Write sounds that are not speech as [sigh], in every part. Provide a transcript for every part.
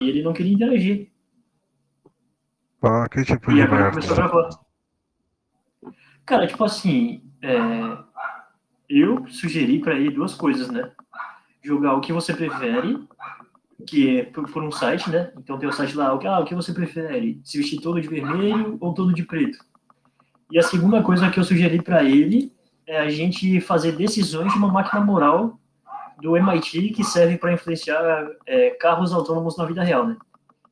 ele não queria interagir. Ah, que tipo E de agora merda. começou a gravar. Cara, tipo assim, é, eu sugeri pra ele duas coisas, né? Jogar o que você prefere, que é por, um site, né? Então tem o site lá, o que, ah, o que você prefere? Se vestir todo de vermelho ou todo de preto? E a segunda coisa que eu sugeri pra ele é a gente fazer decisões de uma máquina moral do MIT que serve para influenciar é, carros autônomos na vida real, né?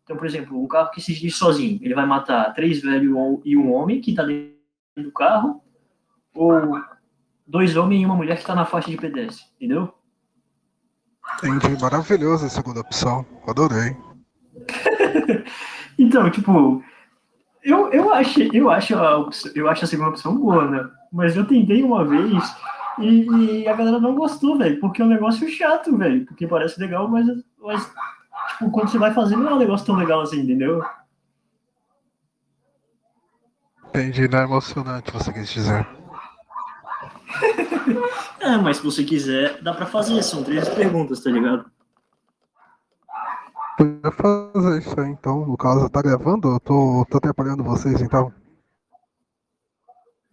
Então, por exemplo, um carro que se dirige sozinho, ele vai matar três velhos e um homem que está dentro do carro, ou dois homens e uma mulher que está na faixa de pedestre, entendeu? Entendi, maravilhoso a segunda opção. Adorei. [laughs] Então, tipo, eu, eu, achei, eu, acho a, eu acho a segunda opção boa, né? Mas eu tentei uma vez e, e a galera não gostou, velho, porque é um negócio chato, velho, porque parece legal, mas, mas tipo, quando você vai fazer não é um negócio tão legal assim, entendeu? Entendi, não é emocionante, você quis dizer. [laughs] É, mas se você quiser, dá pra fazer, são três perguntas, tá ligado? Podia fazer isso aí então. No caso, tá gravando? Eu tô, tô atrapalhando vocês então.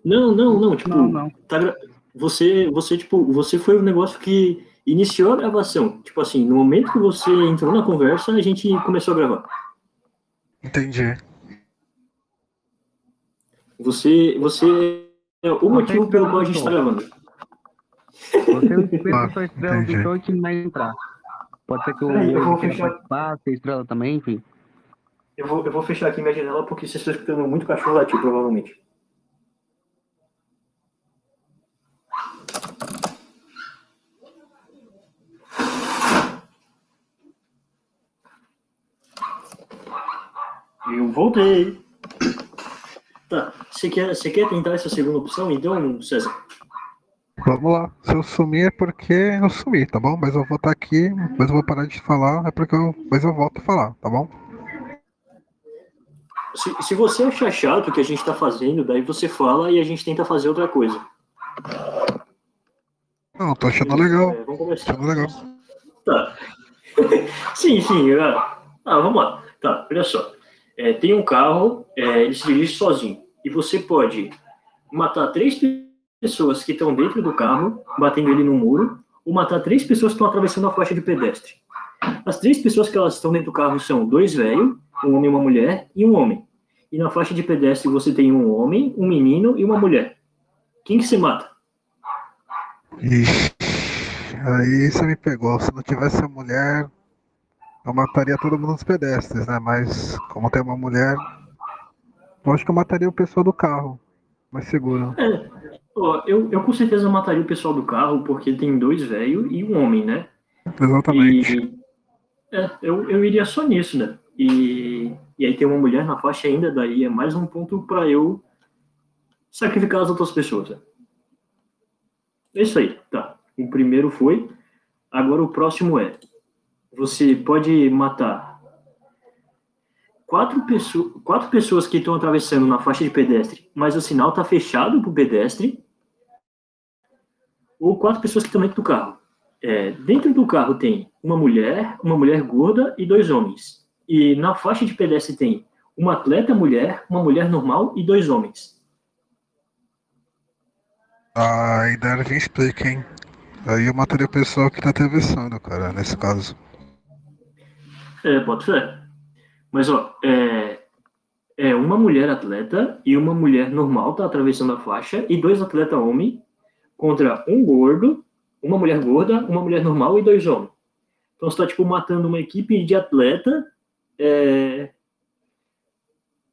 Não, não, não, tipo, Não, não. tá gra- você, você, tipo, você foi o negócio que iniciou a gravação. Tipo assim, no momento que você entrou na conversa, a gente começou a gravar. Entendi. Você, você é o motivo pelo qual a gente tá gravando. Você é o Ah, estrela do show que vai entrar. Pode ser que o eu vou fechar. estrela também, enfim. Eu vou, eu vou fechar aqui minha janela porque vocês estão escutando muito cachorro latir, provavelmente. Eu voltei. Tá, você quer, você quer tentar essa segunda opção, então, César? Vamos lá. Se eu sumir é porque eu sumi, tá bom? Mas eu vou estar aqui, mas eu vou parar de falar, é porque eu. Mas eu volto a falar, tá bom? Se, se você achar chato o que a gente tá fazendo, daí você fala e a gente tenta fazer outra coisa. Não, tô achando legal. É, vamos começar. Achando legal. Tá. [laughs] sim, sim. Ah, ah, vamos lá. Tá, olha só. É, tem um carro, é, ele se dirige sozinho. E você pode matar três pe- pessoas que estão dentro do carro, batendo ele no muro, ou matar três pessoas que estão atravessando a faixa de pedestre. As três pessoas que elas estão dentro do carro são dois velhos, um homem e uma mulher, e um homem. E na faixa de pedestre você tem um homem, um menino e uma mulher. Quem que você mata? Ixi, aí você me pegou. Se não tivesse a mulher, eu mataria todo mundo nos pedestres, né? Mas como tem uma mulher, eu acho que eu mataria o pessoal do carro. Mais seguro. Ó, eu, eu com certeza mataria o pessoal do carro, porque tem dois velhos e um homem, né? Exatamente. E, é, eu, eu iria só nisso, né? E, e aí tem uma mulher na faixa ainda, daí é mais um ponto para eu sacrificar as outras pessoas. né? É isso aí, tá. O primeiro foi. Agora o próximo é: você pode matar quatro, pessoas quatro pessoas que estão atravessando na faixa de pedestre, mas o sinal tá fechado pro pedestre, ou quatro pessoas que estão dentro do carro. É, dentro do carro tem uma mulher, uma mulher gorda e dois homens. E na faixa de pedestre tem uma atleta mulher, uma mulher normal e dois homens. Ah, Darwin explica, hein? Aí eu mataria o pessoal que tá atravessando, cara, nesse caso. É, bota fé. Mas, ó, é, é uma mulher atleta e uma mulher normal tá atravessando a faixa e dois atletas homem contra um gordo, uma mulher gorda, uma mulher normal e dois homens. Então você tá, tipo, matando uma equipe de atleta é,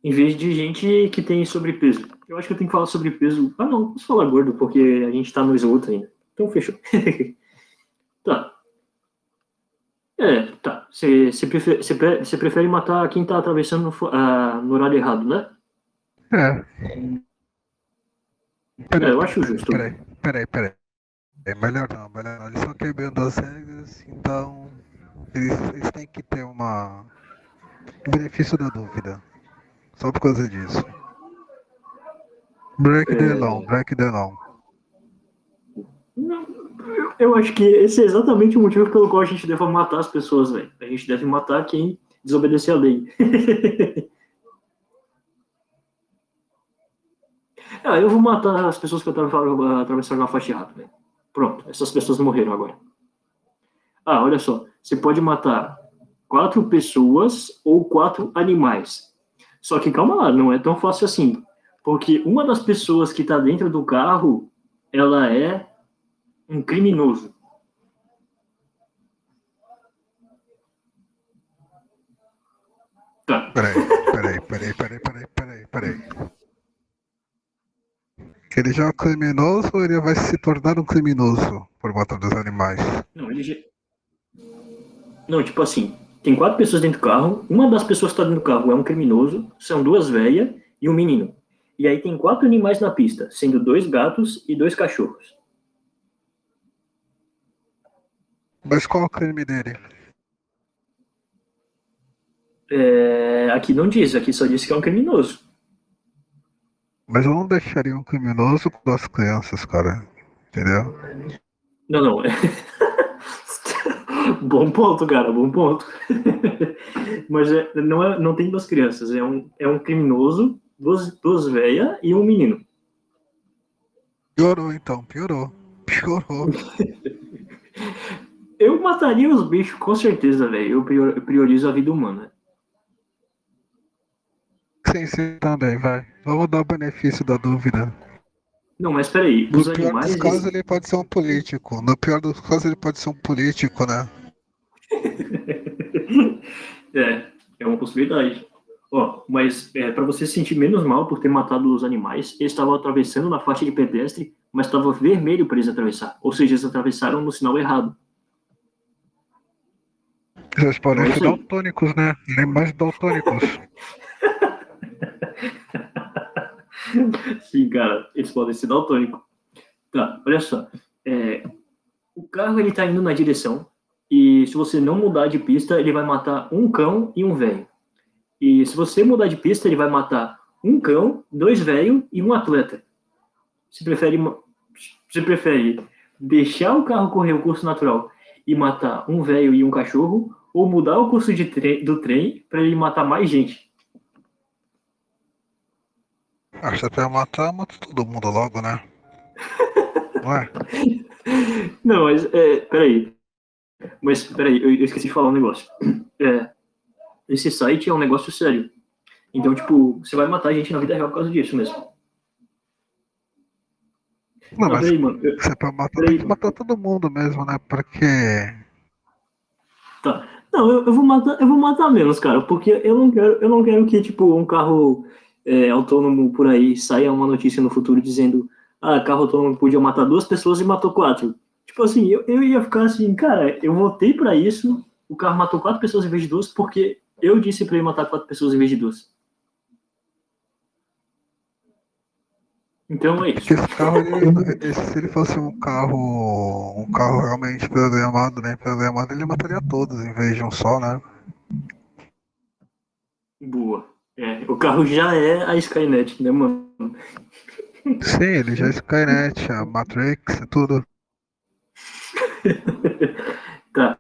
em vez de gente que tem sobrepeso. Eu acho que eu tenho que falar sobrepeso. Ah, não, posso falar gordo, porque a gente tá no esgoto ainda. Então, fechou. [laughs] tá. É, tá. Você prefere, cê pre- cê prefere matar quem tá atravessando no, ah, no horário errado, né? É. É, eu acho justo. Peraí, peraí, peraí. É melhor não, melhor não. Eles estão quebrando as regras, então eles, eles têm que ter uma um benefício da dúvida. Só por causa disso. Break the É. law, break the law. Eu- acho que esse é exatamente o motivo pelo qual a gente deve matar as pessoas, velho. A gente deve matar quem desobedecer a lei. [laughs] ah, eu vou matar as pessoas que atravessaram na faixa errada. Né? Pronto, essas pessoas morreram agora. Ah, olha só, você pode matar quatro pessoas ou quatro animais. Só que calma lá, não é tão fácil assim. Porque uma das pessoas que está dentro do carro, ela é um criminoso. Tá. Peraí, peraí, peraí, peraí, peraí, peraí, peraí. Ele já é um criminoso ou ele vai se tornar um criminoso por matar dos animais? Não, ele já... Não, tipo assim, tem quatro pessoas dentro do carro, uma das pessoas que está dentro do carro é um criminoso, são duas velhas e um menino. E aí tem quatro animais na pista, sendo dois gatos e dois cachorros. Mas qual é o crime dele? É, aqui não diz, aqui só diz que é um criminoso. Mas eu não deixaria um criminoso com duas crianças, cara. Entendeu? Não, não. [laughs] bom ponto, cara, bom ponto. [laughs] Mas é, não, é, não tem duas crianças, é um, é um criminoso, duas, duas velhas e um menino. Piorou então, piorou. Piorou. [laughs] eu mataria os bichos, com certeza, velho. Eu priorizo a vida humana. Sim, sim, também, vai. Vamos dar o benefício da dúvida. Não, mas peraí, os no pior dos casos ele pode ser um político. No pior dos casos ele pode ser um político, né? [laughs] é, é uma possibilidade. Ó, mas é, para você se sentir menos mal por ter matado os animais, eles estavam atravessando na faixa de pedestre, mas estava vermelho para eles atravessar. Ou seja, eles atravessaram no sinal errado. Eles podem ser daltônicos, né? Nem mais daltônicos. Sim, cara, eles podem ser daltônicos. Tá, olha só. É, o carro ele tá indo na direção e se você não mudar de pista, ele vai matar um cão e um velho. E se você mudar de pista, ele vai matar um cão, dois velhos e um atleta. Você prefere, você prefere deixar o carro correr o curso natural e matar um velho e um cachorro ou mudar o curso de tre do trem para ele matar mais gente? Ah, se é matar, mata todo mundo logo, né? [laughs] Não é? Não, mas é, peraí. Mas peraí, eu, eu esqueci de falar um negócio. É, esse site é um negócio sério. Então, tipo, você vai matar a gente na vida real por causa disso mesmo. Não, mas peraí, mano. Eu, você pode matar, peraí, tem que matar todo mundo mesmo, né? Porque. Tá. Não, eu, eu, vou matar, eu vou matar menos, cara, porque eu não quero, eu não quero que, tipo, um carro é, autônomo por aí saia uma notícia no futuro dizendo ah, carro autônomo podia matar duas pessoas e matou quatro. Tipo assim, eu, eu ia ficar assim, cara, eu votei para isso, o carro matou quatro pessoas em vez de duas, porque eu disse para ele matar quatro pessoas em vez de duas. Então é isso. Esse carro, ele, se ele fosse um carro, um carro realmente programado, né, programado, ele mataria todos em vez de um só, né? Boa. É, o carro já é a Skynet, né, mano? Sim, ele já é Skynet, a Matrix, tudo. [laughs] tá.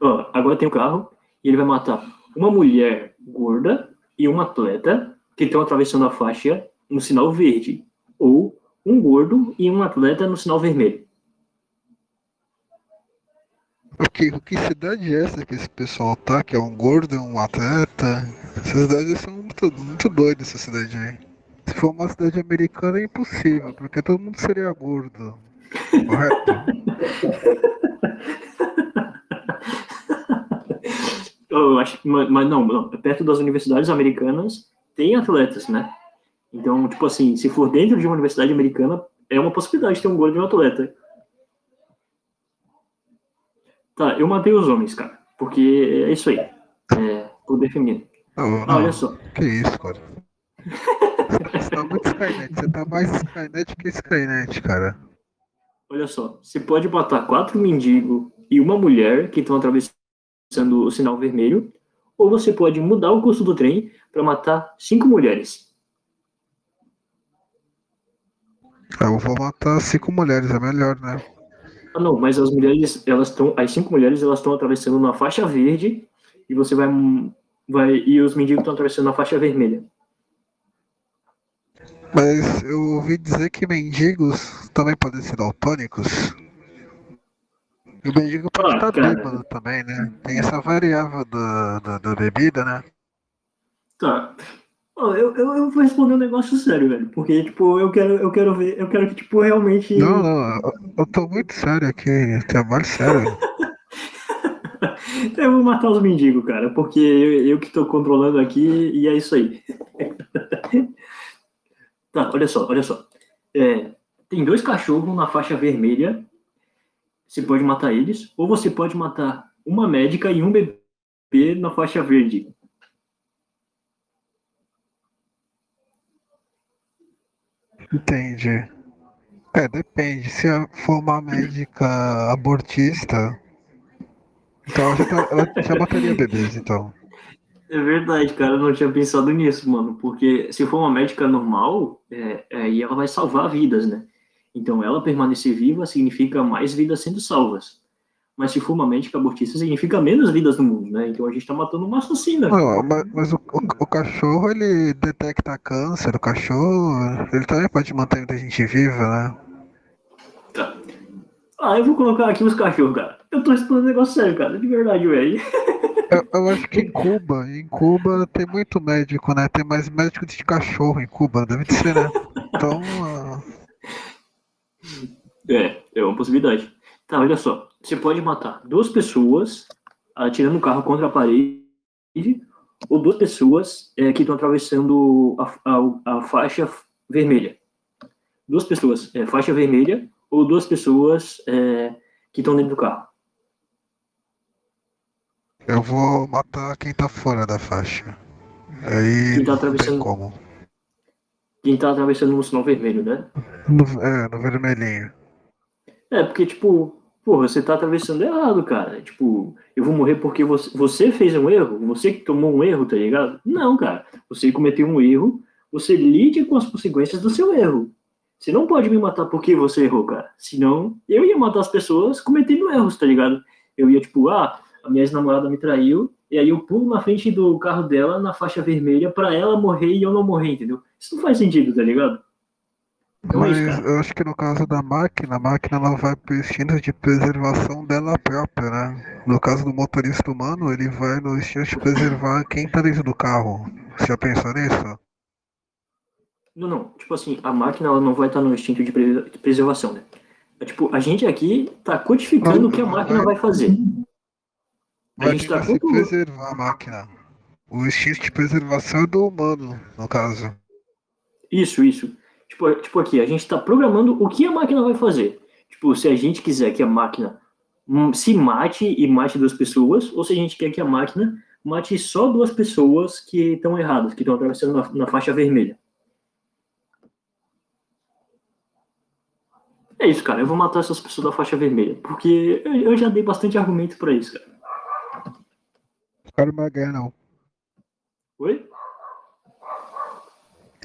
Ó, agora tem o carro e ele vai matar uma mulher gorda e um atleta que estão atravessando a faixa no sinal verde. Ou um gordo e um atleta no sinal vermelho. O que, que cidade é essa que esse pessoal tá? Que é um gordo, um atleta? Essas cidades são muito, muito doidas, essa cidade aí. Se for uma cidade americana é impossível, porque todo mundo seria gordo. Correto? [laughs] Eu acho que, mas não, não, perto das universidades americanas tem atletas, né? Então, tipo assim, se for dentro de uma universidade americana, é uma possibilidade de ter um gordo de um atleta. Tá, eu matei os homens, cara. Porque é isso aí. É poder feminino. Não, não, olha só. Que isso, cara. Você tá muito Skynet. Você tá mais Skynet que Skynet, cara. Olha só. Você pode matar quatro mendigos e uma mulher que estão atravessando o sinal vermelho. Ou você pode mudar o curso do trem para matar cinco mulheres. Eu vou matar cinco mulheres, é melhor, né? Ah, não, mas as mulheres, elas estão, as cinco mulheres, elas estão atravessando uma faixa verde e você vai, vai e os mendigos estão atravessando a faixa vermelha. Mas eu ouvi dizer que mendigos também podem ser daltônicos. E o mendigo pode Ah, estar cara. bêbado também, né? Tem essa variável da, da, da bebida, né? Tá. Eu, eu, eu vou responder um negócio sério, velho. Porque, tipo, eu quero, eu quero ver, eu quero que, tipo, realmente. Não, não, eu, eu tô muito sério aqui, trabalho sério. [laughs] Eu vou matar os mendigos, cara, porque eu, eu que tô controlando aqui e é isso aí. [laughs] tá, olha só, olha só. É, tem dois cachorros na faixa vermelha. Você pode matar eles, ou você pode matar uma médica e um bebê na faixa verde. Entendi. É, depende. Se for uma médica abortista, então ela já, tá- já mataria bebês, então. É verdade, cara, eu não tinha pensado nisso, mano. Porque se for uma médica normal, é, é, aí ela vai salvar vidas, né? Então ela permanecer viva significa mais vidas sendo salvas. Mas se for uma médica abortista, significa menos vidas no mundo, né? Então a gente tá matando uma assassina. Não, mas, mas o, o, o cachorro, ele detecta câncer, o cachorro, ele também pode manter muita gente viva, né? Tá. Ah, eu vou colocar aqui os cachorros, cara. Eu tô respondendo um negócio sério, cara. De verdade, velho. [laughs] Eu, eu acho que em Cuba, em Cuba tem muito médico, né? Tem mais médico de cachorro em Cuba, deve ser, né? Então, ah, [laughs] É, é uma possibilidade. Tá, olha só. Você pode matar duas pessoas atirando o carro contra a parede, ou duas pessoas é, que estão atravessando a, a- a faixa vermelha. Duas pessoas, é, faixa vermelha, ou duas pessoas é, que estão dentro do carro. eu vou matar quem tá fora da faixa. Aí Quem tá não tem atravessando- como. Quem tá atravessando no sinal vermelho, né? No, é, no vermelhinho. É, porque, tipo, porra, você tá atravessando errado, cara. Tipo, eu vou morrer porque você, você fez um erro? Você que tomou um erro, tá ligado? Não, cara. Você cometeu um erro, você lide com as consequências do seu erro. Você não pode me matar porque você errou, cara. Senão, eu ia matar as pessoas cometendo erros, tá ligado? Eu ia, tipo, ah, a minha ex-namorada me traiu, e aí eu pulo na frente do carro dela, na faixa vermelha, pra ela morrer e eu não morrer, entendeu? Isso não faz sentido, tá ligado? Mas isso, eu acho que no caso da máquina, a máquina ela vai pro instinto de preservação dela própria, né? No caso do motorista humano, ele vai no instinto de preservar quem tá dentro do carro. Você já pensou nisso? Não, não. Tipo assim, a máquina ela não vai estar no instinto de pre- de preservação, né? É, tipo, a gente aqui tá codificando o que a máquina vai fazer. A gente tá se preservar a máquina. O instinto de preservação é do humano, no caso. Isso, isso. Tipo, tipo aqui, a gente tá programando o que a máquina vai fazer. Tipo, se a gente quiser que a máquina hum, se mate e mate duas pessoas, ou se a gente quer que a máquina mate só duas pessoas que estão erradas, que estão atravessando na, na faixa vermelha. É isso, cara. Eu vou matar essas pessoas da faixa vermelha, porque eu, eu já dei bastante argumento pra isso, cara. Carmageddon. Oi?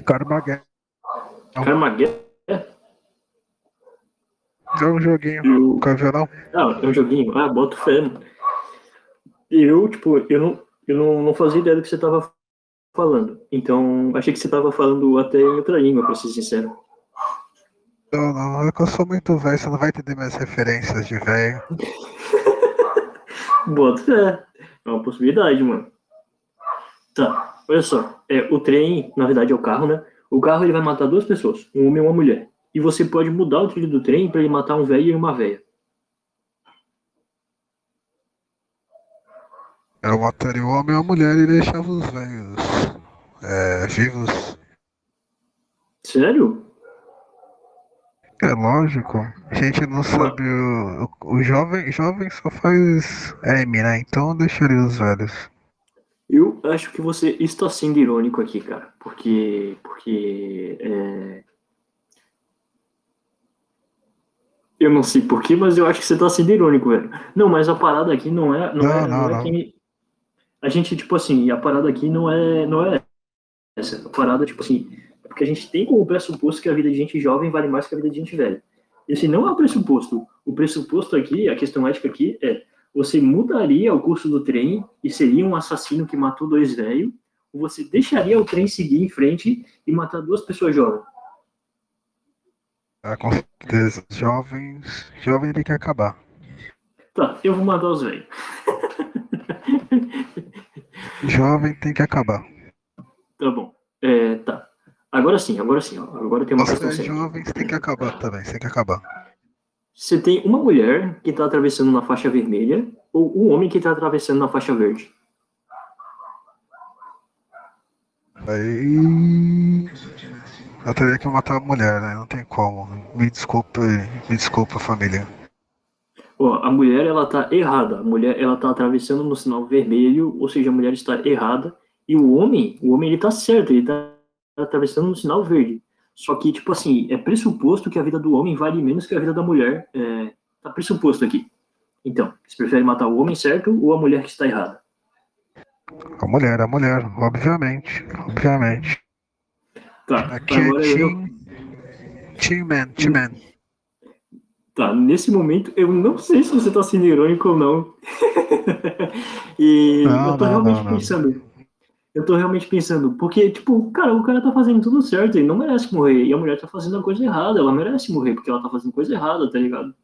Carmageddon. Carmageddon? É um joguinho. Viu, não? Ah, é um joguinho. Ah, boto fé. mano. Eu, tipo, eu não, eu não, não fazia ideia do que você tava falando. Então, achei que você tava falando até em outra língua, pra ser sincero. Não, não. É que eu sou muito velho, você não vai entender minhas referências de velho. [laughs] Boto fé. É uma possibilidade, mano. Tá, olha só. É, o trem, na verdade, é o carro, né? O carro ele vai matar duas pessoas, um homem e uma mulher. E você pode mudar o trilho do trem pra ele matar um velho e uma velha. Eu mataria o homem e a mulher e deixava os velhos é, vivos. Sério? É lógico. A gente não sabe o, o, o jovem, jovem só faz M, né? Então eu deixaria os velhos. Eu acho que você está sendo irônico aqui, cara, porque, porque é... eu não sei porquê, mas eu acho que você está sendo irônico, velho. Não, mas a parada aqui não é, não, Não, é, não, não é não. que a gente tipo assim, a parada aqui não é, não é essa. A parada tipo assim, é porque a gente tem como pressuposto que a vida de gente jovem vale mais que a vida de gente velha. Esse não é o pressuposto. O pressuposto aqui, a questão ética aqui é Você mudaria o curso do trem e seria um assassino que matou dois velhos? Ou você deixaria o trem seguir em frente e matar duas pessoas jovens? Ah, com certeza. Jovens. Jovem tem que acabar. Tá, eu vou matar os velhos. [laughs] Jovem tem que acabar. Tá bom. É, tá. Agora sim, agora sim. Agora tem uma Você questão é séria. jovem, você tem que acabar também. Tem que acabar. Você tem uma mulher que tá atravessando na faixa vermelha ou um homem que tá atravessando na faixa verde? Aí. Eu teria que matar a mulher, né? Não tem como. Me desculpe, me desculpa, família. Ó, a mulher ela tá errada. A mulher ela tá atravessando no sinal vermelho, ou seja, a mulher está errada. E o homem, o homem ele tá certo, ele tá atravessando no sinal verde. Só que tipo assim, é pressuposto que a vida do homem vale menos que a vida da mulher. É, tá pressuposto aqui. Então, você prefere matar o homem certo ou a mulher que está errada? A mulher, a mulher, obviamente. Obviamente. Tá. Aqui é Agora eu, Team. Team Man, Team Man. Tá, nesse momento eu não sei se você tá sendo irônico ou não. [laughs] e Não, eu tô não, realmente não. pensando. Eu tô realmente pensando, porque, tipo, cara, o cara tá fazendo tudo certo, ele não merece morrer. E a mulher tá fazendo a coisa errada, ela merece morrer, porque ela tá fazendo coisa errada, tá ligado?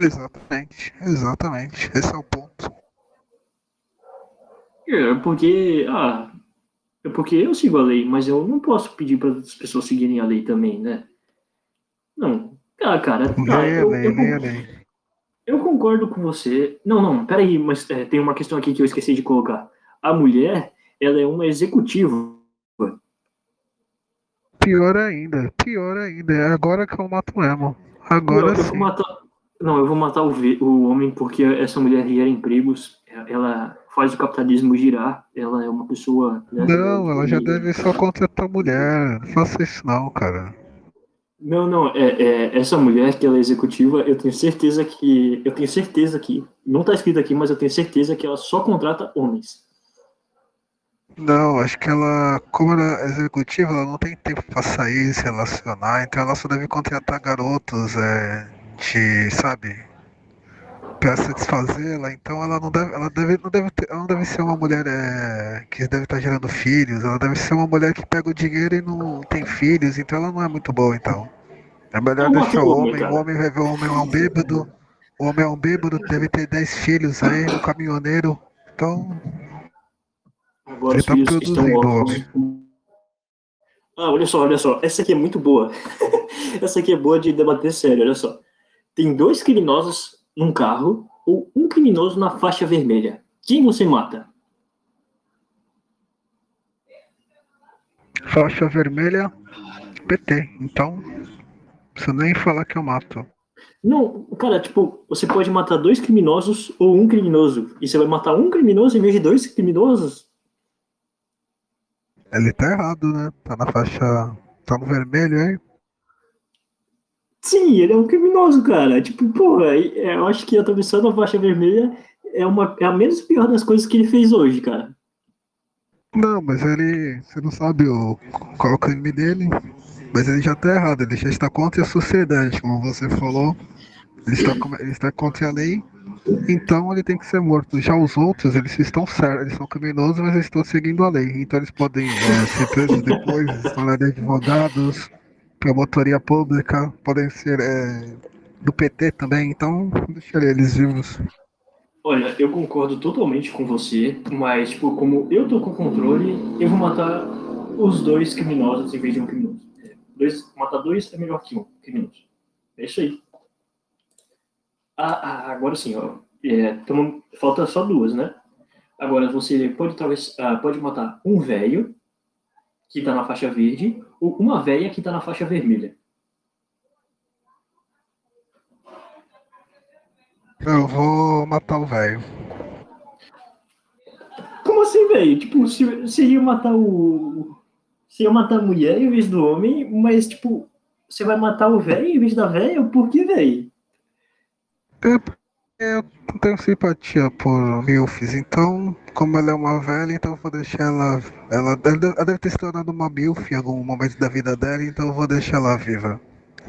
Exatamente, exatamente. Esse é o ponto. É porque, ah, é porque eu sigo a lei, mas eu não posso pedir para as pessoas seguirem a lei também, né? Não. Ah, cara, tá, eu, eu, leia. Eu concordo com você. Não, não, peraí, mas é, tem uma questão aqui que eu esqueci de colocar. A mulher, ela é uma executiva. Pior ainda, pior ainda. É agora que eu mato mesmo. Não, Agora eu vou sim. matar, não, eu vou matar o, o homem porque essa mulher gera empregos, ela faz o capitalismo girar, ela é uma pessoa. né, Não, ela já deve só contratar mulher. Não faça isso não, cara. Não, não, é, é, essa mulher que ela é executiva, eu tenho certeza que. Eu tenho certeza que. Não tá escrito aqui, mas eu tenho certeza que ela só contrata homens. Não, acho que ela, como ela é executiva, ela não tem tempo pra sair, se relacionar, então ela só deve contratar garotos, é, de, sabe, pra satisfazê-la, então ela não deve, ela deve, não deve ter, ela não deve ser uma mulher é, que deve estar gerando filhos, ela deve ser uma mulher que pega o dinheiro e não tem filhos, então ela não é muito boa, então. É melhor Não, deixar o o homem, homem, cara. o homem vai ver o homem é um bêbado, o homem é um bêbado, deve ter 10 filhos aí, um caminhoneiro, então Agora Ele os tá filhos produzindo, estão órfãos. Ah, olha só, olha só. Essa aqui é muito boa. [laughs] Essa aqui é boa de debater sério, olha só. Tem dois criminosos num carro ou um criminoso na faixa vermelha. Quem você mata? Faixa vermelha, PT. Então, precisa nem falar que eu mato. Não, cara, tipo, você pode matar dois criminosos ou um criminoso. E você vai matar um criminoso em vez de dois criminosos? Ele tá errado, né? Tá na faixa. Tá no vermelho, hein? Sim, ele é um criminoso, cara. Tipo, porra, é, eu acho que atravessando a faixa vermelha é, uma, é a menos pior das coisas que ele fez hoje, cara. Não, mas ele. Você não sabe o, qual é o crime dele. Mas ele já tá errado, ele já está contra a sociedade, como você falou. Ele está, ele está contra a lei. Então ele tem que ser morto. Já os outros, eles estão certos, eles são criminosos, mas eles estão seguindo a lei. Então eles podem é, ser presos depois, falar de advogados, promotoria pública, podem ser é, do PT também. Então deixa eles vivos. Olha, eu concordo totalmente com você, mas, tipo, como eu tô com o controle, eu vou matar os dois criminosos em vez de um criminoso. É, Dois, matar dois é melhor que um criminoso. É isso aí. Ah, ah, agora sim, ó. É, tamo- falta só duas, né? Agora você pode talvez ah, pode matar um velho que tá na faixa verde uma velha que tá na faixa vermelha. Eu vou matar o velho. Como assim, velho? Tipo, se, você ia matar o. Você ia matar a mulher em vez do homem, mas, tipo, você vai matar o velho em vez da velha? Por que, velho? É eu não tenho simpatia por Milfs, então, como ela é uma velha, então eu vou deixar ela. Ela, ela deve ter se tornado uma Milf em algum momento da vida dela, então eu vou deixar ela viva.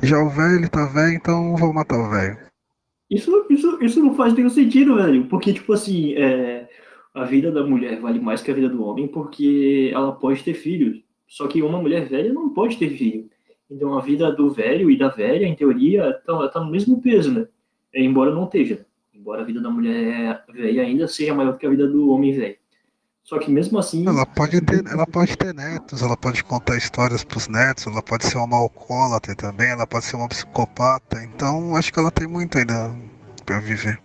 Já o velho, tá velho, então eu vou matar o velho. Isso, isso, isso não faz nenhum sentido, velho. Porque, tipo assim, é, a vida da mulher vale mais que a vida do homem porque ela pode ter filhos. Só que uma mulher velha não pode ter filho. Então a vida do velho e da velha, em teoria, tá, tá no mesmo peso, né? Embora não esteja. Embora a vida da mulher velha ainda seja maior que a vida do homem velho. Só que mesmo assim. Ela pode ter, ela pode ter netos, ela pode contar histórias pros netos, ela pode ser uma alcoólatra também, ela pode ser uma psicopata. Então acho que ela tem muito ainda pra viver.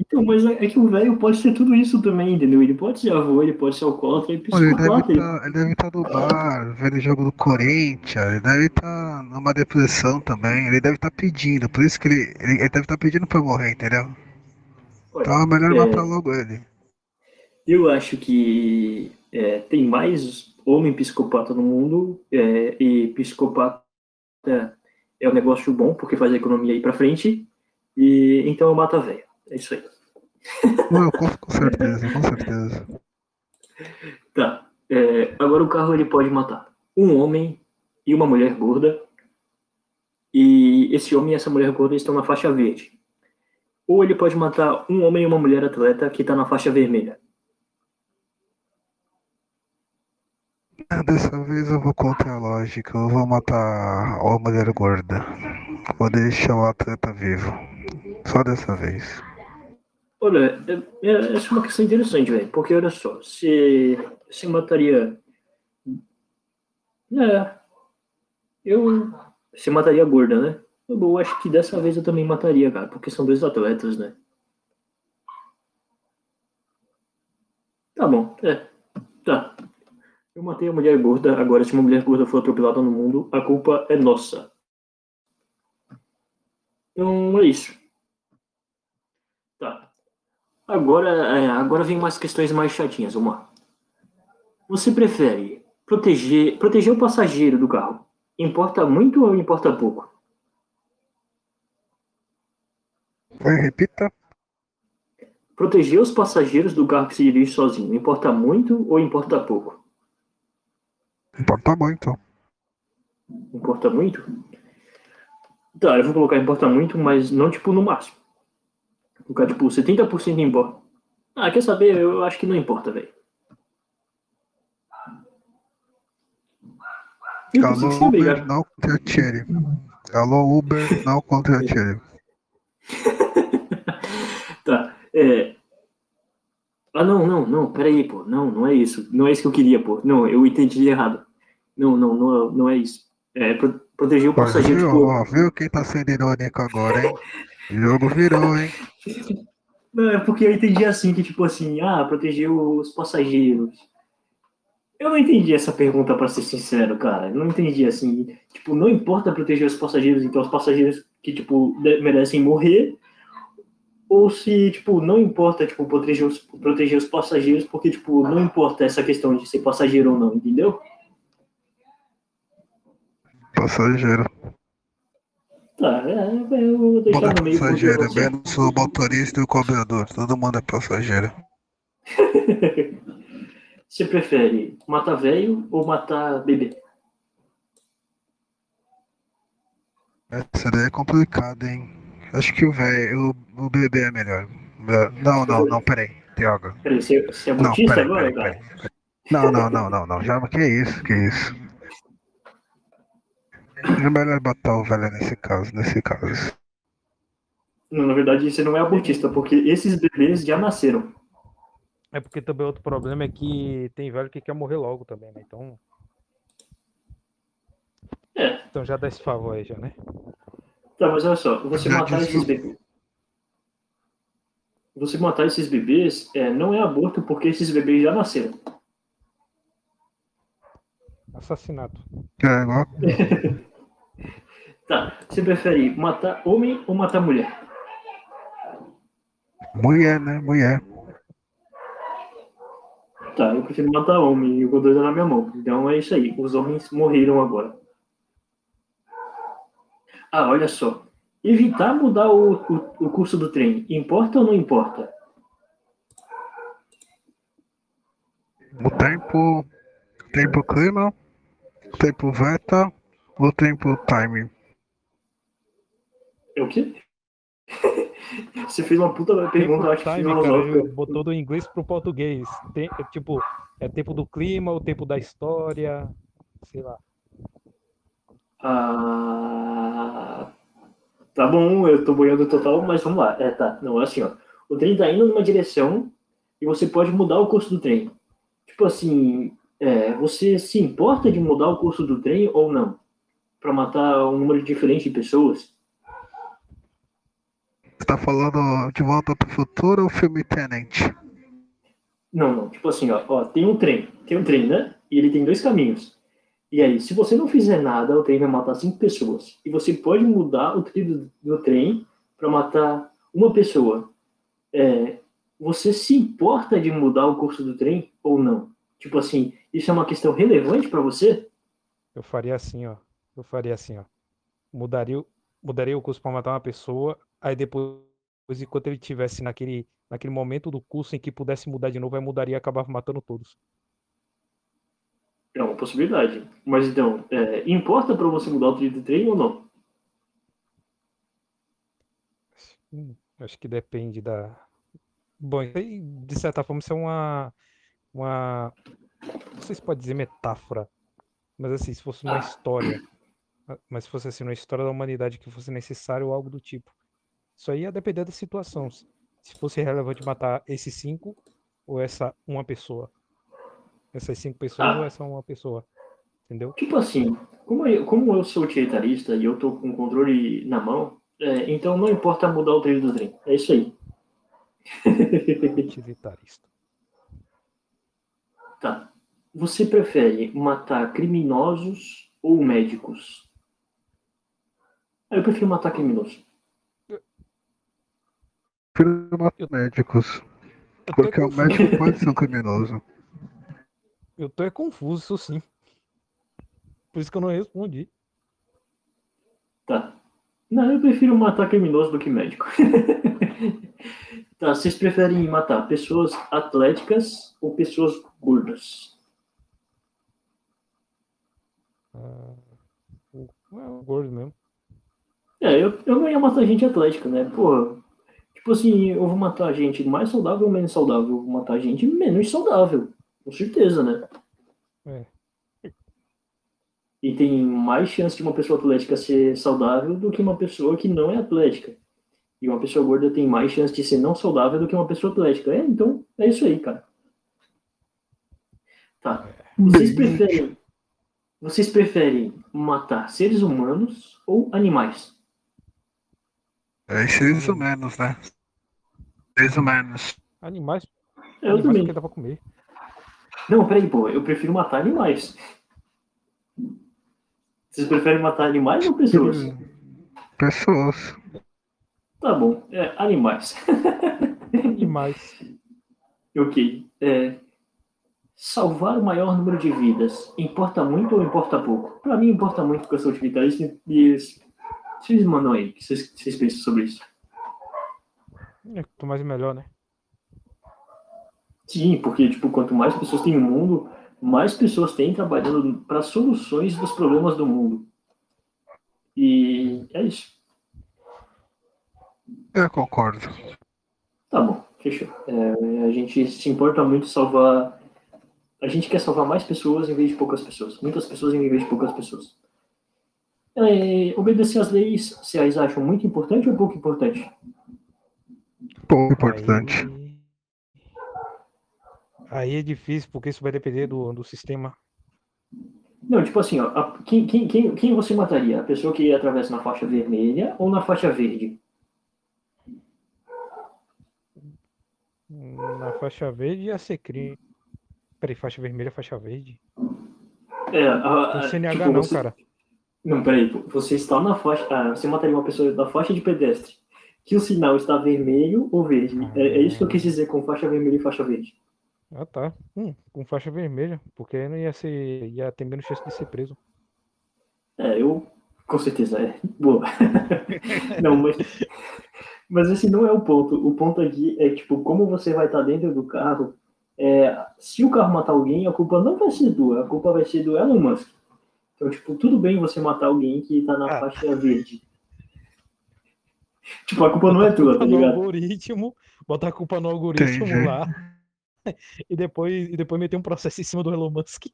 Então, mas é, é que o velho pode ser tudo isso também, entendeu? Ele pode ser avô, ele pode ser alcoólatra e ele psicopata. deve tá, ele deve estar no bar, vendo o jogo do Corinthians, ele deve estar numa depressão também, ele deve estar pedindo, por isso que ele, ele, ele deve estar pedindo pra morrer, entendeu? É melhor é, matar logo ele. Eu acho que é, tem mais homem psicopata no mundo é, e psicopata é um negócio bom porque faz a economia ir pra frente e então eu mato a velha. É isso aí. Não, com, com certeza, com certeza. [laughs] Tá. É, agora o carro ele pode matar um homem e uma mulher gorda e esse homem e essa mulher gorda estão na faixa verde. Ou ele pode matar um homem e uma mulher atleta que está na faixa vermelha. Ah, Dessa vez eu vou contra a lógica, eu vou matar a mulher gorda. Vou deixar o atleta vivo. Só dessa vez. Olha, é- é- essa é uma questão interessante, velho. Porque olha só, se você mataria. É. Eu. Você mataria a gorda, né? Eu acho que dessa vez eu também mataria, cara, porque são dois atletas, né? Tá bom, é. Tá. Eu matei a mulher gorda, agora se uma mulher gorda for atropelada no mundo, a culpa é nossa. Então é isso. Tá. Agora, é, agora vem umas questões mais chatinhas, vamos lá. Você prefere proteger, proteger o passageiro do carro? Importa muito ou importa pouco? Oi, repita. Proteger os passageiros do carro que se dirige sozinho, importa muito ou importa pouco? Importa muito. Importa muito? Tá, eu vou colocar importa muito, mas não tipo no máximo. Vou colocar tipo 70% importa. Ah, quer saber? Eu acho que não importa, velho. Alô, Uber, não contra Thierry. Alô, Uber, não contra [laughs] Thierry. Tá, é. Ah, não, não, não, peraí, pô. Não, não é isso. Não é isso que eu queria, pô. Não, eu entendi errado. Não, não, não, não é isso. É pro- proteger o passageiro, viu, tipo. ó, viu quem tá sendo irônico agora, hein? O [laughs] jogo virou, hein? Não, é porque eu entendi assim, que tipo assim, ah, proteger os passageiros. Eu não entendi essa pergunta, pra ser sincero, cara. Eu não entendi assim. Tipo, não importa proteger os passageiros, então os passageiros que, tipo, merecem morrer. Ou se, tipo, não importa, tipo, proteger os, proteger os passageiros, porque, tipo, não importa essa questão de ser passageiro ou não, entendeu? Passageiro. Tá, é, eu vou deixar no é meio passageiro, menos o motorista e o cobrador. Todo mundo é passageiro. [laughs] Você prefere matar velho ou matar bebê? Essa daí é complicada, hein? Acho que o velho, o, o bebê é melhor. Não, não, não, peraí. Tiago. Peraí, você, você é Não, abortista peraí, agora, peraí, cara? peraí. Não, não, não, não, não. Já, que isso, que isso. É melhor botar o velho nesse caso, nesse caso. Não, na verdade, você não é abortista, porque esses bebês já nasceram. É porque também outro problema é que tem velho que quer morrer logo também, né? Então. É. Então já dá esse favor aí, já, né? Tá, mas olha só, você Já matar disse esses bebês. Você matar esses bebês é, não é aborto porque esses bebês já nasceram. Assassinato. É igual. [laughs] Tá, você prefere matar homem ou matar mulher? Mulher, né? Mulher. Tá, eu prefiro matar homem e o dois na minha mão. Então é isso aí, os homens morreram agora. Ah, olha só. Evitar mudar o, o, o curso do trem, importa ou não importa? O tempo. Tempo clima. Tempo veta. O tempo time. É o quê? [laughs] você fez uma puta pergunta, eu acho time, filosófica. cara, botou do inglês pro português. Tem, tipo, é tempo do clima, o tempo da história, sei lá. Ah, tá bom, eu tô boiando total, mas vamos lá. É, tá. Não, é assim, ó. O trem tá indo numa direção e você pode mudar o curso do trem. Tipo assim, é, você se importa de mudar o curso do trem ou não? Pra matar um número diferente de pessoas? Você tá falando de volta pro futuro ou filme Tenant? Não, não. Tipo assim, ó, ó, tem um trem. Tem um trem, né? E ele tem dois caminhos. E aí, se você não fizer nada, o trem vai matar cinco pessoas. E você pode mudar o trilho do, trem para matar uma pessoa. É, você se importa de mudar o curso do trem ou não? Tipo assim, isso é uma questão relevante para você? Eu faria assim, ó. Eu faria assim, ó. Mudaria, mudaria o curso pra matar uma pessoa, aí depois, enquanto ele tivesse naquele, naquele momento do curso em que pudesse mudar de novo, aí mudaria e acabava matando todos. É uma possibilidade. Mas então, é, importa para você mudar o trilho do trem ou não? Hum, acho que depende da. Bom, de certa forma, isso é uma. Uma. Não sei se pode dizer metáfora, mas assim, se fosse uma história. ah, Mas se fosse assim, uma história da humanidade que fosse necessário ou algo do tipo. Isso aí ia depender da situação. Se fosse relevante matar esses cinco ou essa uma pessoa. Essas cinco pessoas Ah. ou essa uma pessoa. Entendeu? Tipo assim, como eu, como eu sou utilitarista e eu tô com o controle na mão, é, então não importa mudar o trilho do trem. É isso aí. [laughs] Utilitarista. Tá. Você prefere matar criminosos ou médicos? Eu prefiro matar criminoso. Prefiro matar médicos. Eu é Porque o médico pode ser um criminoso. Eu tô é confuso, isso sim. Por isso que eu não respondi. Tá. Não, eu prefiro matar criminoso do que médico. [laughs] tá, vocês preferem matar pessoas atléticas ou pessoas gordas? Ah, é gordo mesmo. É, eu, eu não ia matar gente atlética, né? Pô, tipo assim, eu vou matar gente mais saudável ou menos saudável? Eu vou matar gente menos saudável, com certeza, né? É. E tem mais chance de uma pessoa atlética ser saudável do que uma pessoa que não é atlética. E uma pessoa gorda tem mais chance de ser não saudável do que uma pessoa atlética. É, então, é isso aí, cara. Tá. Vocês preferem, vocês preferem matar seres humanos ou animais? É seres humanos, né? Seres humanos. Animais, Eu animais também. porque dá pra comer. Não, peraí, pô, eu prefiro matar animais. Vocês preferem matar animais ou pessoas? Pessoas. Tá bom, é, animais. Animais. [laughs] ok. É, salvar o maior número de vidas importa muito ou importa pouco? Pra mim importa muito porque eu sou utilitarista e vocês mandam aí, o que vocês, vocês pensam sobre isso? É, quanto mais melhor, né? Sim, porque tipo, quanto mais pessoas tem no mundo, mais pessoas têm trabalhando para soluções dos problemas do mundo. E é isso. Eu concordo. Tá bom, fechou. É, a gente se importa muito em salvar. A gente quer salvar mais pessoas em vez de poucas pessoas. Muitas pessoas em vez de poucas pessoas. É, obedecer às leis, vocês acham muito importante ou pouco importante? Pouco importante. Aí... É difícil, porque isso vai depender do, do sistema. Não, tipo assim, ó, a- quem, quem, quem, quem você mataria? A pessoa que atravessa na faixa vermelha ou na faixa verde? Na faixa verde ia ser crime. Peraí, faixa vermelha, faixa verde. É, a, a- CNH tipo, não, você- cara. Não, peraí, você está na faixa. Ah, você mataria uma pessoa na faixa de pedestre. Que o sinal está vermelho ou verde. É, é isso que eu quis dizer com faixa vermelha e faixa verde. Ah, tá. Hum, com faixa vermelha, porque aí não ia ser. ia ter menos chance de ser preso. É, eu. Com certeza, é. Boa. [laughs] não, mas. Mas esse não é o ponto. O ponto aqui é, tipo, como você vai estar dentro do carro. é, se o carro matar alguém, a culpa não vai ser tua, a culpa vai ser do Elon Musk. Então, tipo, tudo bem você matar alguém que tá na Ah. faixa verde. Tipo, a culpa não é tua, tá no ligado? algoritmo, botar a culpa no algoritmo Entendi. lá. [laughs] E depois, e depois meter um processo em cima do Elon Musk.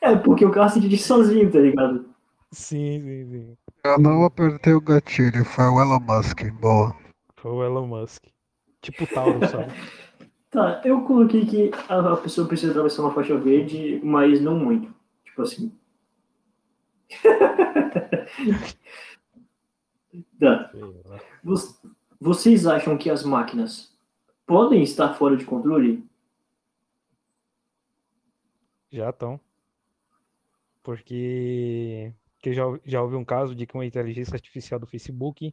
É, porque o carro se dirige sozinho, tá ligado? Sim, sim, sim. Eu não apertei o gatilho, foi o Elon Musk. Boa. Foi o Elon Musk. Tipo o Tauro, [laughs] sabe? Tá, eu coloquei que a, pessoa precisa atravessar uma faixa verde, mas não muito. Tipo assim. [laughs] tá. Vocês acham que as máquinas podem estar fora de controle? Já estão. Porque que já, já houve um caso de que uma inteligência artificial do Facebook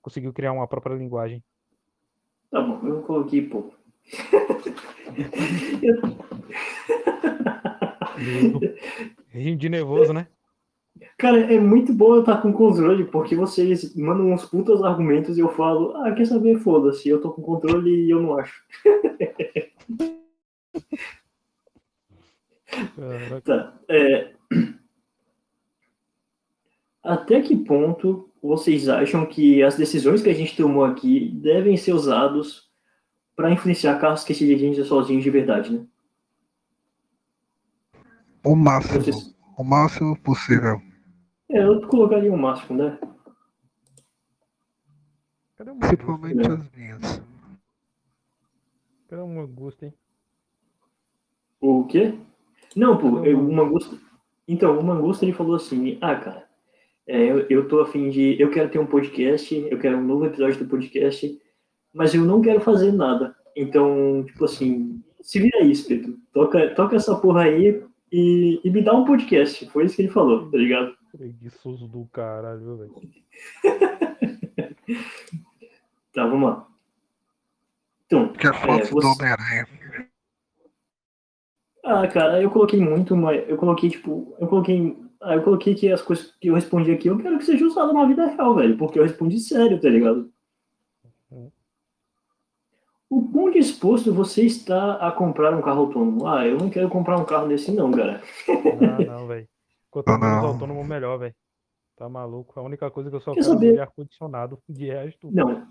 conseguiu criar uma própria linguagem. Tá bom, eu coloquei pouco. [laughs] Eu- Rindo de nervoso, né? Cara, é muito bom eu estar com controle, porque vocês mandam uns putas argumentos e eu falo, ah, quer saber, foda-se, eu tô com controle e eu não acho. Tá. é, Até que ponto vocês acham que as decisões que a gente tomou aqui devem ser usados para influenciar carros que se dirigem sozinhos de verdade, né? O máximo. Vocês- O máximo possível. É, eu colocaria o máximo, né? Cadê o Principalmente Mangusta? as minhas. Cadê o Mangusta, hein? O quê? Não, pô, eu- o Mangusta. Então, o Mangusta ele falou assim: ah, cara, é, eu, eu tô afim de. Eu quero ter um podcast, eu quero um novo episódio do podcast, mas eu não quero fazer nada. Então, tipo assim, se vira aí, Espeto. Toca, toca essa porra aí e, e me dá um podcast. Foi isso que ele falou, tá ligado? Preguiçoso do caralho, velho. [laughs] Tá, vamos lá. Então, Que é foto É, do você- Homem-Aranha. Ah, cara, eu coloquei muito, mas eu coloquei, tipo, eu coloquei. Ah, eu coloquei que as coisas que eu respondi aqui eu quero que seja usado na vida real, velho, porque eu respondi sério, tá ligado? O quão disposto você está a comprar um carro autônomo? Ah, eu não quero comprar um carro desse, não, cara. Ah, não, velho. Quanto Ah, menos não. autônomo, melhor, velho. Tá maluco? A única coisa que eu só Quer quero saber? é ar-condicionado. [laughs] De resto, Não,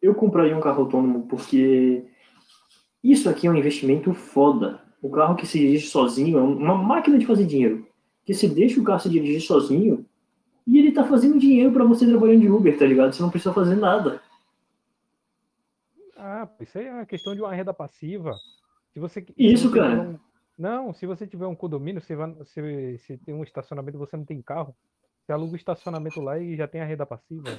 eu compraria um carro autônomo porque isso aqui é um investimento foda. O carro que se dirige sozinho é uma máquina de fazer dinheiro. Que você deixa o carro se dirigir sozinho e ele tá fazendo dinheiro pra você trabalhando de Uber, tá ligado? Você não precisa fazer nada. Ah, isso aí é uma questão de uma renda passiva. Se você, se Isso, cara. um- Não, se você tiver um condomínio, você, vai, você, você tem um estacionamento você não tem carro, você aluga o estacionamento lá e já tem a renda passiva.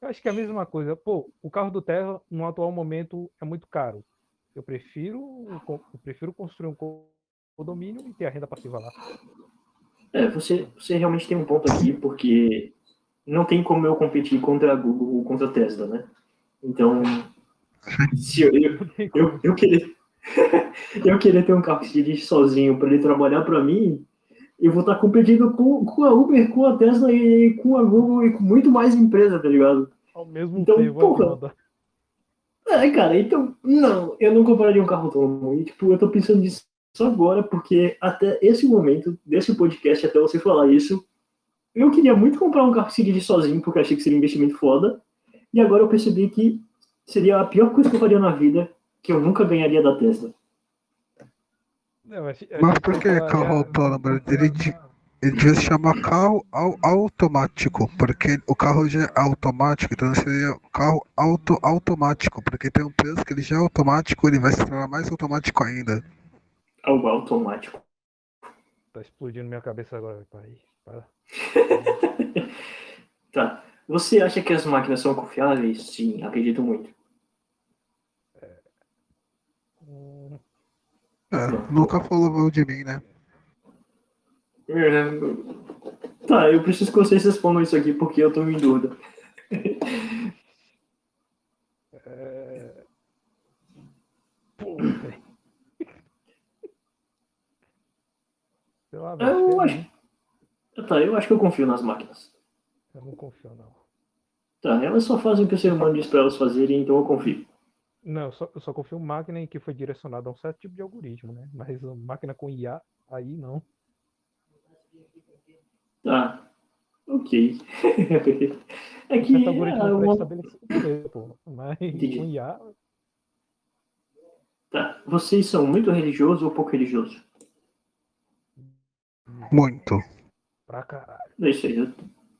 Eu acho que é a mesma coisa. Pô, o carro do Tesla, no atual momento, é muito caro. Eu prefiro, eu prefiro construir um co- condomínio e ter a renda passiva lá. É, você, você realmente tem um ponto aqui, porque não tem como eu competir contra a Google ou contra a Tesla, né? Então, se eu, eu, eu, eu querer [laughs] eu querer ter um carro que se dirige sozinho para ele trabalhar para mim, eu vou estar competindo com, com a Uber, com a Tesla e com a Google e com muito mais empresa, tá ligado? Ao mesmo Então, tempo, porra. Amanda. É, cara, então, não, eu não compraria um carro autônomo. E, tipo, eu tô pensando nisso agora, porque até esse momento, desse podcast, até você falar isso, eu queria muito comprar um carro que se dirige sozinho, porque achei que seria um investimento foda. E agora eu percebi que seria a pior coisa que eu faria na vida, que eu nunca ganharia da Tesla. Não, a gente- a Mas gente por que carro autônomo? Ele, ele devia se chamar carro au- automático, porque o carro já é automático, então seria carro auto automático, porque tem um preço que ele já é automático, ele vai se tornar mais automático ainda. Algo automático. Tá explodindo minha cabeça agora, pai. Para. [laughs] Tá. Você acha que as máquinas são confiáveis? Sim, acredito muito. É, nunca falou mal de mim, né? É, Tá, eu preciso que vocês respondam isso aqui, porque eu tô em dúvida. é... Pô, lá. Eu acho é acho. Tá, eu acho que eu confio nas máquinas. Eu não confio, não. Tá, elas só fazem o que o ser humano diz pra elas fazerem, então eu confio. Não, eu só, eu só confio em máquina em que foi direcionada a um certo tipo de algoritmo, né? Mas máquina com IA, aí não. Tá. Ok. [laughs] É que é algoritmo uma- pré-estabelecido, beleza, pô. Mas Entendi. com IA, Tá. Vocês são muito religiosos ou pouco religiosos? Muito. pra caralho, É isso aí, eu,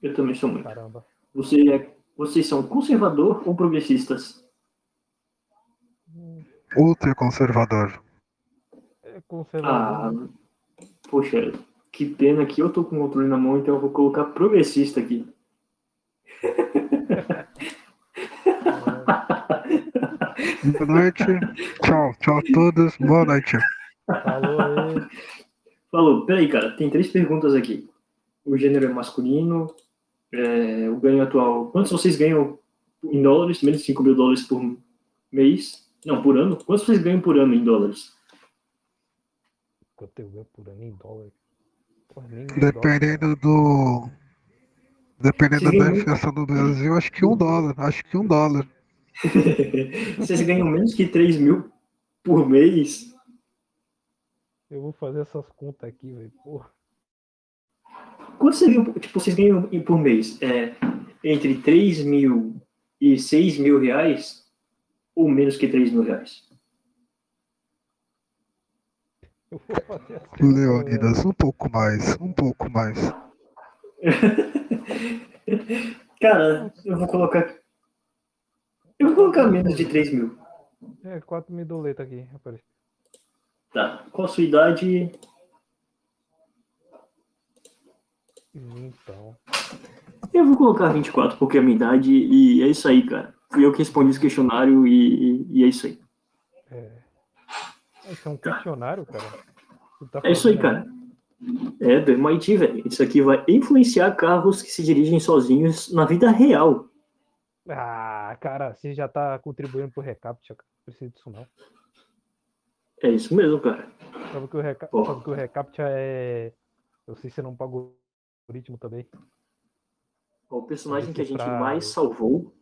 eu também sou muito. caramba. Você é, vocês são conservador ou progressistas? Ultra conservador. É Ah, conservador. poxa, que pena que eu tô com o controle na mão, então eu vou colocar progressista aqui. [laughs] Boa noite. Tchau. Tchau a todos. Boa noite. Falou aí. Falou, peraí, cara, tem três perguntas aqui. O gênero é masculino, é, o ganho atual. Quantos vocês ganham em dólares? Menos de 5 mil dólares por mês? Não, por ano? Quantos vocês ganham por ano em dólares? Quanto eu ganho por ano em dólar? Porra, nem em Dependendo do. Dependendo da inflação do Brasil, acho que um dólar. Acho que um dólar. [laughs] vocês ganham menos que 3 mil por mês? Eu vou fazer essas contas aqui, velho. Porra. Quanto vocês ganham, tipo, vocês ganham por mês? É, entre 3 mil e 6 mil reais? Ou menos que 3 mil reais? Leonidas, um pouco mais. Um pouco mais. [laughs] Cara, eu vou colocar. Eu vou colocar menos de 3 mil. É, 4 mil doletas aqui, rapaz. Tá. Qual a sua idade? Então. Eu vou colocar 24, porque é a minha idade, e é isso aí, cara. Fui eu que respondi esse questionário e, e é isso aí. É. Isso é um questionário, cara. Tu tá É isso aí, cara. É, do MIT, velho. Isso aqui vai influenciar carros que se dirigem sozinhos na vida real. Ah, cara, você já tá contribuindo pro recaptcha, cara. Não precisa disso não. É isso mesmo, cara. Sabe que o, reca... Sabe que o recaptcha é. Eu sei se você não pagou o ritmo também. O personagem que a gente Pra- mais salvou.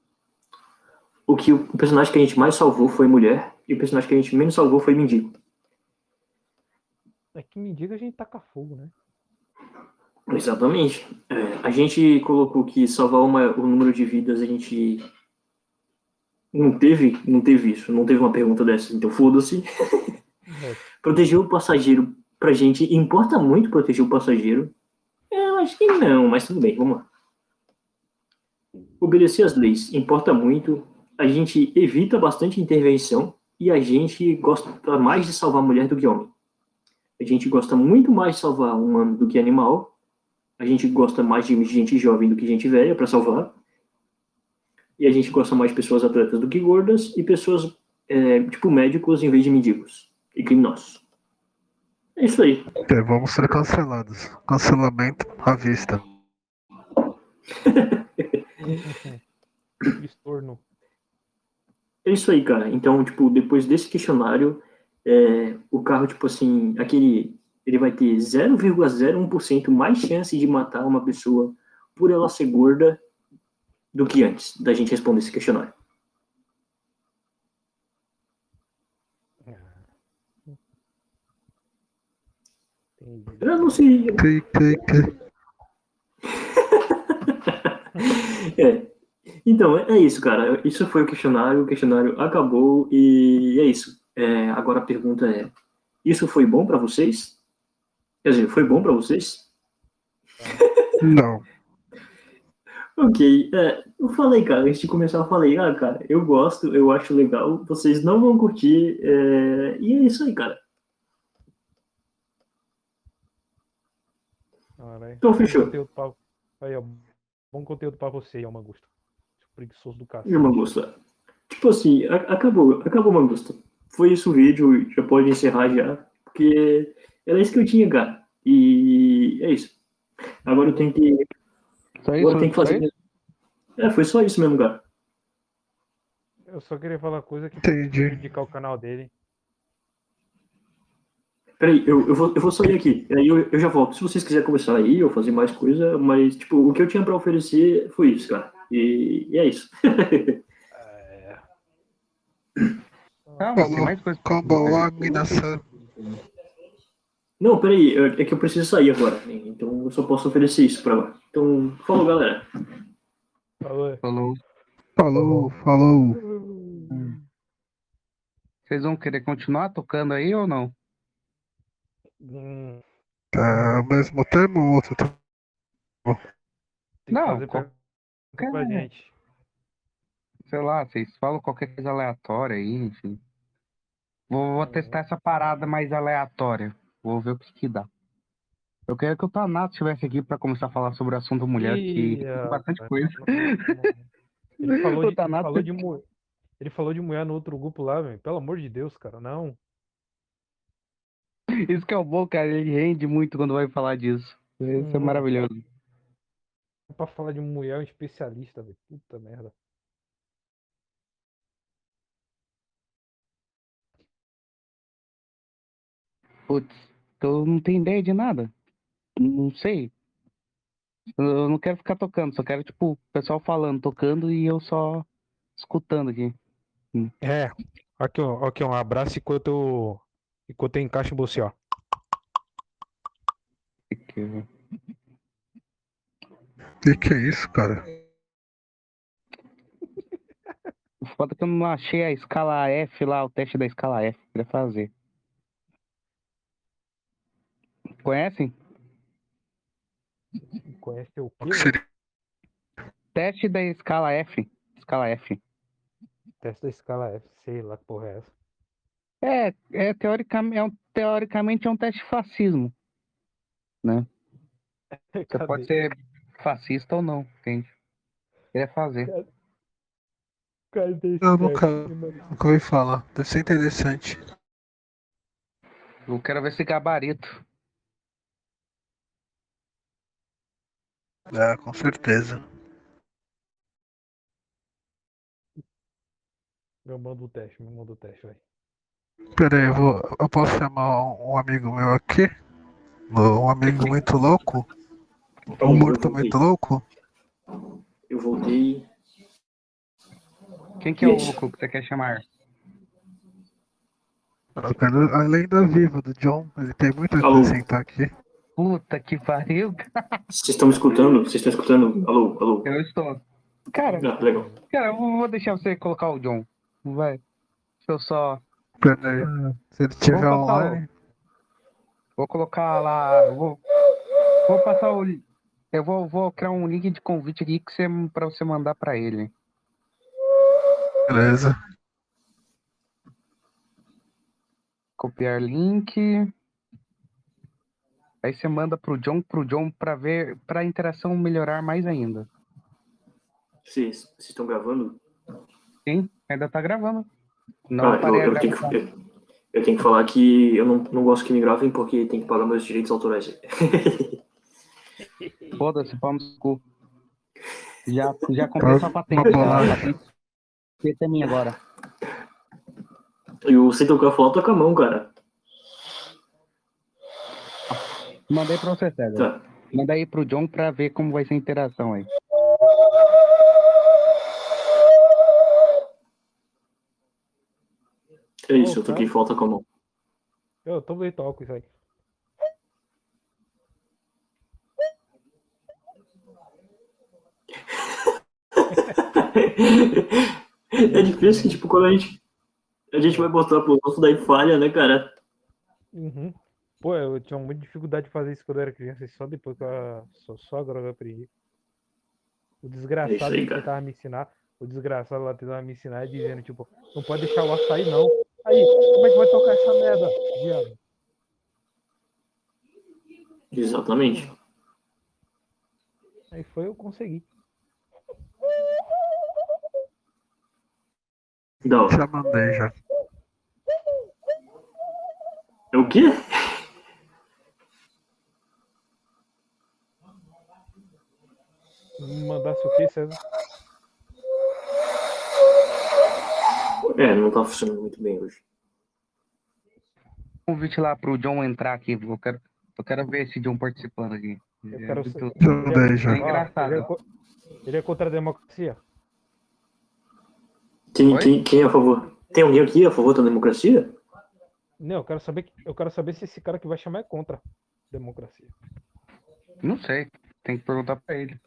O que o personagem que a gente mais salvou foi mulher, e o personagem que a gente menos salvou foi mendigo. É que me diga a gente taca fogo, né? Exatamente. É, a gente colocou que salvar uma- o número de vidas, a gente não teve, não teve isso, não teve uma pergunta dessa, então foda-se. É, [laughs] Proteger o passageiro pra gente importa muito proteger o passageiro? Eu acho que não, mas tudo bem, vamos lá. Obedecer às leis importa muito. A gente evita bastante intervenção e a gente gosta mais de salvar mulher do que homem. A gente gosta muito mais de salvar humano do que animal. A gente gosta mais de gente jovem do que gente velha para salvar. E a gente gosta mais de pessoas atletas do que gordas e pessoas, é, tipo, médicos em vez de mendigos e criminosos. É isso aí. É, vamos ser cancelados. Cancelamento à vista. [laughs] estorno. É isso aí, cara. Então, tipo, depois desse questionário, é, o carro, tipo assim, aquele. Ele vai ter 0,01% mais chance de matar uma pessoa por ela ser gorda do que antes da gente responder esse questionário. Entendi. Eu não sei. [laughs] É. Então, é isso, cara. Isso foi o questionário. O questionário acabou e é isso. É, agora a pergunta é: isso foi bom pra vocês? Quer dizer, foi bom pra vocês? Não. [laughs] Ok, é, eu falei, cara, antes de começar, eu falei, ah, cara, eu gosto, eu acho legal, vocês não vão curtir, é, e é isso aí, cara. Então, fechou. Aí, ó. Bom conteúdo pra você, ó, Mangusta. Preguiçoso do. E o Mangusta? Tipo assim, acabou, acabou, Mangusta. Foi isso o vídeo, já pode encerrar já, porque era isso que eu tinha, cara. E é isso. Agora eu tenho que, Só isso? agora eu tenho que fazer. isso? É, foi só isso mesmo, cara. Eu só queria falar uma coisa que Entendi. indicar o canal dele. Peraí, eu, eu, vou, eu vou sair aqui, aí eu, eu já volto. Se vocês quiserem conversar aí ou fazer mais coisa, mas, tipo, o que eu tinha pra oferecer foi isso, cara. E, e é isso. É... Não, mas tem mais coisa. Combo a minação. Não, peraí, é é que eu preciso sair agora, né? então eu só posso oferecer isso pra lá. Então, falou, galera. Falou. Falou. Falou, falou. Vocês vão querer continuar tocando aí ou não? Hum, Tá ao mesmo termo ou outro? termo? tem que Não, fazer qual- pergunta pra gente. Sei lá, vocês falam qualquer coisa aleatória aí, enfim. Vou, vou testar essa parada mais aleatória. Vou ver o que que dá. Eu queria que o Tanato estivesse aqui pra começar a falar sobre o assunto mulher, que tem bastante coisa. não, não. Ele [laughs] falou, de, ele, falou de mulher, ele falou de mulher no outro grupo lá, velho. Pelo amor de Deus, cara, não. Isso que é o bom, cara. Ele rende muito quando vai falar disso. Isso é Hum. maravilhoso. Pra falar de mulher, é um especialista, velho. Puta merda. Putz, eu não tenho ideia de nada. Não sei. Eu não quero ficar tocando, só quero, tipo, o pessoal falando, tocando e eu só escutando aqui. É. Aqui, ó, aqui, ó, um abraço enquanto eu, enquanto eu encaixo em você, ó. Que que é isso, cara? O foda é que eu não achei a escala F lá, o teste da escala F, queria fazer. Conhecem? Conhece o quê? que seria? Teste da escala F. Escala F. Teste da escala F, sei lá que porra é essa. É, é, teoricamente, é um, teoricamente é um teste de fascismo. [laughs] Você Cadê? pode ser fascista ou não, entende? Queria fazer. Cadê Eu nunca- mano? Nunca ouvi falar. Deve ser interessante. Eu quero ver esse gabarito. É, com certeza. Eu mando o teste, me manda o teste, velho. Pera aí, eu, vou, eu posso chamar um amigo meu aqui? Um amigo muito louco? Então, Um eu morto voltei. muito louco? Eu voltei. Quem que é o louco que você quer chamar? Eu quero a lenda viva do John. Ele tem muito a acrescentar aqui. Puta que pariu, cara. Vocês estão me escutando? Vocês estão escutando? Alô, alô. Eu estou. Cara, Ah, legal. cara, eu vou deixar você colocar o John. Vai. Deixa eu só. Pera aí. Se ele passar online. Vou colocar lá. Vou, vou passar o. Eu vou, vou criar um link de convite aqui que você, pra você mandar pra ele. Beleza. Copiar link. Aí você manda pro John, pro John pra ver, pra interação melhorar mais ainda. Vocês vocês estão gravando? Sim, ainda tá gravando. Não Ah, eu, parei a eu tenho que, eu, eu tenho que falar que eu não, não gosto que me gravem porque tem que pagar meus direitos autorais. [laughs] Foda-se, pau no cu. Já, já comprei sua patente. Patente é minha agora. E o sem tocar flauta com a mão, cara. Mandei pra você, César. Tá. Manda aí pro John pra ver como vai ser a interação aí. É isso, eu Opa. toquei flauta com a mão. Eu também toco isso aí. É difícil que, tipo, quando a gente, a gente vai botar pro outro, daí falha, né, cara? Uhum. Pô, eu tinha muita dificuldade de fazer isso quando eu era criança, e só depois que eu, só, só agora eu aprendi. O É desgraçado aí, que cara. tentava me ensinar, o desgraçado lá tentava me ensinar dizendo, tipo, não pode deixar o açaí não. Aí, como é que vai tocar essa merda, viado? Exatamente. Aí foi, eu consegui. Da hora. Já mandei já. É o quê? Mandasse o quê, César? É, não tá funcionando muito bem hoje. Convite lá pro John entrar aqui. Eu quero, eu quero ver esse John participando aqui. Eu É quero ser-. É engraçado. Ele é, co- ele é contra a democracia? Quem, quem, quem é a favor? Tem alguém aqui a favor da democracia? Não, eu quero saber, eu quero saber se esse cara que vai chamar é contra a democracia. Não sei. Tem que perguntar pra ele.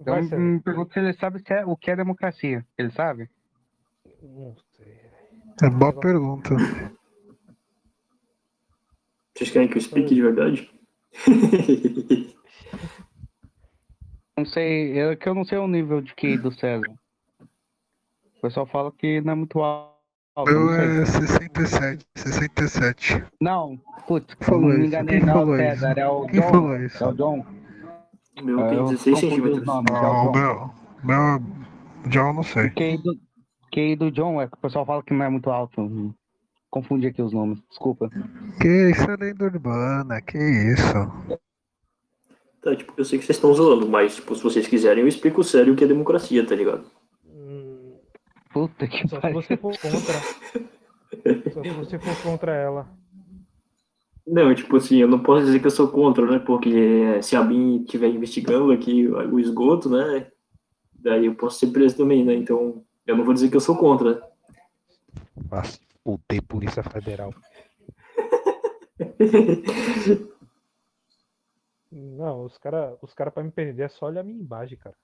Então Vai, me pergunto se ele sabe se é- o que é democracia. Ele sabe? Não sei. É boa pergunta. Vocês querem que eu explique de verdade? [laughs] Não sei, eu, que eu não sei o nível de QI do César. O pessoal fala que não é muito alto. Eu é 67, 67. não putz, Falou não me isso? enganei, Quem não, César, isso? é o Quem John. falou É isso? o John. O meu É, tem eu 16 confundi os centímetros. nomes, é Não, o meu. Meu. John, eu não sei. QI do, QI do John é que o pessoal fala que não é muito alto. Confundi aqui os nomes, desculpa. Que isso é lenda urbana, que isso? Tá, tipo, eu sei que vocês estão zoando, mas tipo, se vocês quiserem, eu explico sério o que é democracia, tá ligado? Puta que Só se pariu. você for contra. Só se você for contra ela. Não, tipo assim, eu não posso dizer que eu sou contra, né? Porque eh, se a BIM estiver investigando aqui o esgoto, né? Daí eu posso ser preso também, né? Então, eu não vou dizer que eu sou contra. Vá se fuder, Polícia Federal. Não, os caras os cara pra me prender é só olhar a minha imagem, cara.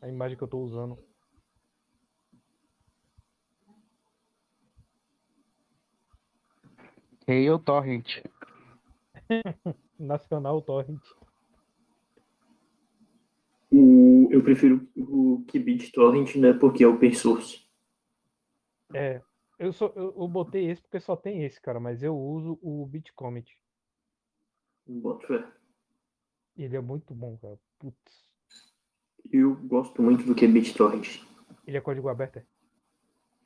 A imagem que eu tô usando. Ou Torrent. [laughs] Nacional Torrent. O, eu prefiro o que BitTorrent, né? Porque é open source. É. Eu, só, eu, eu botei esse porque só tem esse, cara, mas eu uso o Bitcomet. Boto fé. Ele é muito bom, cara. Putz. Eu gosto muito do que é BitTorrent. Ele é código aberto, é?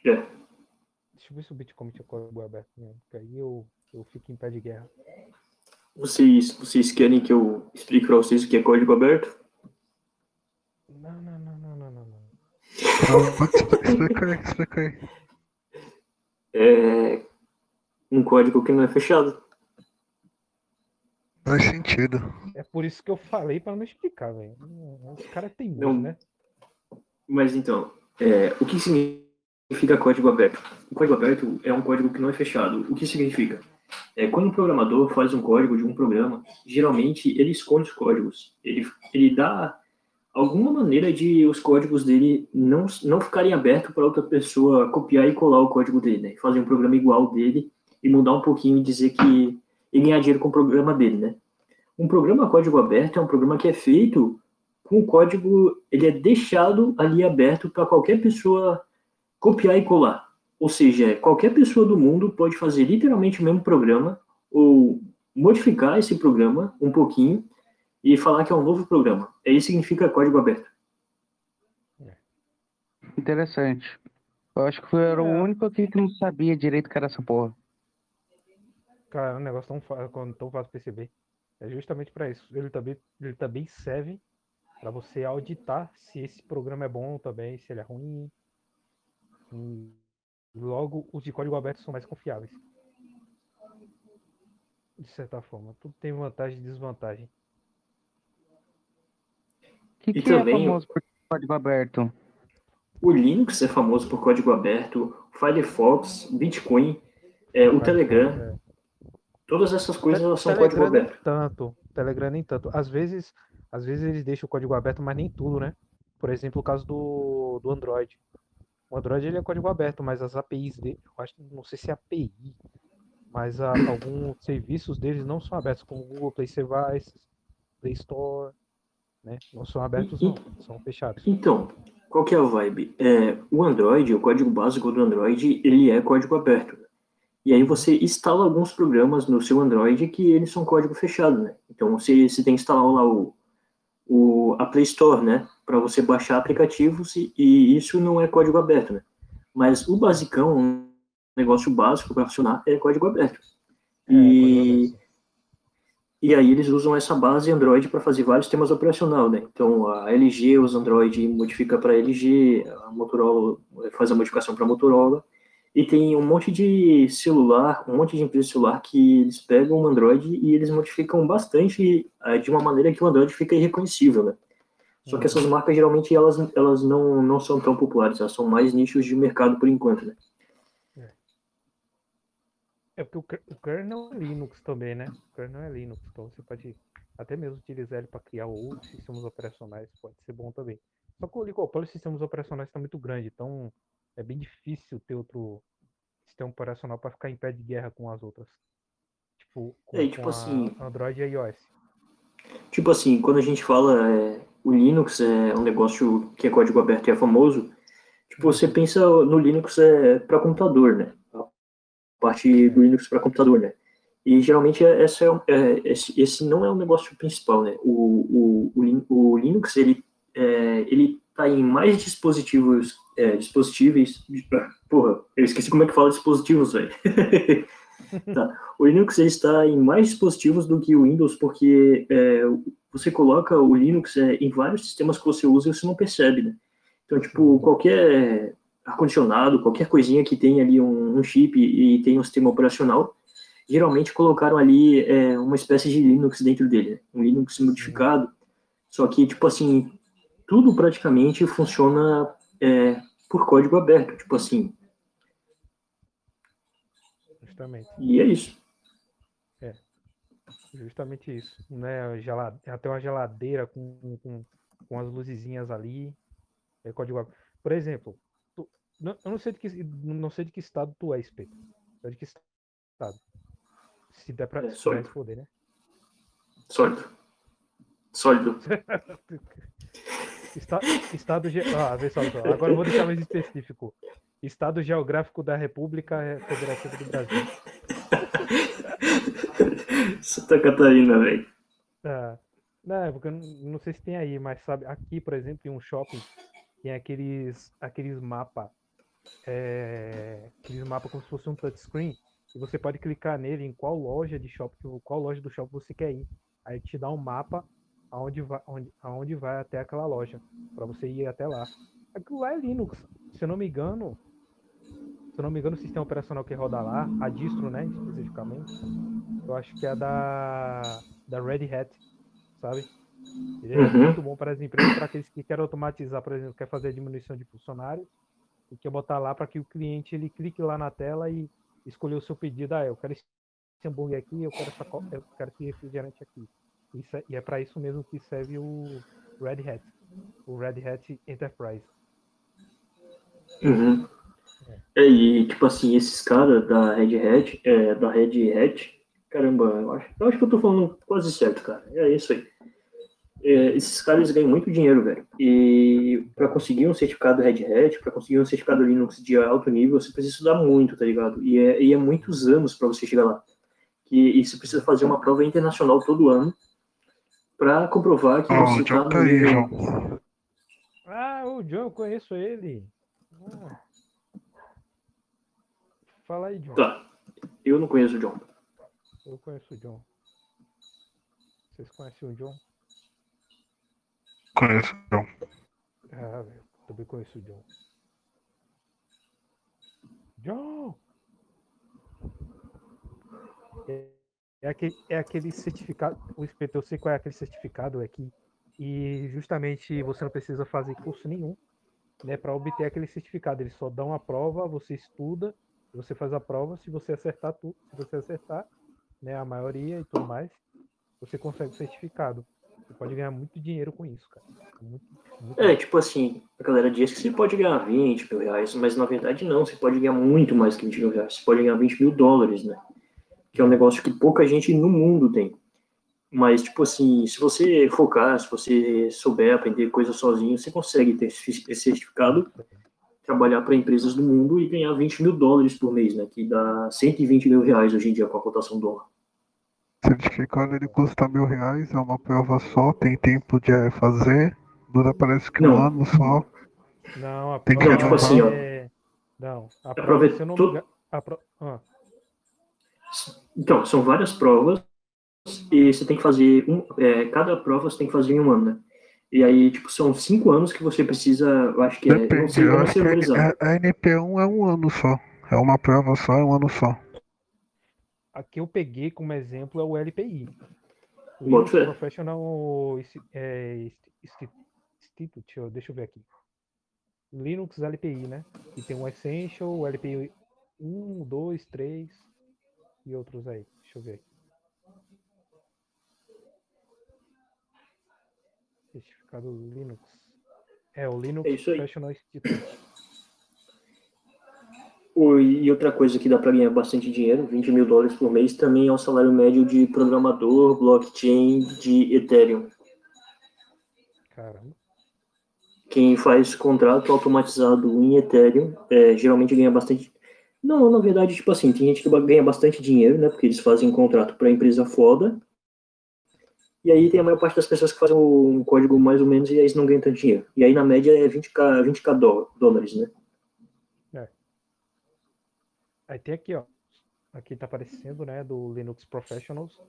É. Deixa eu ver se o Bitcomet é código aberto mesmo, porque aí eu, eu fico em pé de guerra. Vocês, vocês querem que eu explique pra vocês o que é código aberto? Não, não, não, não, não, não. não. Explica aí, explica aí. É um código que não é fechado. Faz sentido. É por isso que eu falei pra não explicar, velho. Esse cara é teimoso, Não. né? Mas então, é, o que significa código aberto? O código aberto é um código que não é fechado. O que significa? É, quando um programador faz um código de um programa, geralmente ele esconde os códigos. Ele, ele dá alguma maneira de os códigos dele não, não ficarem abertos para outra pessoa copiar e colar o código dele, né? Fazer um programa igual dele e mudar um pouquinho e dizer que e ganhar dinheiro com o programa dele, né? Um programa código aberto é um programa que é feito com o código, ele é deixado ali aberto para qualquer pessoa copiar e colar. Ou seja, qualquer pessoa do mundo pode fazer literalmente o mesmo programa ou modificar esse programa um pouquinho e falar que é um novo programa. É isso que significa código aberto. Interessante. Eu acho que eu era o É. único aqui que não sabia direito que era essa porra. Cara, é um negócio tão, quando- tão fácil de perceber. É justamente pra isso. Ele também, ele também serve pra você auditar se esse programa é bom também, se ele é ruim. E logo, os de código aberto são mais confiáveis. De certa forma. Tudo tem vantagem e desvantagem. O que, E que é também- famoso por código aberto? O Linux é famoso por código aberto, o Firefox, Bitcoin, é, o Telegram, É. todas essas coisas elas são Telegram código aberto. tanto. Telegram nem tanto. Às vezes, às vezes eles deixam o código aberto, mas nem tudo, né? Por exemplo, o caso do, do Android. O Android ele é código aberto, mas as APIs dele, eu acho, não sei se é API, mas a- alguns serviços deles não são abertos, como o Google Play Services, Play Store, né? Não são abertos, não, são fechados. Então, qual que é a vibe? É, o Android, o código básico do Android, ele é código aberto. E aí você instala alguns programas no seu Android que eles são código fechado, né? Então você, você tem que instalar lá o, o, a Play Store, né? Para você baixar aplicativos e, e isso não é código aberto, né? Mas o basicão, um negócio básico para funcionar é código aberto. É, código E, aberto. e aí eles usam essa base Android para fazer vários sistemas operacional, né? Então a LG usa Android e modifica para LG, a Motorola faz a modificação para Motorola. E tem um monte de celular, um monte de empresa celular que eles pegam o Android e eles modificam bastante eh, de uma maneira que o Android fica irreconhecível, né? Só que essas marcas geralmente elas, elas não, não são tão populares, elas são mais nichos de mercado por enquanto, né? É porque o, ker- o kernel é Linux também, né? O kernel é Linux, então você pode até mesmo utilizar ele para criar outros sistemas operacionais pode ser bom também. Só que o oligopólio de sistemas operacionais está muito grande, então é bem difícil ter outro sistema operacional para ficar em pé de guerra com as outras. Tipo, com, É, tipo com assim- Android e iOS. Tipo assim, quando a gente fala é, o Linux é um negócio que é código aberto e é famoso, tipo, você pensa no Linux é para computador, né? A parte do Linux para computador, né? E geralmente é- essa é, é, esse, esse não é o negócio principal, né? O, o, o, o Linux, ele, é, ele tá em mais dispositivos, é, dispositivos, porra, eu esqueci como é que fala dispositivos, velho. [laughs] Tá. O Linux ele está em mais dispositivos do que o Windows, porque é, você coloca o Linux é, em vários sistemas que você usa e você não percebe, né? Então, tipo, qualquer ar-condicionado, qualquer coisinha que tem ali um, um chip e tem um sistema operacional, geralmente colocaram ali é, uma espécie de Linux dentro dele, né? um Linux modificado. Só que, tipo assim, tudo praticamente funciona é, por código aberto, tipo assim, Justamente. e é isso. Justamente isso. Né? Até uma geladeira com, com, com as luzezinhas ali. É código aberto. Por exemplo, tu- não- eu não sei, de que, não sei de que estado tu é, Espeto. Tu é de que estado? Se der pra, É, sólido. responder, né? Sólido. Sólido. [laughs] Esta- estado ge... ah, vê só. Agora eu vou deixar mais específico. Estado geográfico da República Federativa do Brasil. Santa Catarina, velho. Ah, não, é porque eu não, não sei se tem aí, mas sabe, aqui, por exemplo, em um shopping, tem aqueles, aqueles mapas, aqueles mapas como se fosse um touchscreen, e você pode clicar nele em qual loja de shopping, qual loja do shopping você quer ir. Aí te dá um mapa aonde vai, onde, aonde vai até aquela loja, para você ir até lá. Aquilo lá é Linux, se eu não me engano, se eu não me engano, o sistema operacional que roda lá, a distro, né, especificamente, eu acho que é da, da Red Hat, sabe? Ele é Uhum. muito bom para as empresas, para aqueles que querem automatizar, por exemplo, quer fazer a diminuição de funcionários, e quer botar lá para que o cliente ele clique lá na tela e escolher o seu pedido. Ah, eu quero esse hambúrguer aqui, eu quero essa, eu quero esse refrigerante aqui. Isso é- e é para isso mesmo que serve o Red Hat, o Red Hat Enterprise. Uhum. É, e tipo assim, esses caras da Red Hat, é, da Red Hat, caramba, eu acho, eu acho que eu tô falando quase certo, cara. É isso aí. É, esses caras ganham muito dinheiro, velho. E para conseguir um certificado Red Hat, para conseguir um certificado Linux de alto nível, você precisa estudar muito, tá ligado? E é, e é muitos anos para você chegar lá. E, e você precisa fazer uma prova internacional todo ano para comprovar que Ó, você o John tá tá no aí, nível. João. Ah, o John, eu conheço ele. Ah. Fala aí, John. Tá. Eu não conheço o John. Eu conheço o John. Vocês conhecem o John? Conheço o João. Ah, velho, também conheço o John. John! É, é, aquele, é aquele certificado, o espeto, eu sei qual é aquele certificado aqui. E justamente você não precisa fazer curso nenhum, né, para obter aquele certificado. Eles só dão uma prova, você estuda, você faz a prova, se você acertar tudo, se você acertar, né, a maioria e tudo mais, você consegue o certificado. Você pode ganhar muito dinheiro com isso, cara. Muito, muito É, tipo assim, a galera diz que você pode ganhar 20 mil reais, mas na verdade não, você pode ganhar muito mais que 20 mil reais. Você pode ganhar 20 mil dólares, né? Que é um negócio que pouca gente no mundo tem. Mas, tipo assim, se você focar, se você souber aprender coisas sozinho, você consegue ter esse certificado, trabalhar para empresas do mundo e ganhar 20 mil dólares por mês, né? Que dá 120 mil reais hoje em dia com a cotação do dólar. Certificado ele custa mil reais, é uma prova só, tem tempo de eh, fazer, dura parece que um Não. ano só. Não, a Tem que prova tipo assim, ó. é... Não, a prova prova, é não a pro- ah, Então, são várias provas e você tem que fazer um, é, cada prova você tem que fazer em um ano, né? E aí, tipo, são cinco anos que você precisa, eu acho que é, eu não Depende, sei eu acho que cerverizar. a, a NP1 é um ano só. É uma prova só, é um ano só. a que eu peguei como exemplo é o LPI. Fé. Professional é, Insti- Institute, deixa eu ver aqui. Linux LPI, né? E tem o Essential, o LPI 1, 2, 3 e outros aí. Deixa eu ver aqui. certificado Linux. É o Linux É isso aí. Professional Institute. E outra coisa que dá para ganhar bastante dinheiro, 20 mil dólares por mês, também é o salário médio de programador blockchain de Ethereum. Caramba. Quem faz contrato automatizado em Ethereum é, geralmente ganha bastante. Não, na verdade, tipo assim, tem gente que ganha bastante dinheiro, né? Porque eles fazem um contrato para empresa foda. E aí tem a maior parte das pessoas que fazem um código mais ou menos e aí eles não ganham tanto dinheiro. E aí na média é 20k, 20k dó- dólares, né? Aí tem aqui, ó. Aqui tá aparecendo, né, do Linux Professionals,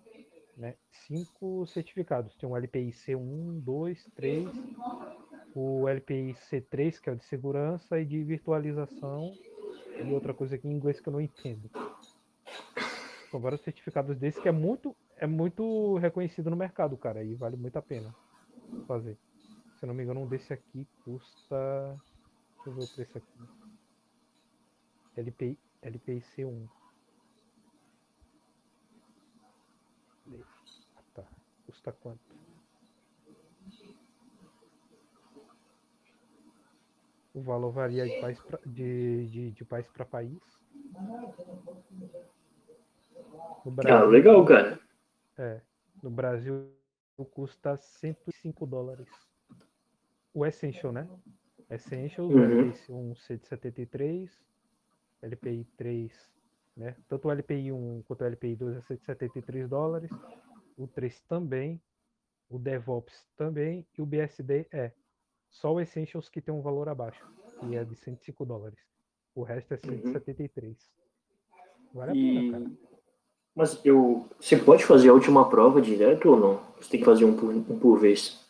né? Cinco certificados. Tem um LPI C1, 2, 3, o LPI C3, que é o de segurança e de virtualização, e outra coisa aqui em inglês que eu não entendo. São vários certificados desse que é muito, é muito reconhecido no mercado, cara, e vale muito a pena fazer. Se não me engano, um desse aqui custa. Deixa eu ver o preço aqui. Lp, LPIC1. Valor varia de país pra, de, de, de país para país. Ah, Brasil, legal, cara. é, no Brasil custa 105 dólares. O Essential, né? Essential, Uhum. LPI 1 C de 73, LPI 3, né? Tanto o LPI 1 quanto o LPI 2 é 173 dólares. O 3 também. O DevOps também. E o BSD é. Só o Essentials que tem um valor abaixo, que é de 105 dólares. O resto é 173. Vale a pena, cara. E... Mas eu, você pode fazer a última prova direto ou não? Você tem que fazer um por, um por vez.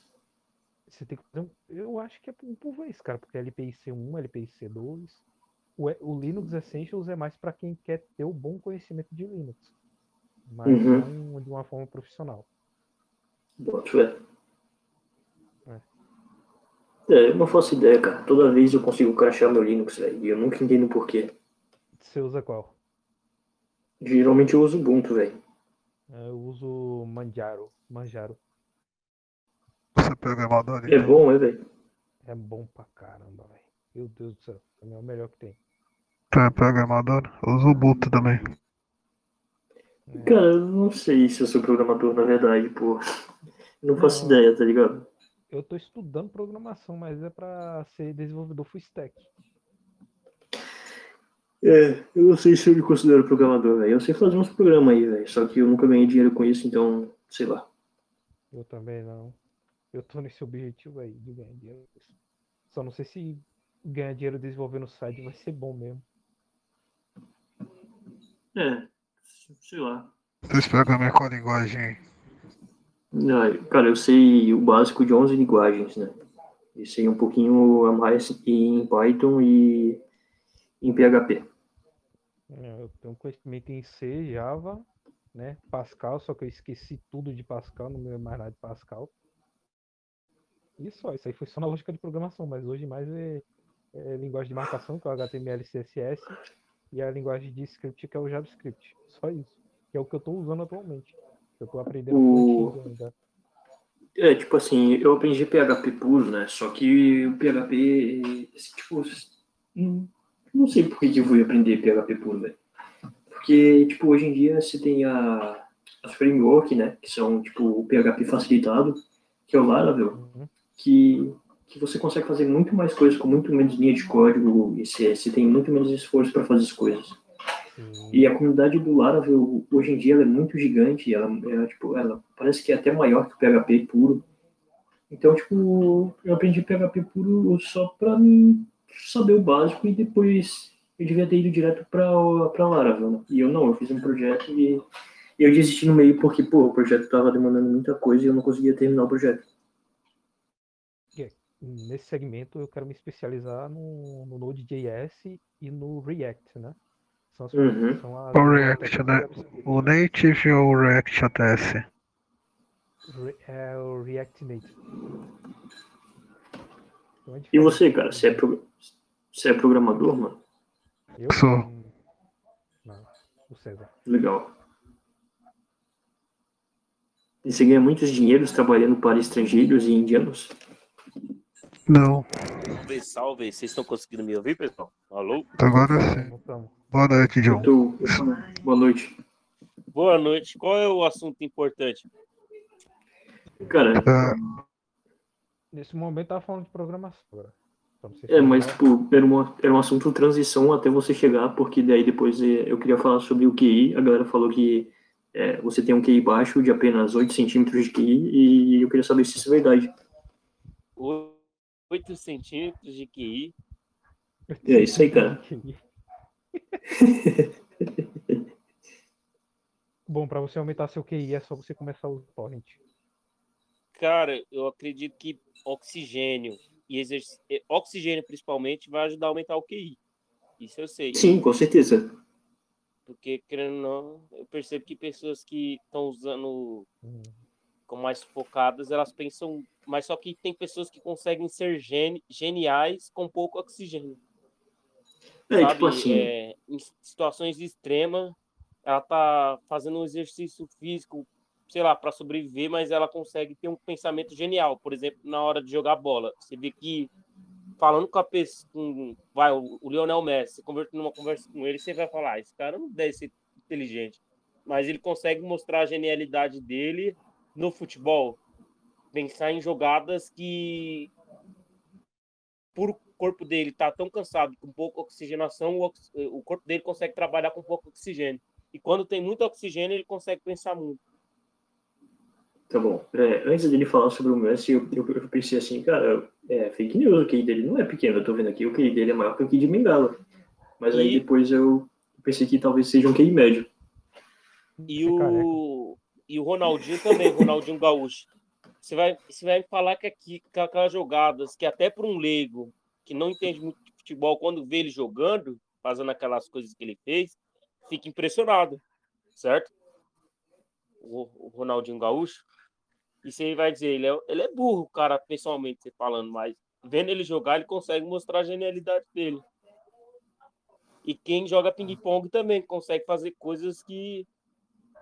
Você tem que fazer um, Eu acho que é um por vez, cara, porque LPI C1, LPI C2. O, E- o Linux Essentials é mais para quem quer ter o bom conhecimento de Linux. Mas Uhum. não de uma forma profissional. Boto fé. É. É, eu não faço ideia, cara. Toda vez eu consigo crashar meu Linux, velho. E eu nunca entendo por quê. Você usa qual? Geralmente eu uso Ubuntu, velho. Eu uso Manjaro. Manjaro. Você é programador, É bom, é, velho? É bom pra caramba, velho. Meu Deus do céu. É o melhor que tem. É programador? Eu uso o Ubuntu também. É. Cara, eu não sei se eu sou programador, na verdade, pô. Não faço Não. ideia, tá ligado? Eu tô estudando programação, mas é pra ser desenvolvedor full stack. É, eu não sei se eu me considero programador, velho. Eu sei fazer uns programas aí, velho. Só que eu nunca ganhei dinheiro com isso, então, sei lá. Eu também não. Eu tô nesse objetivo aí de ganhar dinheiro. com isso. Só não sei se ganhar dinheiro desenvolvendo site vai ser bom mesmo. É, sei lá. Vocês programam em qual linguagem? Ah, Cara, eu sei o básico de 11 linguagens, né? Eu sei um pouquinho a mais em Python e em PHP. É, Eu tenho conhecimento em C, Java, né? Pascal, só que eu esqueci tudo de Pascal, não lembro mais nada de Pascal. Isso aí foi só na lógica de programação, mas hoje mais é, é linguagem de marcação, que é o HTML e CSS, e a linguagem de script, que é o JavaScript. Só isso. Que é o que eu estou usando atualmente. Eu estou aprendendo O- ainda. É, tipo assim, eu aprendi PHP puro, né? Só que o PHP, tipo, não sei por que que eu fui aprender PHP puro, velho. Porque, tipo, hoje em dia você tem a, as framework, né? Que são, tipo, o PHP facilitado, que é o Laravel, Uhum. que, que você consegue fazer muito mais coisas com muito menos linha de código e você, você tem muito menos esforço para fazer as coisas. Sim. E a comunidade do Laravel, hoje em dia, ela é muito gigante, ela, ela, tipo, ela parece que é até maior que o PHP puro. Então, tipo, eu aprendi PHP puro só para saber o básico e depois eu devia ter ido direto para Laravel, né? E eu não, eu fiz um projeto e eu desisti no meio porque, pô, o projeto estava demandando muita coisa e eu não conseguia terminar o projeto. Nesse segmento eu quero me especializar no, no Node.js e no React, né? São as, Uhum. são as O React, né? O Native ou o React ATS? Re- é o React Native. E você, cara, você é, pro- você é programador, mano? Eu? Sou. Não, o César. Legal. E você ganha muitos dinheiros trabalhando para estrangeiros e indianos? Não, Salve, salve. Vocês estão conseguindo me ouvir, pessoal? Alô? agora sim. Boa noite, John. Tô- Boa noite. Boa noite. Qual é o assunto importante? Cara, Ah, Nesse momento tava falando de programação agora. Ser é, mas tipo, era, uma, era um assunto transição até você chegar, porque daí depois eh, eu queria falar sobre o QI. A galera falou que eh, você tem um QI baixo de apenas 8 centímetros de QI e eu queria saber se isso é verdade. 8 centímetros de QI. É isso aí, cara. [laughs] [laughs] Bom, pra você aumentar seu QI é só você começar o torrent. Cara, eu acredito que oxigênio e exerc... eh, oxigênio principalmente vai ajudar a aumentar o QI. Isso eu sei. Sim, com certeza. Porque, querendo ou não, eu percebo que pessoas que estão usando Hum. com mais focadas, elas pensam. Mas só que tem pessoas que conseguem ser geni- geniais com pouco oxigênio. É, sabe? tipo assim, É, em situações extremas, ela tá fazendo um exercício físico, sei lá, para sobreviver, mas ela consegue ter um pensamento genial. Por exemplo, na hora de jogar bola, você vê que falando com a pessoa, com, vai, o o Lionel Messi, conversa numa conversa com ele, você vai falar, "Ah, esse cara não deve ser inteligente, mas ele consegue mostrar a genialidade dele no futebol, pensar em jogadas que por corpo dele tá tão cansado com pouca oxigenação, o, ox- o corpo dele consegue trabalhar com pouco oxigênio. E quando tem muito oxigênio, ele consegue pensar muito. Tá bom. É, antes dele falar sobre o Messi, eu, eu, eu pensei assim, cara, é fake news, o QI dele não é pequeno, eu tô vendo aqui, o QI dele é maior que o QI de Bengala. Mas aí E- depois eu pensei que talvez seja um QI médio. E o, e o Ronaldinho também, Ronaldinho Gaúcho. Você vai, você vai me falar que aqui, com aquelas jogadas que até para um leigo que não entende muito de futebol, quando vê ele jogando, fazendo aquelas coisas que ele fez, fica impressionado, certo? O, o Ronaldinho Gaúcho. E você vai dizer, ele é, ele é burro, cara, pessoalmente, você falando, mas vendo ele jogar, ele consegue mostrar a genialidade dele. E quem joga ping-pong também consegue fazer coisas que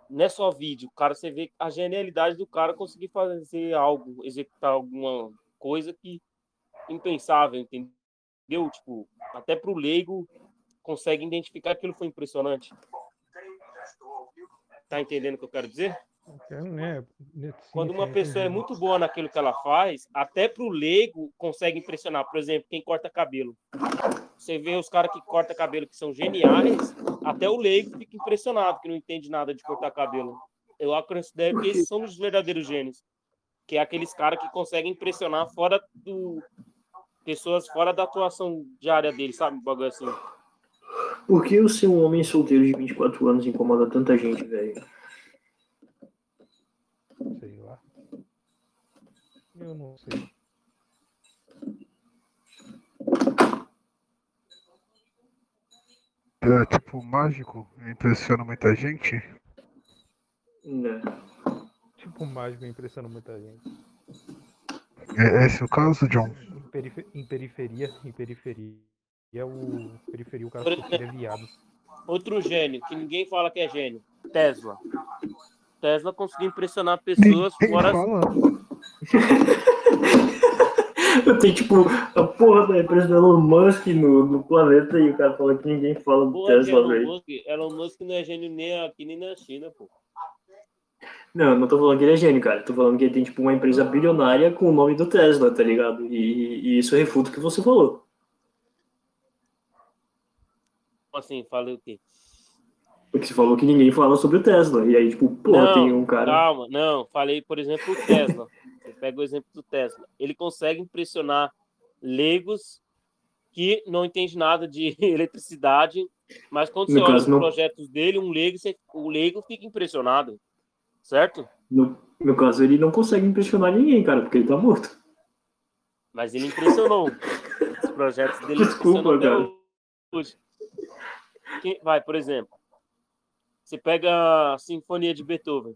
não é só vídeo. O cara, você vê a genialidade do cara conseguir fazer algo, executar alguma coisa que impensável, entendeu? Tipo, até pro leigo consegue identificar que aquilo foi impressionante. Tá entendendo o que eu quero dizer? É, né, sim, Quando uma sim, pessoa é muito boa naquilo que ela faz, até pro leigo consegue impressionar. Por exemplo, quem corta cabelo. Você vê os caras que cortam cabelo que são geniais, até o leigo fica impressionado, que não entende nada de cortar cabelo. Eu considero que esses são os verdadeiros gênios. Que é aqueles caras que conseguem impressionar fora do. Pessoas fora da atuação diária deles, sabe? Um bagulho assim. Por que o ser um homem solteiro de 24 anos incomoda tanta gente, velho? Sei lá. Eu não sei. é tipo mágico, impressiona muita gente. Né? Tipo, mágico impressiona muita gente. É esse o caso, John? Em, perife- em periferia, em periferia, o periferia o cara é viado. Outro gênio, que ninguém fala que é gênio. Tesla. Tesla conseguiu impressionar pessoas Ninguém fora. [laughs] Tem tipo a porra da empresa do Elon Musk no, no planeta e o cara fala que ninguém fala do Porra Tesla, velho. Elon Musk não é gênio nem aqui nem na China, pô. Não, não tô falando que ele é gênio, cara. Tô falando que ele tem tipo uma empresa bilionária com o nome do Tesla, tá ligado? E, e isso refuta o que você falou. Como assim? Falei o quê? Porque você falou que ninguém fala sobre o Tesla. E aí, tipo, porra, Não, tem um cara. Calma, não. Falei, por exemplo, o Tesla. Você pega o exemplo do Tesla. Ele consegue impressionar leigos que não entendem nada de [laughs] eletricidade, mas quando No você olha os não- projetos dele, um leigo, você- o leigo fica impressionado, certo? No, no caso, ele não consegue impressionar ninguém, cara, porque ele tá morto. Mas ele impressionou. [laughs] Os projetos dele Desculpa, cara. Quem- vai, por exemplo, você pega a Sinfonia de Beethoven.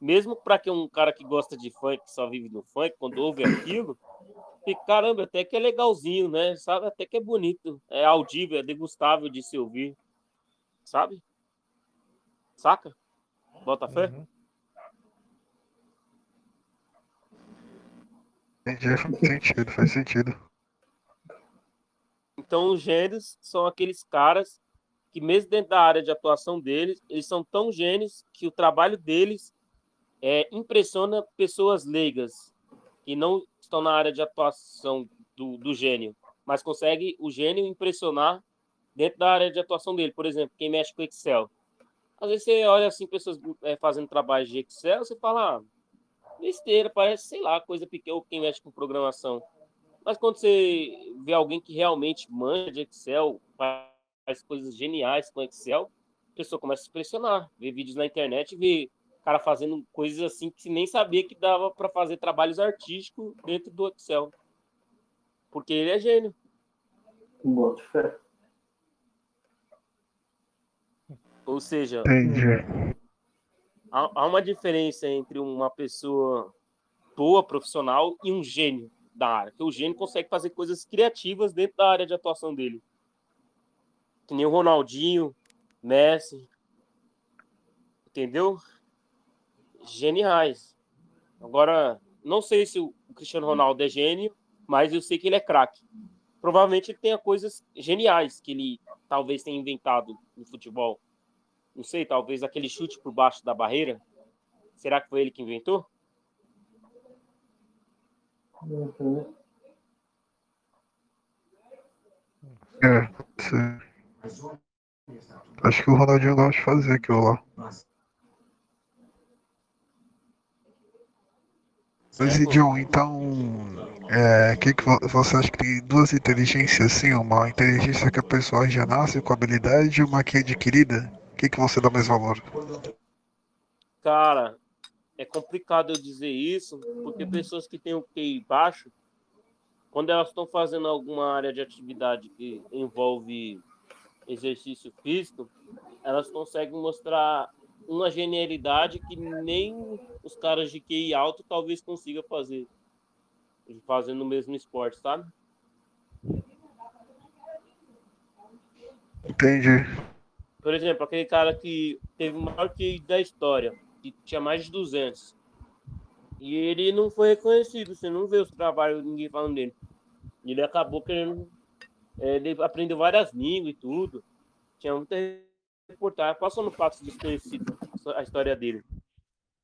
Mesmo para que um cara que gosta de funk, que só vive no funk, quando ouve aquilo, fica, caramba, até que é legalzinho, né? Sabe? Até que é bonito. É audível, é degustável de se ouvir. Sabe? Saca? Bota fé? Uhum. Entendi, faz sentido, faz sentido. Então, os gênios são aqueles caras que, mesmo dentro da área de atuação deles, eles são tão gênios que o trabalho deles é, impressiona pessoas leigas que não estão na área de atuação do, do gênio, mas consegue o gênio impressionar dentro da área de atuação dele. Por exemplo, quem mexe com Excel. Às vezes você olha assim, pessoas é, fazendo trabalho de Excel, você fala, ah, besteira, parece, sei lá, coisa pequena, quem mexe com programação. Mas quando você vê alguém que realmente manja de Excel, faz coisas geniais com Excel, a pessoa começa a se impressionar, vê vídeos na internet, vê cara fazendo coisas assim que nem sabia que dava para fazer trabalhos artísticos dentro do Excel. Porque ele é gênio. Boto fé. Ou seja, Entendi. há, uma diferença entre uma pessoa boa profissional e um gênio da área. Porque o gênio consegue fazer coisas criativas dentro da área de atuação dele. Que nem o Ronaldinho, Messi. Entendeu? Geniais. Agora, não sei se o Cristiano Ronaldo é gênio, mas eu sei que ele é craque. Provavelmente ele tenha coisas geniais que ele talvez tenha inventado no futebol. Não sei, talvez aquele chute por baixo da barreira. Será que foi ele que inventou? É, sim. Acho que o Ronaldinho gosta de fazer aquilo lá. Mas, John, então, é, que que vo- você acha que tem duas inteligências, assim, uma inteligência que a pessoa já nasce com habilidade e uma que é adquirida? O que, que você dá mais valor? Cara, é complicado eu dizer isso, porque pessoas que têm o QI baixo, quando elas estão fazendo alguma área de atividade que envolve exercício físico, elas conseguem mostrar uma genialidade que nem os caras de QI alto talvez consigam fazer, fazendo o mesmo esporte, sabe? Entendi. Por exemplo, aquele cara que teve o maior QI da história, que tinha mais de 200. E ele não foi reconhecido, você não vê os trabalhos, ninguém falando dele. Ele acabou querendo. é, Ele aprendeu várias línguas e tudo. Tinha muita reportagem, passou no fato desconhecido a história dele.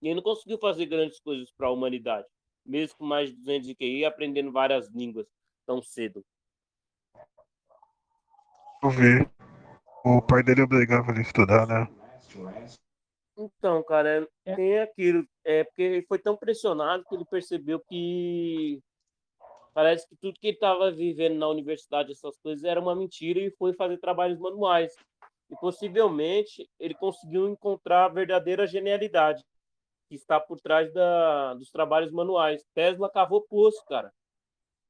E ele não conseguiu fazer grandes coisas para a humanidade, mesmo com mais de 200 de QI, aprendendo várias línguas tão cedo. Eu vi. O pai dele obrigava ele a estudar, né? Então, cara, é- tem aquilo. É porque ele foi tão pressionado que ele percebeu que parece que tudo que ele estava vivendo na universidade, essas coisas, era uma mentira e foi fazer trabalhos manuais. E possivelmente ele conseguiu encontrar a verdadeira genialidade que está por trás da, dos trabalhos manuais. Tesla cavou poço, cara.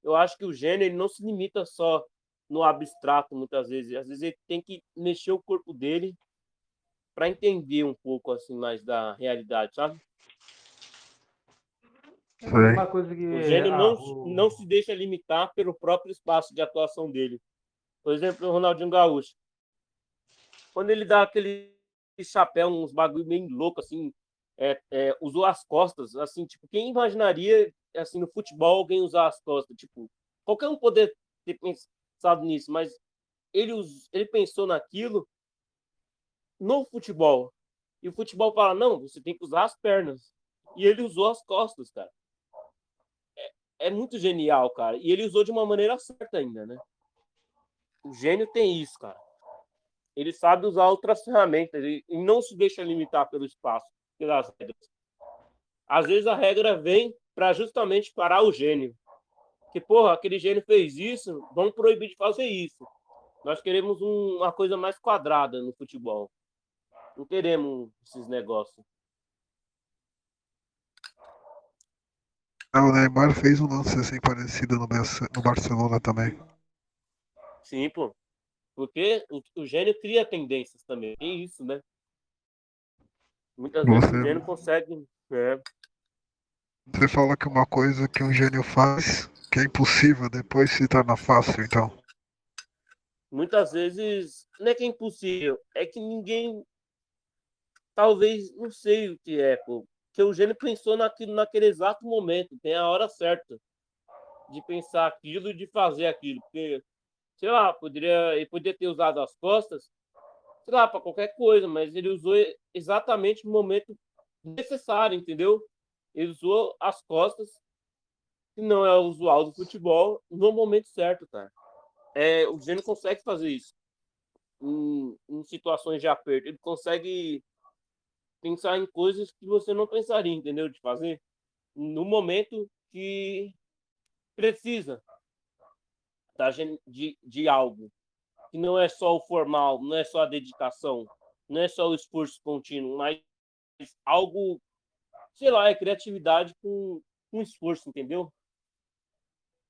Eu acho que o gênio ele não se limita só no abstrato, muitas vezes. Às vezes ele tem que mexer o corpo dele para entender um pouco assim mais da realidade, sabe? Uma coisa que. O gênio ah, não, o- não se deixa limitar pelo próprio espaço de atuação dele. Por exemplo, o Ronaldinho Gaúcho. Quando ele dá aquele chapéu, uns bagulho meio louco, assim, é, é, usou as costas, assim, tipo, quem imaginaria, assim, no futebol, alguém usar as costas? Tipo, qualquer um poder ter pensado nisso, mas ele, ele pensou naquilo no futebol. E o futebol fala, não, você tem que usar as pernas. E ele usou as costas, cara é muito genial, cara. E ele usou de uma maneira certa ainda, né? O gênio tem isso, cara. Ele sabe usar outras ferramentas e não se deixa limitar pelo espaço, pelas regras. Às vezes a regra vem para justamente parar o gênio. Que, porra, aquele gênio fez isso, vamos proibir de fazer isso. Nós queremos um- uma coisa mais quadrada no futebol. Não queremos esses negócios. Ah, O Neymar fez um lance assim parecido no, no Barcelona também. Sim, pô. Porque o, o gênio cria tendências também. É isso, né? Muitas vezes Você- o gênio consegue. é, Você fala que uma coisa que um gênio faz que é impossível depois se torna fácil, então. muitas vezes não é que é impossível, é que ninguém. Talvez, não sei o que é, pô. Porque o gênio pensou naquilo naquele exato momento, tem a hora certa. de pensar aquilo e de fazer aquilo. Porque, sei lá, poderia, ele poderia ter usado as costas, sei lá, para qualquer coisa, mas ele usou exatamente no momento necessário, entendeu? Ele usou as costas, que não é usual do futebol, no momento certo, cara. É, o Gênio consegue fazer isso em, em situações de aperto. Ele consegue pensar em coisas que você não pensaria, entendeu? De fazer no momento que precisa da, de, de algo. Que não é só o formal, não é só a dedicação, não é só o esforço contínuo, mas algo, sei lá, é criatividade com, com esforço, entendeu?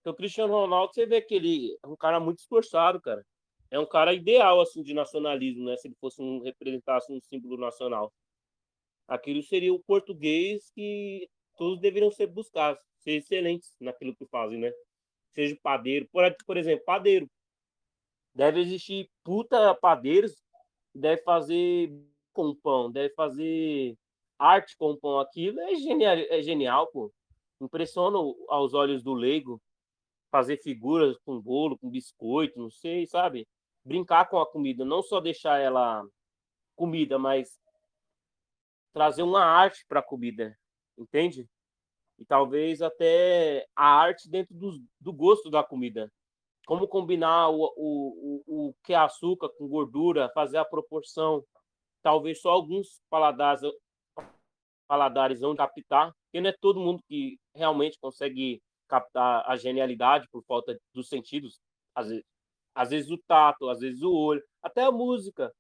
Então, o Cristiano Ronaldo, você vê que ele é um cara muito esforçado, cara. É um cara ideal, assim, de nacionalismo, né? Se ele fosse um, representasse um símbolo nacional. Aquilo seria o português que todos deveriam ser buscados, ser excelentes naquilo que fazem, né? Seja padeiro, por, por exemplo, padeiro. Deve existir puta padeiros que deve fazer com pão, deve fazer arte com pão. Aquilo é genial, é genial, pô. Impressiona aos olhos do leigo fazer figuras com bolo, com biscoito, não sei, sabe? Brincar com a comida, não só deixar ela comida, mas trazer uma arte para a comida, entende? E talvez até a arte dentro do, do gosto da comida. Como combinar o, o, o, o que é açúcar com gordura, fazer a proporção. Talvez só alguns paladares, paladares vão captar, porque não é todo mundo que realmente consegue captar a genialidade por falta dos sentidos. Às vezes, às vezes o tato, às vezes o olho, até a música.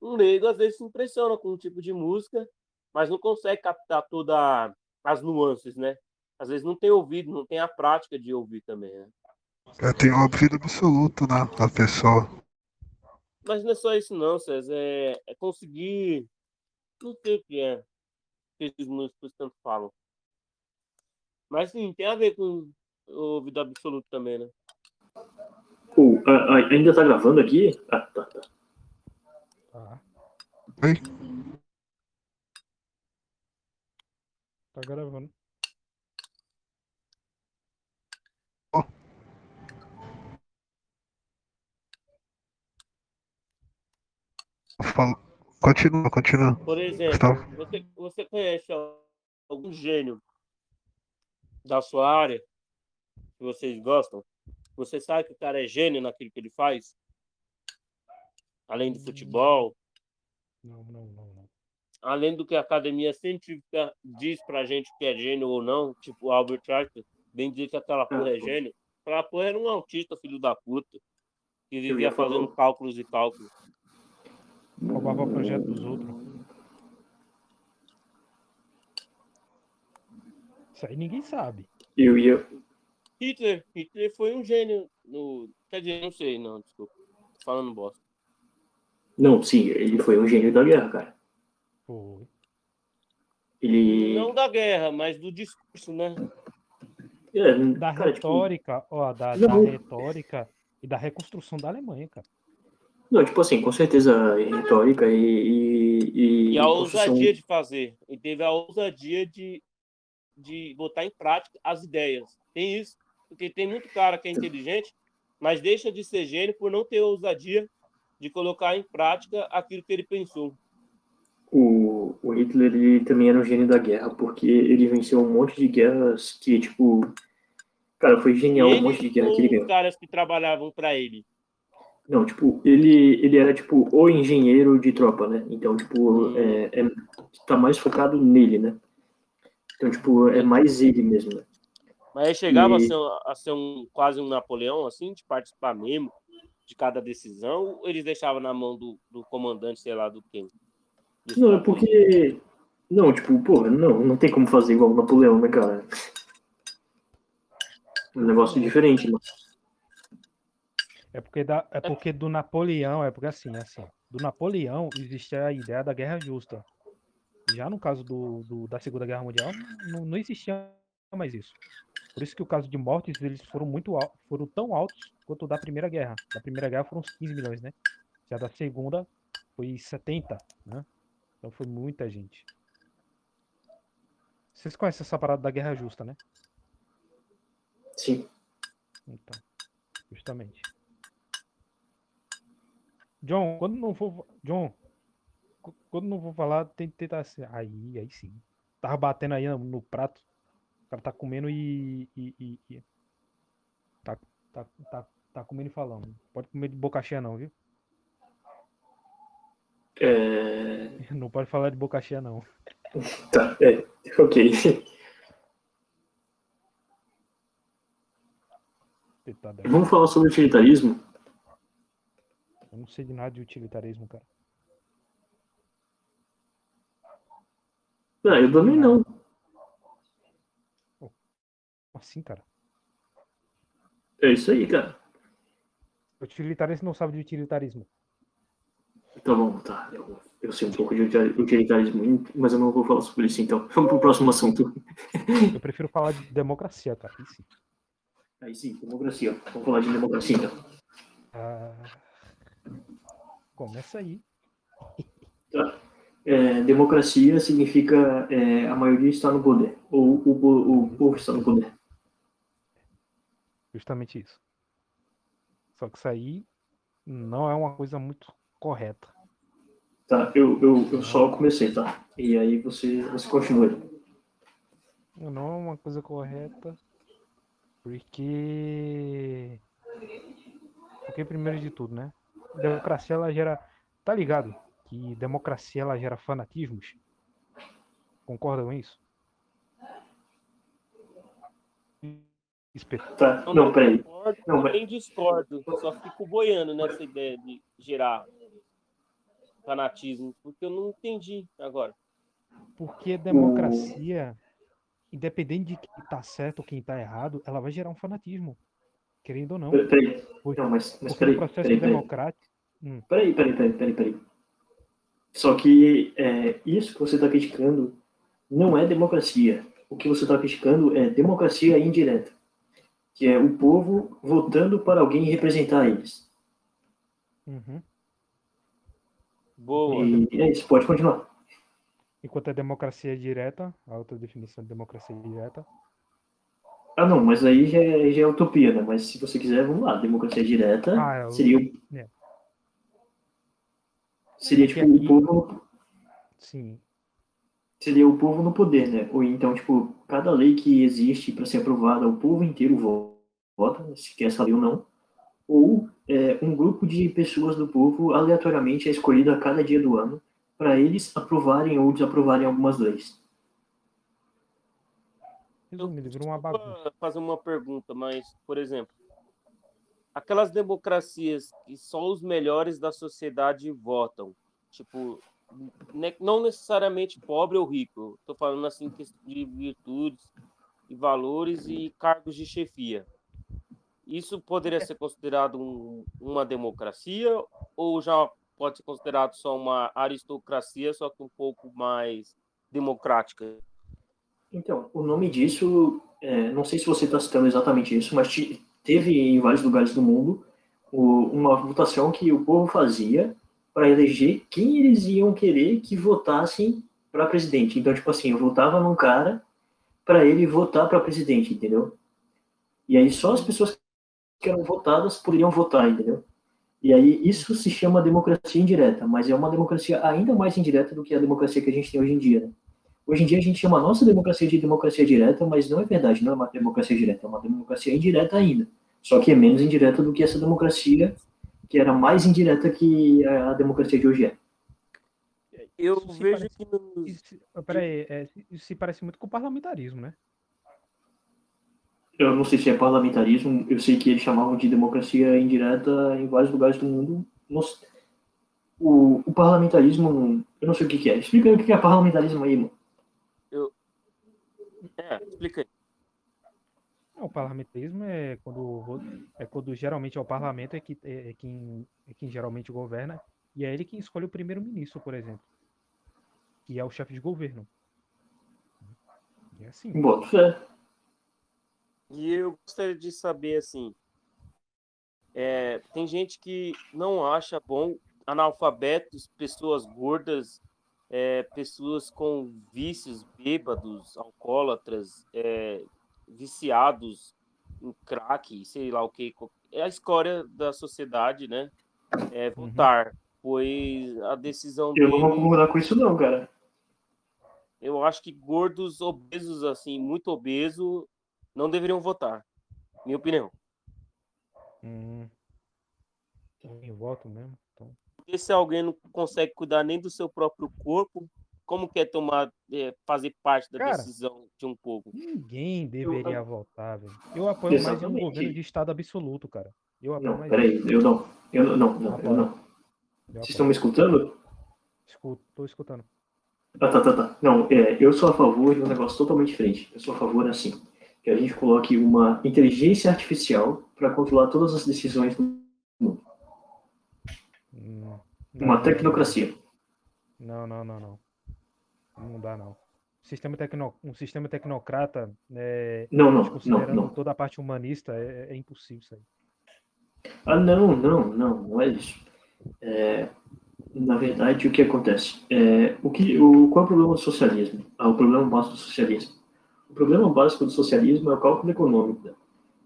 Um leigo às vezes se impressiona com um tipo de música, mas não consegue captar todas as nuances, né? Às vezes não tem ouvido, não tem a prática de ouvir também, né? Eu tenho ouvido absoluto na, na pessoa. Mas não é só isso não, César. É, é conseguir. Não sei o que é. Que esses músicos tanto falam. Mas sim, tem a ver com o ouvido absoluto também, né? Uh, ainda tá gravando aqui? Ah, tá, tá. Tá. Oi? Tá gravando. Fala- Continua, continua. Por exemplo, Gustavo. você, você conhece algum gênio da sua área que vocês gostam? Você sabe que o cara é gênio naquilo que ele faz? Além do futebol, Não, não, não, não. além do que a academia científica diz pra gente que é gênio ou não, tipo o Albert Einstein, bem dizer que aquela porra é gênio. Aquela porra era um autista, filho da puta, que vivia fazendo cálculos e cálculos. Roubava o projeto dos outros. Isso aí ninguém sabe. Eu ia. Hitler, Hitler foi um gênio no. Quer dizer, não sei, não, desculpa. Tô falando bosta. Não, sim, ele foi um gênio da guerra, cara. Foi. Ele. Não da guerra, mas do discurso, né? É, Da cara, tipo, retórica, ó, da, da retórica e da reconstrução da Alemanha, cara. Não, tipo assim, com certeza retórica e. E, E a construção- ousadia de fazer. E teve a ousadia de, de botar em prática as ideias. Tem isso. Porque tem muito cara que é inteligente, mas deixa de ser gênio por não ter ousadia de colocar em prática aquilo que ele pensou. O, o Hitler ele também era um gênio da guerra, porque ele venceu um monte de guerras que, tipo. Cara, foi genial um monte de guerra que ele os ganhou. caras que trabalhavam para ele. Não, tipo, ele, ele era, tipo, o engenheiro de tropa, né? Então, tipo, Hum. é, é- tá mais focado nele, né? Então, tipo, é mais ele mesmo, né? Mas ele chegava a, E- ser, a ser um, quase um Napoleão, assim, de participar mesmo de cada decisão, ou eles deixavam na mão do, do comandante, sei lá, do quem? Do Não, é porque. Não, tipo, porra, não, não tem como fazer igual o Napoleão, né, cara? Um negócio diferente, mano. É porque, da, é porque do Napoleão, é porque assim, assim, do Napoleão existe a ideia da guerra justa. Já no caso do, do- da Segunda Guerra Mundial, não, não existia mais isso. Por isso que o caso de mortes, eles foram muito foram tão altos quanto o da Primeira Guerra. Da Primeira Guerra foram uns 15 milhões, né? Já da Segunda foi 70, né? Então foi muita gente. Vocês conhecem essa parada da guerra justa, né? Sim. Então, justamente. John, quando não for. John, qu- quando não for falar, tem que tentar assim. Aí, aí sim. Tava batendo aí no, prato. O cara tá comendo e. e- e- e- Tá, tá, tá, tá comendo e falando. Pode comer de boca cheia, não, viu? É, [laughs] Não pode falar de boca cheia, não. tá, é, ok. [laughs] Vamos falar sobre utilitarismo? Eu não sei de nada de utilitarismo, cara. Não, eu também não. Como assim, cara? É isso aí, cara. Utilitarismo não sabe de utilitarismo. Tá bom, tá. Eu, eu sei um pouco de util- utilitarismo, mas eu não vou falar sobre isso, então. [laughs] Vamos pro próximo assunto. Eu prefiro falar de democracia, cara. Aí sim. Aí sim, democracia. Vamos falar de democracia, então. Ah, Começa aí. É, democracia significa é, a maioria está no poder, ou o, po- o povo está no poder. Justamente isso. Só que isso aí não é uma coisa muito correta. Tá, eu, eu, eu só comecei, tá? E aí você, você continua. Não é uma coisa correta porque. Porque, primeiro de tudo, né? Democracia ela gera. Tá ligado? Que democracia ela gera fanatismos? Concorda com isso? Tá, Eu não, peraí. concordo, Não, mas- também discordo. Só fico boiando nessa ideia de gerar fanatismo, porque eu não entendi agora. Porque democracia, independente de quem tá certo ou quem tá errado, ela vai gerar um fanatismo. Querendo ou não. Peraí, peraí. Não, mas, mas peraí, processo peraí, peraí. democrático. Peraí, peraí, peraí, peraí, peraí. Só que é, isso que você está criticando não é democracia. O que você está criticando é democracia indireta, que é o povo votando para alguém representar eles. Uhum. Boa. E é isso, pode continuar. Enquanto a democracia é direta, a outra definição de democracia direta. Ah, não, mas aí já é, já é utopia, né? Mas se você quiser, vamos lá. Democracia direta Ah, é o- seria, é. seria tipo aqui- o povo Sim. seria o povo no poder, né? Ou então, tipo, cada lei que existe para ser aprovada, o povo inteiro vo- vota, se quer lei ou não. Ou é, um grupo de pessoas do povo aleatoriamente é escolhido a cada dia do ano para eles aprovarem ou desaprovarem algumas leis. Resumindo, virou uma bagunça. Fazer uma pergunta, mas, por exemplo, aquelas democracias que só os melhores da sociedade votam, tipo, não necessariamente pobre ou rico, estou falando assim de virtudes e valores e cargos de chefia. Isso poderia ser considerado um- uma democracia ou já pode ser considerado só uma aristocracia, só que um pouco mais democrática? Então, o nome disso, é, não sei se você está citando exatamente isso, mas te- teve em vários lugares do mundo o- uma votação que o povo fazia para eleger quem eles iam querer que votassem para presidente. Então, tipo assim, eu votava num cara para ele votar para presidente, entendeu? E aí só as pessoas que eram votadas poderiam votar, entendeu? E aí isso se chama democracia indireta, mas é uma democracia ainda mais indireta do que a democracia que a gente tem hoje em dia. né? Hoje em dia a gente chama a nossa democracia de democracia direta, mas não é verdade, não é uma democracia direta, é uma democracia indireta ainda. Só que é menos indireta do que essa democracia, que era mais indireta que a democracia de hoje é. Eu Isso vejo parece- que nos, Isso, se- ah, peraí, é, isso se parece muito com o parlamentarismo, né? Eu não sei se é parlamentarismo, eu sei que eles chamavam de democracia indireta em vários lugares do mundo. O, o parlamentarismo, eu não sei o que, que é. Explica aí o que que é parlamentarismo aí, mano. É, explica aí. O parlamentarismo é quando, é quando geralmente é o parlamento é, que, é, é quem, é quem geralmente governa, e é ele quem escolhe o primeiro-ministro, por exemplo, que é o chefe de governo. E é assim. Boto fé. E eu gostaria de saber assim, é, tem gente que não acha bom analfabetos, pessoas gordas, é, pessoas com vícios, bêbados, alcoólatras, é, viciados em crack, sei lá o que. É a escória da sociedade, né? É votar. Pois a decisão Eu não vou dele- concordar com isso, não, cara. eu acho que gordos obesos, assim, muito obeso, não deveriam votar. Minha opinião. Hum. Eu voto mesmo. Então. Porque se alguém não consegue cuidar nem do seu próprio corpo, como quer tomar, é, fazer parte da Cara, decisão de um povo? Ninguém deveria votar, velho. Eu apoio mais um Exatamente. governo de estado absoluto, cara. Eu apoio Não, mais peraí, eu não. Eu não, não, eu não. Eu Vocês estão me escutando? Escuto, tô escutando. Ah, tá, tá, tá. Não, é, eu sou a favor de um negócio totalmente diferente. Eu sou a favor, assim, que a gente coloque uma inteligência artificial para controlar todas as decisões do. Hum, Uma não, tecnocracia. Não, não, não, não. Não dá, não. Sistema tecno... Um sistema tecnocrata, é, Não, não, não, não. toda a parte humanista, é, é impossível isso aí. Ah, não, não, não, não é isso. É, na verdade, o que acontece? É, o que, o, qual é o problema do socialismo? Ah, o problema básico do socialismo. O problema básico do socialismo é o cálculo econômico.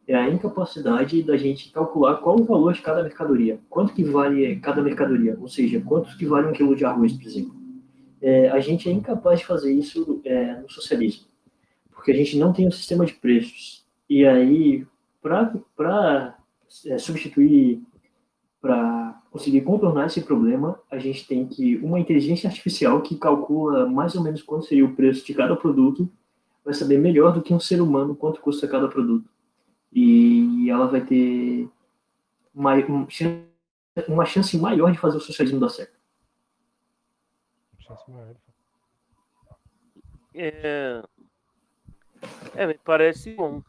É a incapacidade da gente calcular qual o valor de cada mercadoria. Quanto que vale cada mercadoria? Ou seja, quanto que vale um quilo de arroz, por exemplo. É, a gente é incapaz de fazer isso é, no socialismo. Porque a gente não tem um sistema de preços. E aí, para é, substituir, para conseguir contornar esse problema, a gente tem que uma inteligência artificial que calcula mais ou menos quanto seria o preço de cada produto, vai saber melhor do que um ser humano quanto custa cada produto. E ela vai ter um uma chance maior de fazer o socialismo dar certo. Chance maior. É, é me parece bom,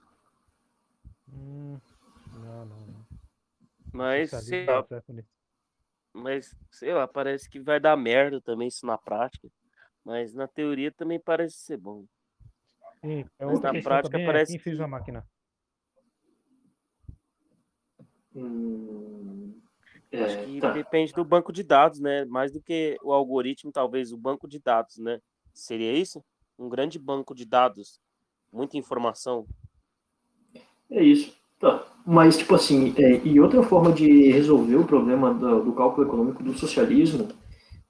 Hum, não, não, não. mas sei lá, nisso. mas sei lá, parece que vai dar merda também isso na prática. Mas na teoria também parece ser bom. Sim, é Mas na prática também é parece quem fez a máquina. Hum, Acho é, que tá. depende do banco de dados, né? Mais do que o algoritmo, talvez o banco de dados, né? Seria isso? Um grande banco de dados, muita informação. É isso. Tá. Mas, tipo assim, é, e outra forma de resolver o problema do, do cálculo econômico do socialismo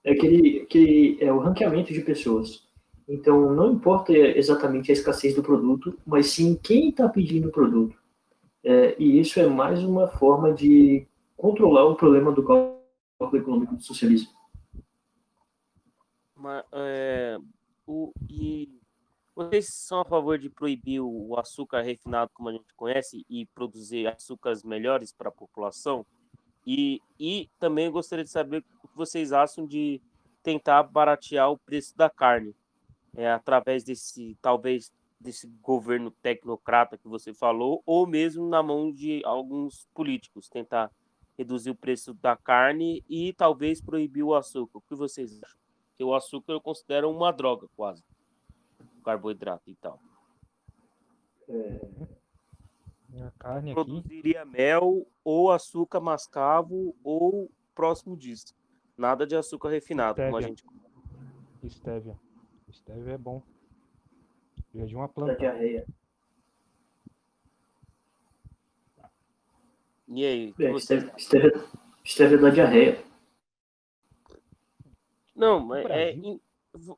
é que ele, que ele- é o ranqueamento de pessoas. Então, não importa exatamente a escassez do produto, mas sim quem está pedindo o produto. É, e isso é mais uma forma de controlar o problema do cálculo econômico do socialismo. Mas, é, o, e vocês são a favor de proibir o, açúcar refinado, como a gente conhece, e produzir açúcares melhores para a população? E, e também gostaria de saber o que vocês acham de tentar baratear o preço da carne, é, através desse, talvez, desse governo tecnocrata que você falou, ou mesmo na mão de alguns políticos, tentar reduzir o preço da carne e talvez proibir o açúcar. O que vocês acham? Porque o açúcar eu considero uma droga, quase. O carboidrato e tal. A carne aqui, Produziria mel ou açúcar mascavo ou próximo disso. Nada de açúcar refinado, como a gente. stevia. Stevia é bom. É de uma Da planta. diarreia. E aí, É, vocês stevia, stevia, stevia da diarreia. Não, mas é.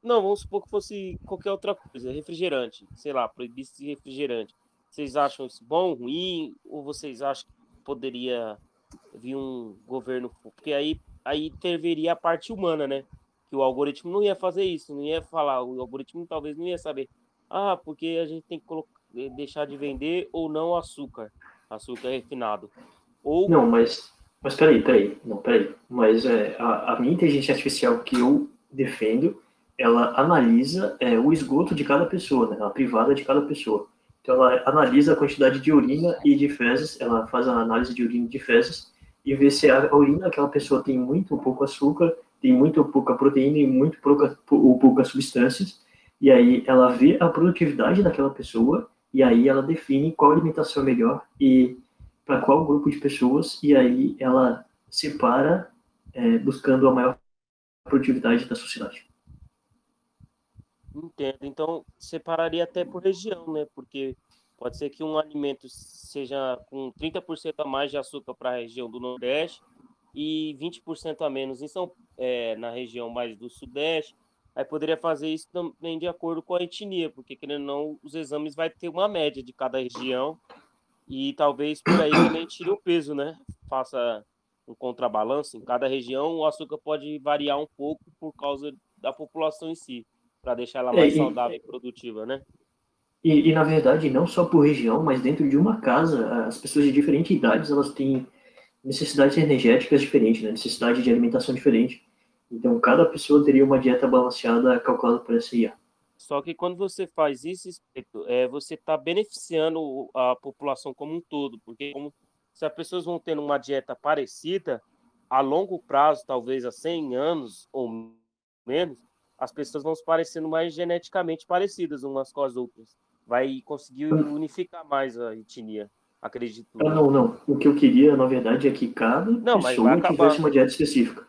Não, vamos supor que fosse qualquer outra coisa, refrigerante, sei lá, proibisse refrigerante. Vocês acham isso bom, ruim, ou vocês acham que poderia vir um governo, porque aí aí interviria a parte humana, né? Que o algoritmo não ia fazer isso, não ia falar, o algoritmo talvez não ia saber. Ah, porque a gente tem que colocar, eh, deixar de vender ou não açúcar, açúcar refinado. Ou Não, mas, mas peraí, peraí, não, peraí. Mas é, a, a minha inteligência artificial que eu defendo, ela analisa é, o esgoto de cada pessoa, né, a privada de cada pessoa. Então ela analisa a quantidade de urina e de fezes, ela faz a análise de urina e de fezes e vê se a urina daquela pessoa tem muito ou pouco açúcar, tem muito ou pouca proteína e muito pouca, ou poucas substâncias. E aí ela vê a produtividade daquela pessoa e aí ela define qual alimentação é melhor e para qual grupo de pessoas e aí ela separa é, buscando a maior produtividade da sociedade. Entendo. Então, separaria até por região, né? Porque Pode ser que um alimento seja com 30% a mais de açúcar para a região do Nordeste e 20% a menos em São, é, na região mais do Sudeste. Aí poderia fazer isso também de acordo com a etnia, porque querendo ou não, os exames vai ter uma média de cada região e talvez por aí também tire o peso, né? Faça um contrabalanço. Em cada região, o açúcar pode variar um pouco por causa da população em si, para deixar ela mais é, saudável e produtiva, né? E, e, na verdade, não só por região, mas dentro de uma casa, as pessoas de diferentes idades, elas têm necessidades energéticas diferentes, né? necessidade de alimentação diferente. Então, cada pessoa teria uma dieta balanceada calculada por essa IA. Só que quando você faz isso, é, você está beneficiando a população como um todo, porque como, se as pessoas vão tendo uma dieta parecida, a longo prazo, talvez a 100 anos ou menos, as pessoas vão se parecendo mais geneticamente parecidas umas com as outras vai conseguir unificar mais a etnia, acredito. Ah, não, não. O que eu queria, na verdade, é que cada não, pessoa tivesse uma dieta específica.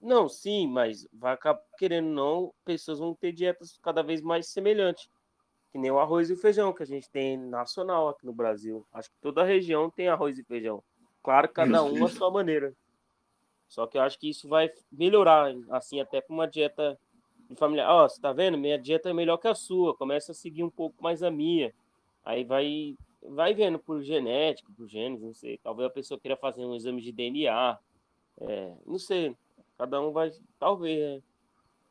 Não, sim, mas vai acabar querendo não, pessoas vão ter dietas cada vez mais semelhantes. Que nem o arroz e o feijão que a gente tem nacional aqui no Brasil. Acho que toda região tem arroz e feijão. Claro, cada um a sua maneira. Só que eu acho que isso vai melhorar, assim, até com uma dieta de familiar, ó, oh, você tá vendo? Minha dieta é melhor que a sua, começa a seguir um pouco mais a minha. Aí vai vai vendo por genética, por genes, não sei. Talvez a pessoa queira fazer um exame de DNA. É, não sei. Cada um vai. Talvez. É.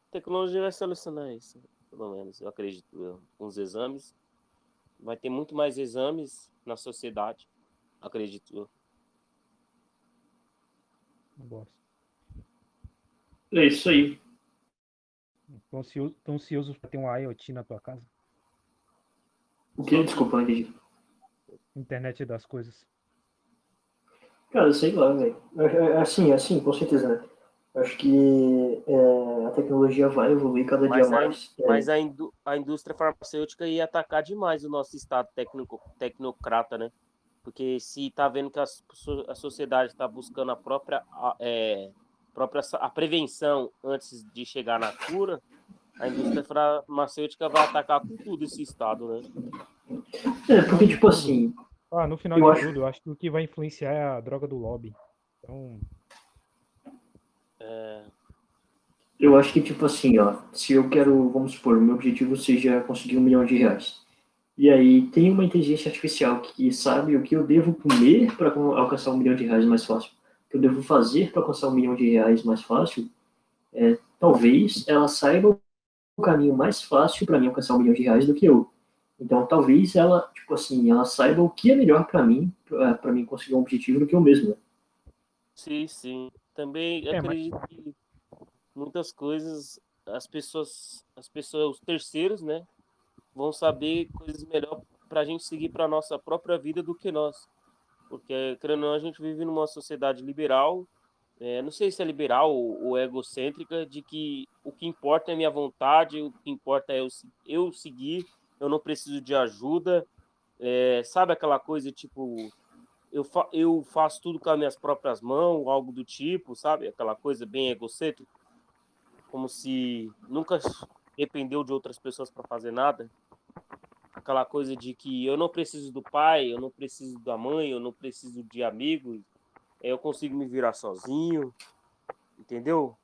A tecnologia vai solucionar isso, pelo menos, eu acredito. Eu, com os exames. Vai ter muito mais exames na sociedade, acredito eu. É isso aí. Estão ansioso, tão ansioso para ter um IoT na tua casa? O que? Desculpa, entendi. Internet das coisas. Cara, sei lá, velho. É, é, assim, assim, com certeza, né? Acho que é, a tecnologia vai evoluir cada mas dia a, mais. É. Mas a, indú a indústria farmacêutica ia atacar demais o nosso estado técnico, tecnocrata, né? Porque se tá vendo que a, a sociedade está buscando a própria é, própria a prevenção antes de chegar na cura, a indústria farmacêutica vai atacar com tudo esse estado, né? É, porque, tipo assim. Ah, no final de acho... tudo, eu acho que o que vai influenciar é a droga do lobby. Então. É... Eu acho que, tipo assim, ó, se eu quero, vamos supor, o meu objetivo seja conseguir um milhão de reais. E aí tem uma inteligência artificial que sabe o que eu devo comer para alcançar um milhão de reais mais fácil que eu devo fazer para alcançar um milhão de reais mais fácil, é, talvez ela saiba o caminho mais fácil para mim alcançar um milhão de reais do que eu. Então, talvez ela, tipo assim, ela saiba o que é melhor para mim, para mim conseguir um objetivo do que eu mesmo. Né? Sim, sim. Também é, acredito mas... que muitas coisas as pessoas, as pessoas, os terceiros, né, vão saber coisas melhor para a gente seguir para nossa própria vida do que nós. Porque, querendo ou não, a gente vive numa sociedade liberal, é, não sei se é liberal ou, ou egocêntrica, de que o que importa é minha vontade, o que importa é eu, eu seguir, eu não preciso de ajuda. É, sabe aquela coisa tipo, eu, fa eu faço tudo com as minhas próprias mãos, algo do tipo, sabe? Aquela coisa bem egocêntrica, como se nunca dependeu de outras pessoas para fazer nada. Aquela coisa de que eu não preciso do pai, eu não preciso da mãe, eu não preciso de amigos, eu consigo me virar sozinho, entendeu?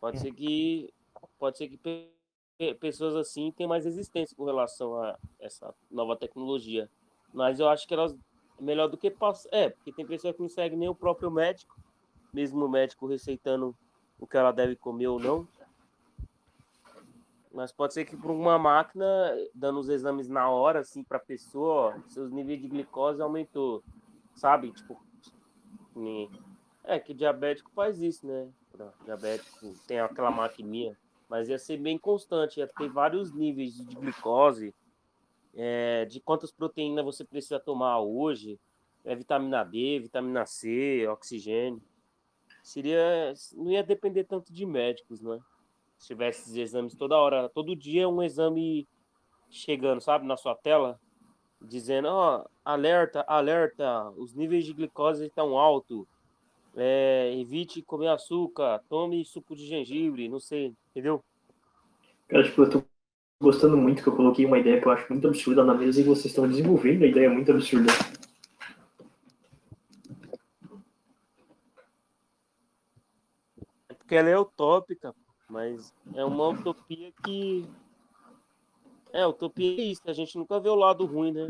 Pode ser que pode ser que pessoas assim tenham mais resistência com relação a essa nova tecnologia, mas eu acho que elas melhor do que passar, é, porque tem pessoas que não seguem nem o próprio médico, mesmo o médico receitando o que ela deve comer ou não. Mas pode ser que por uma máquina, dando os exames na hora, assim, para a pessoa, ó, seus níveis de glicose aumentou, sabe? Tipo, é que diabético faz isso, né? Diabético tem aquela maquininha, mas ia ser bem constante, ia ter vários níveis de glicose, é, de quantas proteínas você precisa tomar hoje, é, vitamina D, vitamina C, oxigênio. Seria, não ia depender tanto de médicos, não é? se tivesse esses exames toda hora, todo dia um exame chegando, sabe, na sua tela, dizendo, ó, oh, alerta, alerta, os níveis de glicose estão altos, é, evite comer açúcar, tome suco de gengibre, não sei, entendeu? Cara, tipo, eu tô gostando muito que eu coloquei uma ideia que eu acho muito absurda na mesa e vocês estão desenvolvendo a ideia muito absurda. É porque ela é utópica, mas é uma utopia que. É, utopia é isso, a gente nunca vê o lado ruim, né?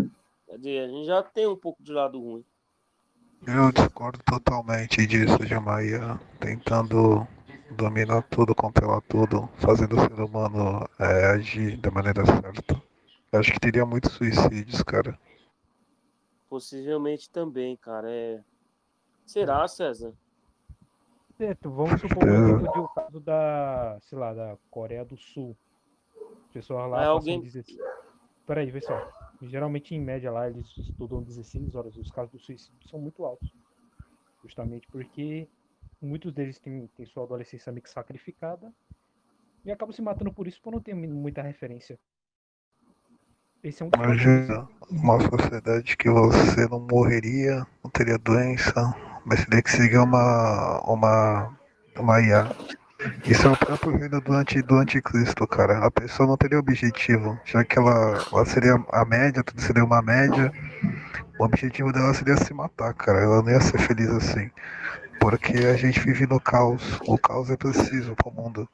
Quer dizer, a gente já tem um pouco de lado ruim. Eu discordo totalmente disso, Maia tentando dominar tudo, controlar tudo, fazendo o ser humano é, agir da maneira certa. Eu acho que teria muitos suicídios, cara. Possivelmente também, cara. É... Será, César? Certo, vamos supor de o caso da, sei lá, da Coreia do Sul. O pessoal lá É, passam alguém- 16... Peraí, vê só. Geralmente, em média, lá, eles estudam 16 horas. Os casos do suicídio são muito altos. Justamente porque muitos deles têm, têm sua adolescência meio que sacrificada e acabam se matando por isso, por não ter muita referência. Esse é um. Imagina uma sociedade que você não morreria, não teria doença, mas teria que seguir uma, uma, uma IA. Isso é o próprio reino do, anti, do anticristo, cara. A pessoa não teria objetivo, já que ela, ela seria a média, tudo seria uma média. O objetivo dela seria se matar, cara. Ela não ia ser feliz assim. Porque a gente vive no caos. O caos é preciso pro mundo.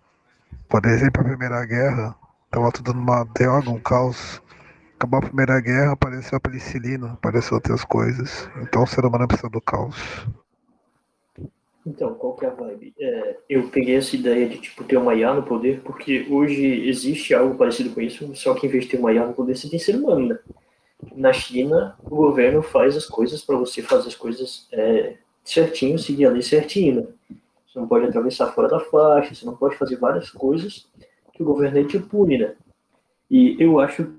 Por exemplo, a Primeira Guerra, tava tudo numa droga, um caos. Acabou a Primeira Guerra, apareceu a penicilina, apareceu outras coisas. Então o ser humano precisa do caos. Então, qual que é a vibe? É, eu peguei essa ideia de tipo ter uma IA no poder, porque hoje existe algo parecido com isso, só que em vez de ter uma IA no poder, você tem ser humano, né? Na China, o governo faz as coisas para você fazer as coisas é, certinho, seguir a lei certinho. Né? Você não pode atravessar fora da faixa, você não pode fazer várias coisas que o governo te pune, né? E eu acho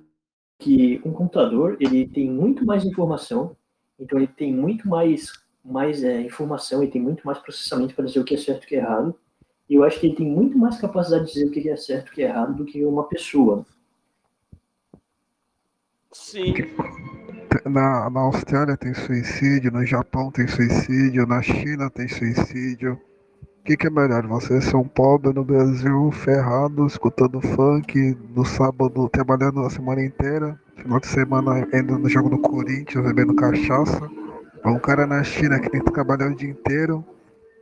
que um computador, ele tem muito mais informação, então ele tem muito mais mais é, informação, ele tem muito mais processamento para dizer o que é certo e o que é errado. E eu acho que ele tem muito mais capacidade de dizer o que é certo e o que é errado do que uma pessoa. Sim. Na, na Austrália tem suicídio, no Japão tem suicídio, na China tem suicídio. O que, que é melhor? Você ser um pobre no Brasil, ferrado, escutando funk, no sábado trabalhando a semana inteira, final de semana indo no jogo do Corinthians, bebendo cachaça. Ou um cara na China que tem que trabalhar o dia inteiro,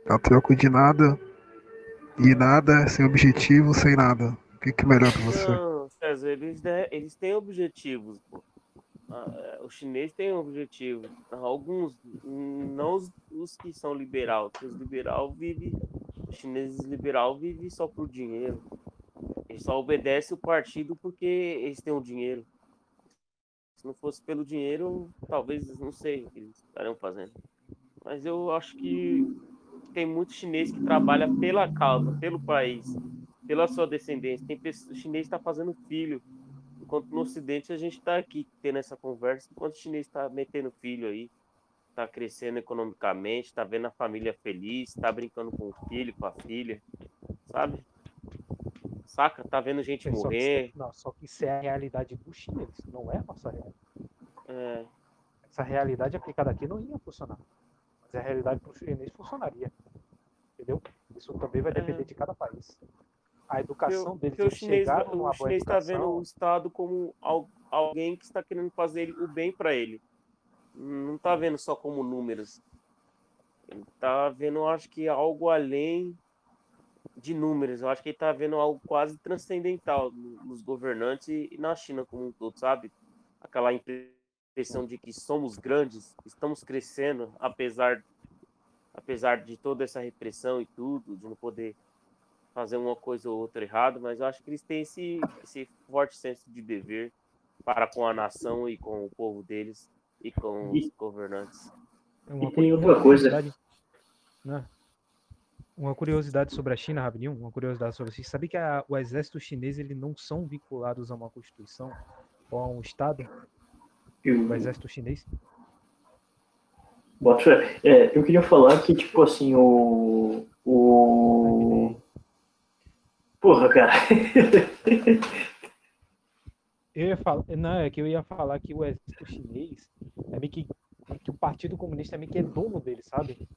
a troco de nada, e nada, sem objetivo, sem nada. O que, que é melhor pra você? Não, César, eles, eles têm objetivos, pô. Ah, é, Os chineses têm objetivos. Alguns, hum, não os, os que são liberal, porque os liberal vivem, os chineses liberal vivem só por dinheiro. Eles só obedecem o partido porque eles têm o dinheiro. Se não fosse pelo dinheiro, talvez, não sei o que eles estariam fazendo. Mas eu acho que tem muito chinês que trabalha pela causa, pelo país, pela sua descendência. Tem pessoas, o chinês está fazendo filho, enquanto no Ocidente a gente está aqui tendo essa conversa, enquanto o chinês está metendo filho aí, está crescendo economicamente, está vendo a família feliz, está brincando com o filho, com a filha, sabe? Saca? Tá vendo gente É, só que morrer. isso- não, só que isso é a realidade dos chineses, não é a nossa realidade. É, Essa realidade aplicada aqui não ia funcionar. Mas a realidade para o chinês funcionaria. Entendeu? Isso também vai depender de cada país. A educação deles, porque o eles chinês, chegaram o numa boa chinês está vendo educação, o Estado como al- alguém que está querendo fazer o bem para ele. Não está vendo só como números. Ele está vendo, acho que algo além de números. Eu acho que ele está vendo algo quase transcendental no- nos governantes e, e na China como um todo, sabe? Aquela impressão de que somos grandes, estamos crescendo, apesar apesar de toda essa repressão e tudo, de não poder fazer uma coisa ou outra errado, mas eu acho que eles têm esse, esse forte senso de dever para com a nação e com o povo deles e com os governantes. É uma E tem outra coisa. curiosidade, né? Uma curiosidade sobre a China, rapidinho, uma curiosidade sobre isso. Sabe que a- o exército chinês ele não são vinculados a uma constituição ou a um estado, Eu, o exército chinês? boto fé. É, eu queria falar que, tipo assim, o. O. Porra, cara. Eu ia falar, não, é que eu ia falar que o exército chinês é meio que, que o Partido Comunista é meio que é dono dele, sabe?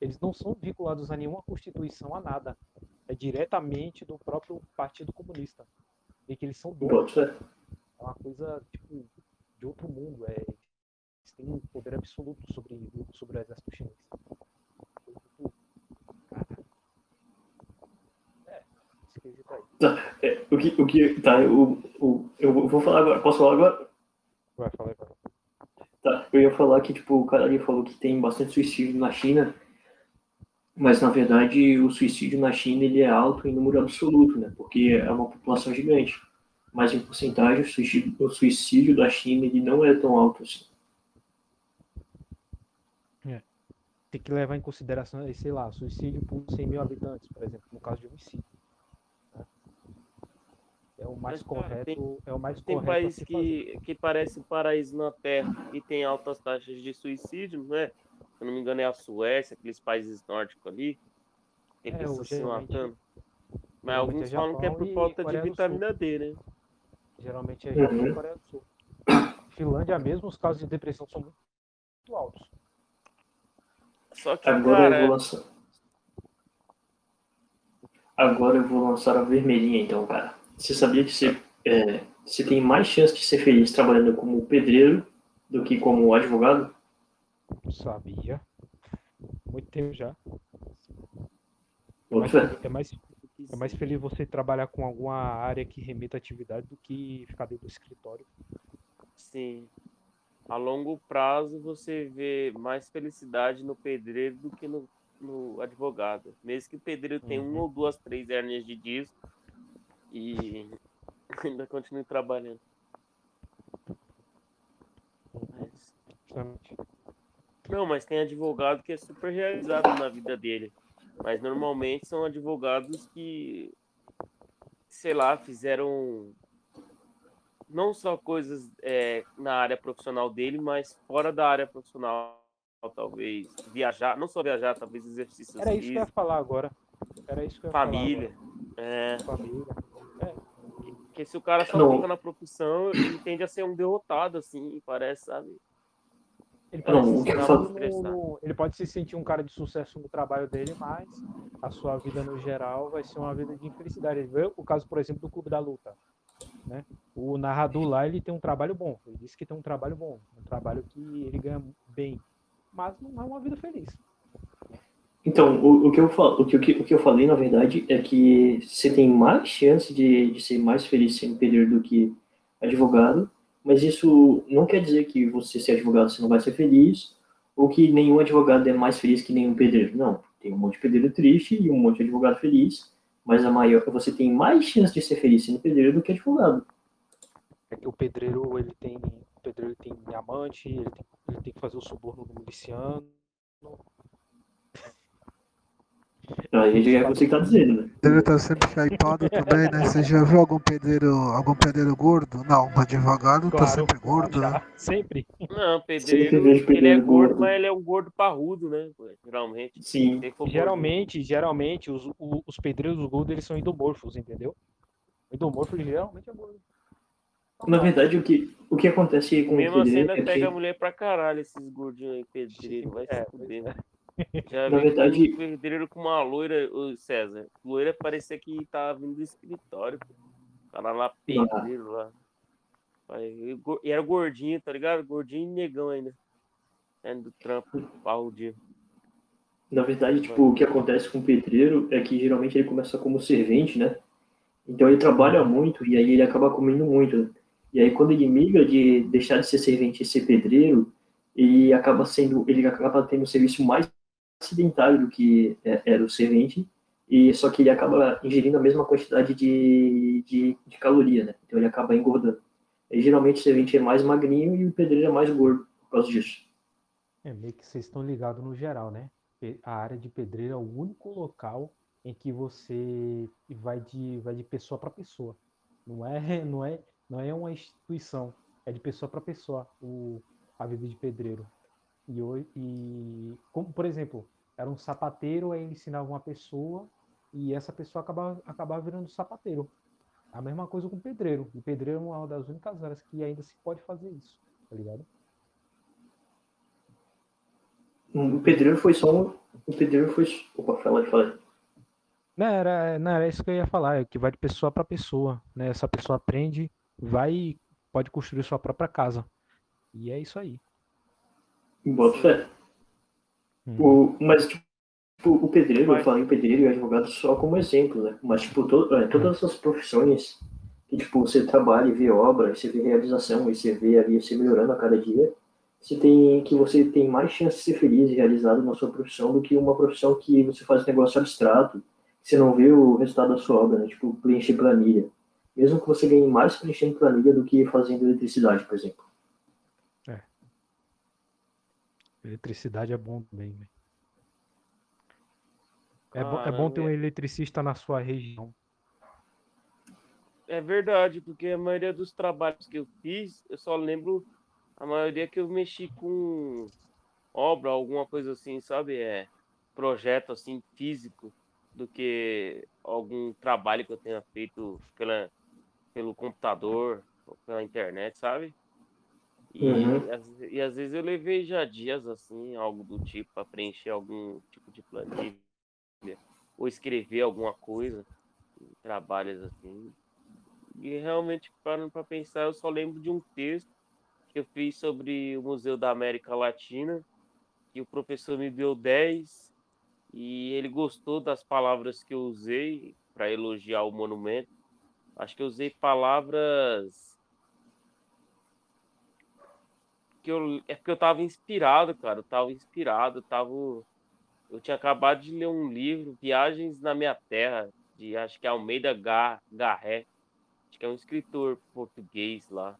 Eles não são vinculados a nenhuma constituição, a nada. É diretamente do próprio Partido Comunista. vê que eles são donos. É uma coisa, tipo, de outro mundo. É, eles têm um poder absoluto sobre, sobre o exército chinês. Tipo, É, aí. É, o que, o que, tá, o, o, eu vou falar agora, posso falar agora? Vai, fala vai. Tá, eu ia falar que, tipo, o cara ali falou que tem bastante suicídio na China, mas, na verdade, o suicídio na China, ele é alto em número absoluto, né, porque é uma população gigante. Mas, em porcentagem, o suicídio, o suicídio da China, ele não é tão alto assim. Tem que levar em consideração, sei lá, suicídio por 100 mil habitantes, por exemplo, no caso de homicídio. Né? É o mais Mas, cara, correto, tem- é o mais Tem correto país fazer. que, que parece um paraíso na Terra e tem altas taxas de suicídio, não é? Se eu não me engano, é a Suécia, aqueles países nórdicos ali. Tem É, pessoas se geralmente- matando. Mas geralmente alguns é falam que é por falta de vitamina D, né? Geralmente é Japão e Coreia do Sul. Finlândia mesmo, os casos de depressão são muito altos. Só que, Agora eu cara, vou lançar. Agora eu vou lançar a vermelhinha, então, cara. Você sabia que você, é, você tem mais chance de ser feliz trabalhando como pedreiro do que como advogado? Sabia. Muito tempo já. Mas fé. é mais, é mais feliz você trabalhar com alguma área que remeta à atividade do que ficar dentro do escritório. sim. A longo prazo você vê mais felicidade no pedreiro do que no, no advogado. Mesmo que o pedreiro tenha Uhum. uma ou duas, três hérnias de disco e [laughs] ainda continue trabalhando. Mas- Justamente. Não, mas tem advogado que é super realizado na vida dele. Mas normalmente são advogados que, sei lá, fizeram não só coisas é, na área profissional dele, mas fora da área profissional, talvez viajar, não só viajar, talvez exercícios Era isso que eu ia falar agora. Era isso que eu ia família. É, falar agora. Família. Porque se o cara só Não. fica na profissão, ele tende a ser um derrotado, assim, parece, sabe? Ele Não, pode, o se no- ele pode se sentir um cara de sucesso no trabalho dele, mas a sua vida no geral vai ser uma vida de infelicidade. Ele vê o caso, por exemplo, do Clube da Luta. Né? O narrador lá ele tem um trabalho bom. Ele disse que tem um trabalho bom, um trabalho que ele ganha bem, mas não é uma vida feliz. Então, o, o, que eu falo, o, que, o que- que eu falei, na verdade, é que você tem mais chance de, de ser mais feliz sendo pedreiro do que advogado, mas isso não quer dizer que você ser advogado você não vai ser feliz, ou que nenhum advogado é mais feliz que nenhum pedreiro. Não, tem um monte de pedreiro triste e um monte de advogado feliz, mas a maior, você tem mais chance de ser feliz sendo pedreiro do que advogado. É que o pedreiro ele tem, o pedreiro tem ele tem, ele tem que fazer o suborno do miliciano. Aí é você que tá dizendo, né? Pedreiro tá sempre hypado também, né? Você já viu algum pedreiro, algum pedreiro gordo? Não, um advogado tá Claro, sempre gordo, né? Já, sempre. Não, Sempre pedreiro, ele é pedreiro gordo, gordo. mas ele é um gordo parrudo, né? Geralmente. Sim. For gordo- Geralmente, geralmente, os, os pedreiros gordos eles são endomorfos, entendeu? O endomorfo geralmente é gordo. Na verdade, o que, o que acontece com o Mesmo assim, pedreiro ainda é pega a que, mulher pra caralho, esses gordinhos aí, pedreiro. Vai É, se fuder. né? Já Na verdade- um pedreiro com uma loira, o César. Loira parecia que tava vindo do escritório. pô. Cara lá, pedreiro lá. E era gordinho, tá ligado? Gordinho e negão ainda. Saindo do trampo, parrudinho. Na verdade, tipo, o que acontece com o pedreiro é que geralmente ele começa como servente, né? Então ele trabalha muito e aí ele acaba comendo muito. né? E aí quando ele migra de deixar de ser servente e ser pedreiro, ele acaba sendo, ele acaba tendo um serviço mais acidentário do que é- era o servente, e só que ele acaba ingerindo a mesma quantidade de, de, de caloria, né? Então ele acaba engordando. E geralmente o servente é mais magrinho e o pedreiro é mais gordo por causa disso. É meio que vocês estão ligados no geral, né? A área de pedreiro é o único local em que você vai de, vai de pessoa para pessoa. Não é, não é, não é uma instituição, é de pessoa para pessoa o, a vida de pedreiro. E, e como por exemplo, era um sapateiro, aí ele ensinava uma pessoa e essa pessoa acabava, acabava virando sapateiro. A mesma coisa com o pedreiro. E pedreiro é uma das únicas áreas que ainda se pode fazer isso, tá ligado? O pedreiro foi só um. O pedreiro foi. Opa, fala fala. Não, era, não, era isso que eu ia falar, é que vai de pessoa para pessoa, né? Essa pessoa aprende, vai e pode construir sua própria casa. E é isso aí. Boto fé. Hum. O, mas, tipo, o pedreiro, eu falei pedreiro e advogado só como exemplo, né? Mas, tipo, to, é, todas essas profissões que, tipo, você trabalha e vê obra, você vê realização e você vê ali você melhorando a cada dia, você tem que você tem mais chance de ser feliz e realizado na sua profissão do que uma profissão que você faz negócio abstrato, você não vê o resultado da sua obra, né? Tipo, preencher planilha. Mesmo que você ganhe mais preenchendo planilha do que fazendo eletricidade, por exemplo. Eletricidade é bom também, velho. É, bom, é bom ter um Caramba. eletricista na sua região. É verdade, porque a maioria dos trabalhos que eu fiz, eu só lembro a maioria que eu mexi com obra, alguma coisa assim, sabe? É projeto assim físico do que algum trabalho que eu tenha feito pela, pelo computador, ou pela internet, sabe? E, Uhum. às, e às vezes eu levei já dias assim, algo do tipo, para preencher algum tipo de planilha, ou escrever alguma coisa, trabalhos assim. E realmente, parando para pensar, eu só lembro de um texto que eu fiz sobre o Museu da América Latina, que o professor me deu 10 e ele gostou das palavras que eu usei para elogiar o monumento. Acho que eu usei palavras que eu é porque eu estava inspirado, cara. Eu estava inspirado, eu tava eu tinha acabado de ler um livro, Viagens na Minha Terra, de acho que é Almeida Gar- Garré, acho que é um escritor português lá,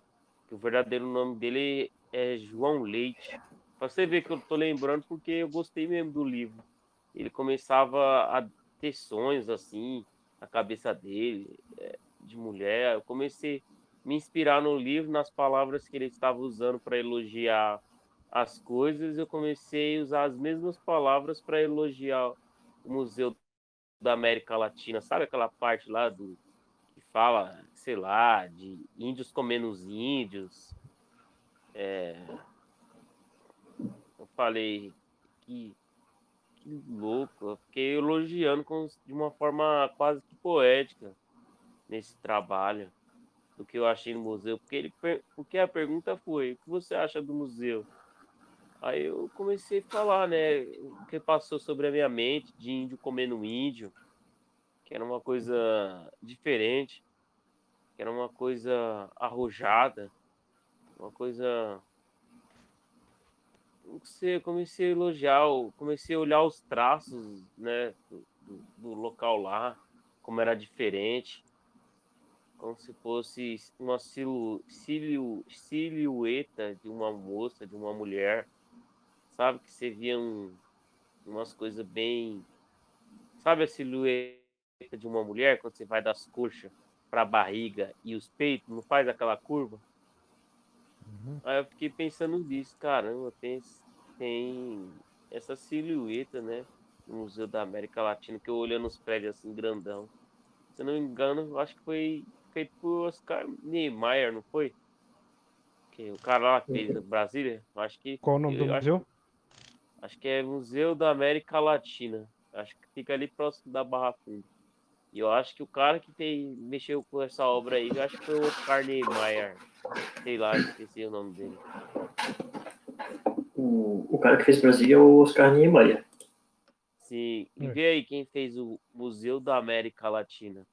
que o verdadeiro nome dele é João Leite. Pra você ver que eu tô lembrando porque eu gostei mesmo do livro. Ele começava a ter sonhos assim, na cabeça dele, é, de mulher. Eu comecei a me inspirar no livro, nas palavras que ele estava usando para elogiar as coisas, eu comecei a usar as mesmas palavras para elogiar o Museu da América Latina. Sabe aquela parte lá do que fala, sei lá, de índios comendo os índios? É, eu falei que, que louco, eu fiquei elogiando com- de uma forma quase que poética nesse trabalho do que eu achei no museu, porque, ele, porque a pergunta foi, o que você acha do museu? Aí eu comecei a falar, né, o que passou sobre a minha mente de índio comendo índio, que era uma coisa diferente, que era uma coisa arrojada, uma coisa não sei, eu comecei a elogiar, comecei a olhar os traços, né, do, do- do local lá, como era diferente, como se fosse uma silu, silu, silhueta de uma moça, de uma mulher, sabe, que você via um, umas coisas bem, sabe a silhueta de uma mulher quando você vai das coxas para a barriga e os peitos, não faz aquela curva? Uhum. Aí eu fiquei pensando nisso, caramba, tem, tem essa silhueta, né? No Museu da América Latina, que eu olhando os prédios assim, grandão. Se eu não me engano, eu acho que foi feito por Oscar Niemeyer, não foi? Que o cara lá que fez em Brasília, eu acho que. Qual o nome do acho- museu? Acho que é Museu da América Latina. Acho que fica ali próximo da Barra Funda. E eu acho que o cara que tem, mexeu com essa obra aí, eu acho que foi o Oscar Niemeyer. Sei lá, esqueci o nome dele. O, o cara que fez Brasília é o Oscar Niemeyer. Sim, e É. vê aí quem fez o Museu da América Latina.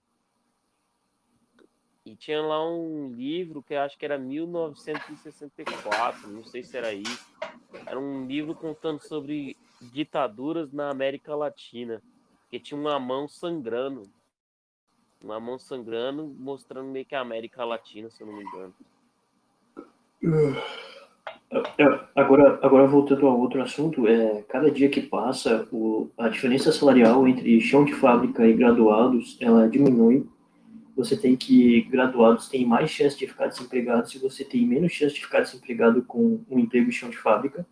E tinha lá um livro que eu acho que era 1964, não sei se era isso. Era um livro contando sobre ditaduras na América Latina. Que tinha uma mão sangrando. Uma mão sangrando, mostrando meio que a América Latina, se eu não me engano. É, Agora, agora voltando a outro assunto, é, cada dia que passa, o, a diferença salarial entre chão de fábrica e graduados, ela diminui. Você tem que, graduados têm mais chance de ficar desempregados e você tem menos chance de ficar desempregado com um emprego em chão de fábrica.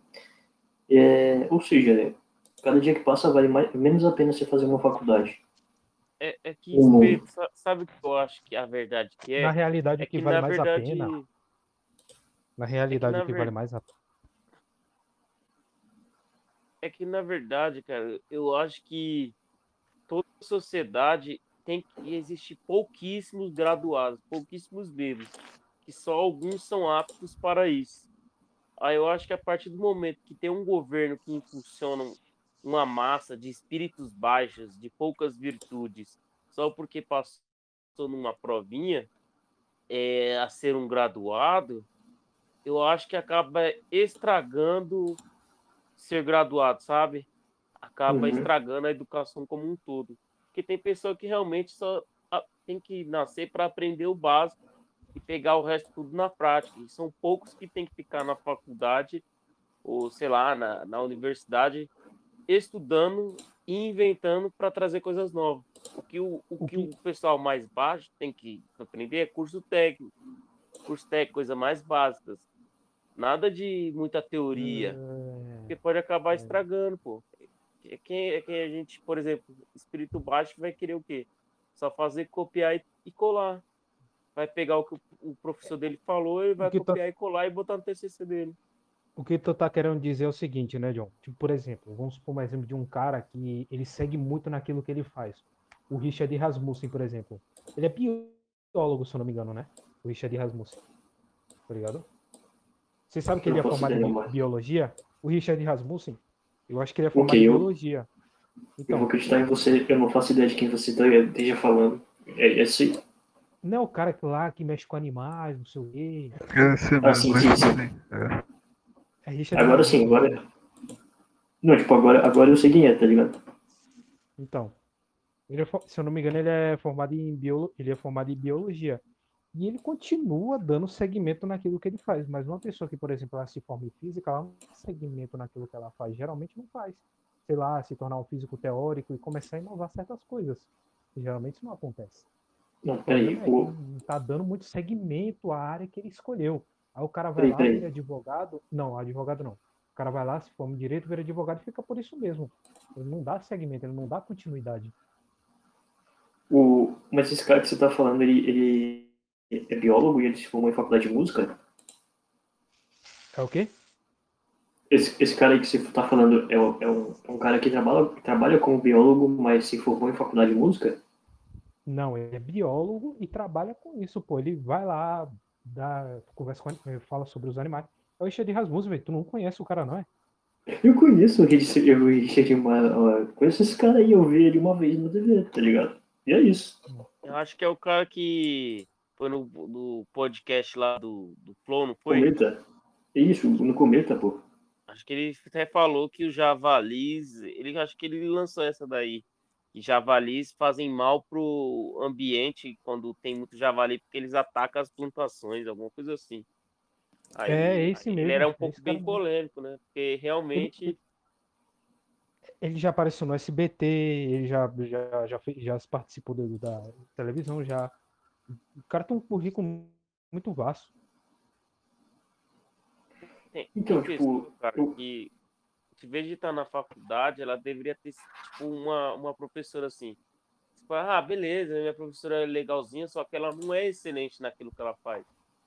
É, ou seja, é, cada dia que passa vale mais, menos a pena você fazer uma faculdade. É, é que, sa- sabe o que eu acho que a verdade que é? Na realidade, É o que que, vale na mais verdade, a pena. Na realidade, na o que ver- vale mais a É que, na verdade, cara, eu acho que toda sociedade tem que existir pouquíssimos graduados, pouquíssimos deles, que só alguns são aptos para isso. Aí eu acho que a partir do momento que tem um governo que impulsiona uma massa de espíritos baixos, de poucas virtudes, só porque passou numa provinha é, a ser um graduado, eu acho que acaba estragando ser graduado, sabe? Acaba uhum. estragando a educação como um todo. Porque tem pessoa que realmente só tem que nascer para aprender o básico e pegar o resto tudo na prática. E são poucos que tem que ficar na faculdade ou, sei lá, na, na universidade estudando e inventando para trazer coisas novas. O que o, o que o pessoal mais baixo tem que aprender é curso técnico. Curso técnico, coisa mais básicas. Nada de muita teoria. É... Porque pode acabar é. estragando, pô. Quem, quem a gente, por exemplo, espírito baixo vai querer o quê? Só fazer copiar e, e colar vai pegar o que o professor dele falou e vai copiar tá... e colar e botar no TCC dele. O que tu tá querendo dizer é o seguinte, né, John? Tipo, por exemplo, vamos supor um exemplo de um cara que ele segue muito naquilo que ele faz. O Richard Rasmussen, por exemplo. Ele é biólogo, se eu não me engano, né? O Richard Rasmussen. Tá ligado? Você sabe que ele é formado em biologia? O Richard Rasmussen? Eu acho que ele é formado okay, em biologia. Então, eu vou acreditar em você, eu não faço ideia de quem você tá, esteja falando. É, é isso não é o cara que lá que mexe com animais, não sei o quê. É, sim, ah, sim, sim, sim. É. É agora sim, agora. Não, tipo, agora, agora eu sei quem é, tá ligado? Então. Ele é, se eu não me engano, ele é formado em biolo... ele é formado em biologia. E ele continua dando segmento naquilo que ele faz. Mas uma pessoa que, por exemplo, ela se forma em física, ela não dá segmento naquilo que ela faz. Geralmente não faz. Sei lá, se tornar um físico teórico e começar a inovar certas coisas. geralmente isso não acontece. Não, peraí. É o... Tá dando muito segmento à área que ele escolheu. Aí o cara vai peraí, lá, vira advogado. Não, advogado não. O cara vai lá, se forma direito, vira advogado e fica por isso mesmo. Ele não dá segmento, ele não dá continuidade. O... Mas esse cara que você tá falando, ele, ele é biólogo e ele se formou em faculdade de música? É o quê? Esse, esse cara aí que você tá falando é, um, é um, é um cara que trabalha, trabalha como biólogo, mas se formou em faculdade de música? Não, ele é biólogo e trabalha com isso, pô. Ele vai lá, dá, conversa com ele, fala sobre os animais. É o Richard Rasmussen, velho. Tu não conhece o cara, não é? Eu conheço o Richard, eu, Richard uma, conheço esse cara aí, eu vi ele uma vez no TV, tá ligado? E é isso. Eu acho que é o cara que foi no, no podcast lá do, do Flow, não foi? Cometa. É isso, no Cometa, pô. Acho que ele até falou que o Javalis, ele acho que ele lançou essa daí que javalis fazem mal para o ambiente quando tem muito javali, porque eles atacam as plantações, alguma coisa assim. Aí, é, esse mesmo. Ele era um pouco bem polêmico, né? Porque realmente. Ele, já apareceu no SBT, ele já, já, já, já participou do, da televisão, já. O cara tem um currículo muito vasto. Tem, então, tem tipo, cara, eu... que em vez de estar na faculdade, ela deveria ter tipo, uma, uma professora assim. Tipo, ah, beleza, minha professora é legalzinha, só que ela não é excelente naquilo que ela faz.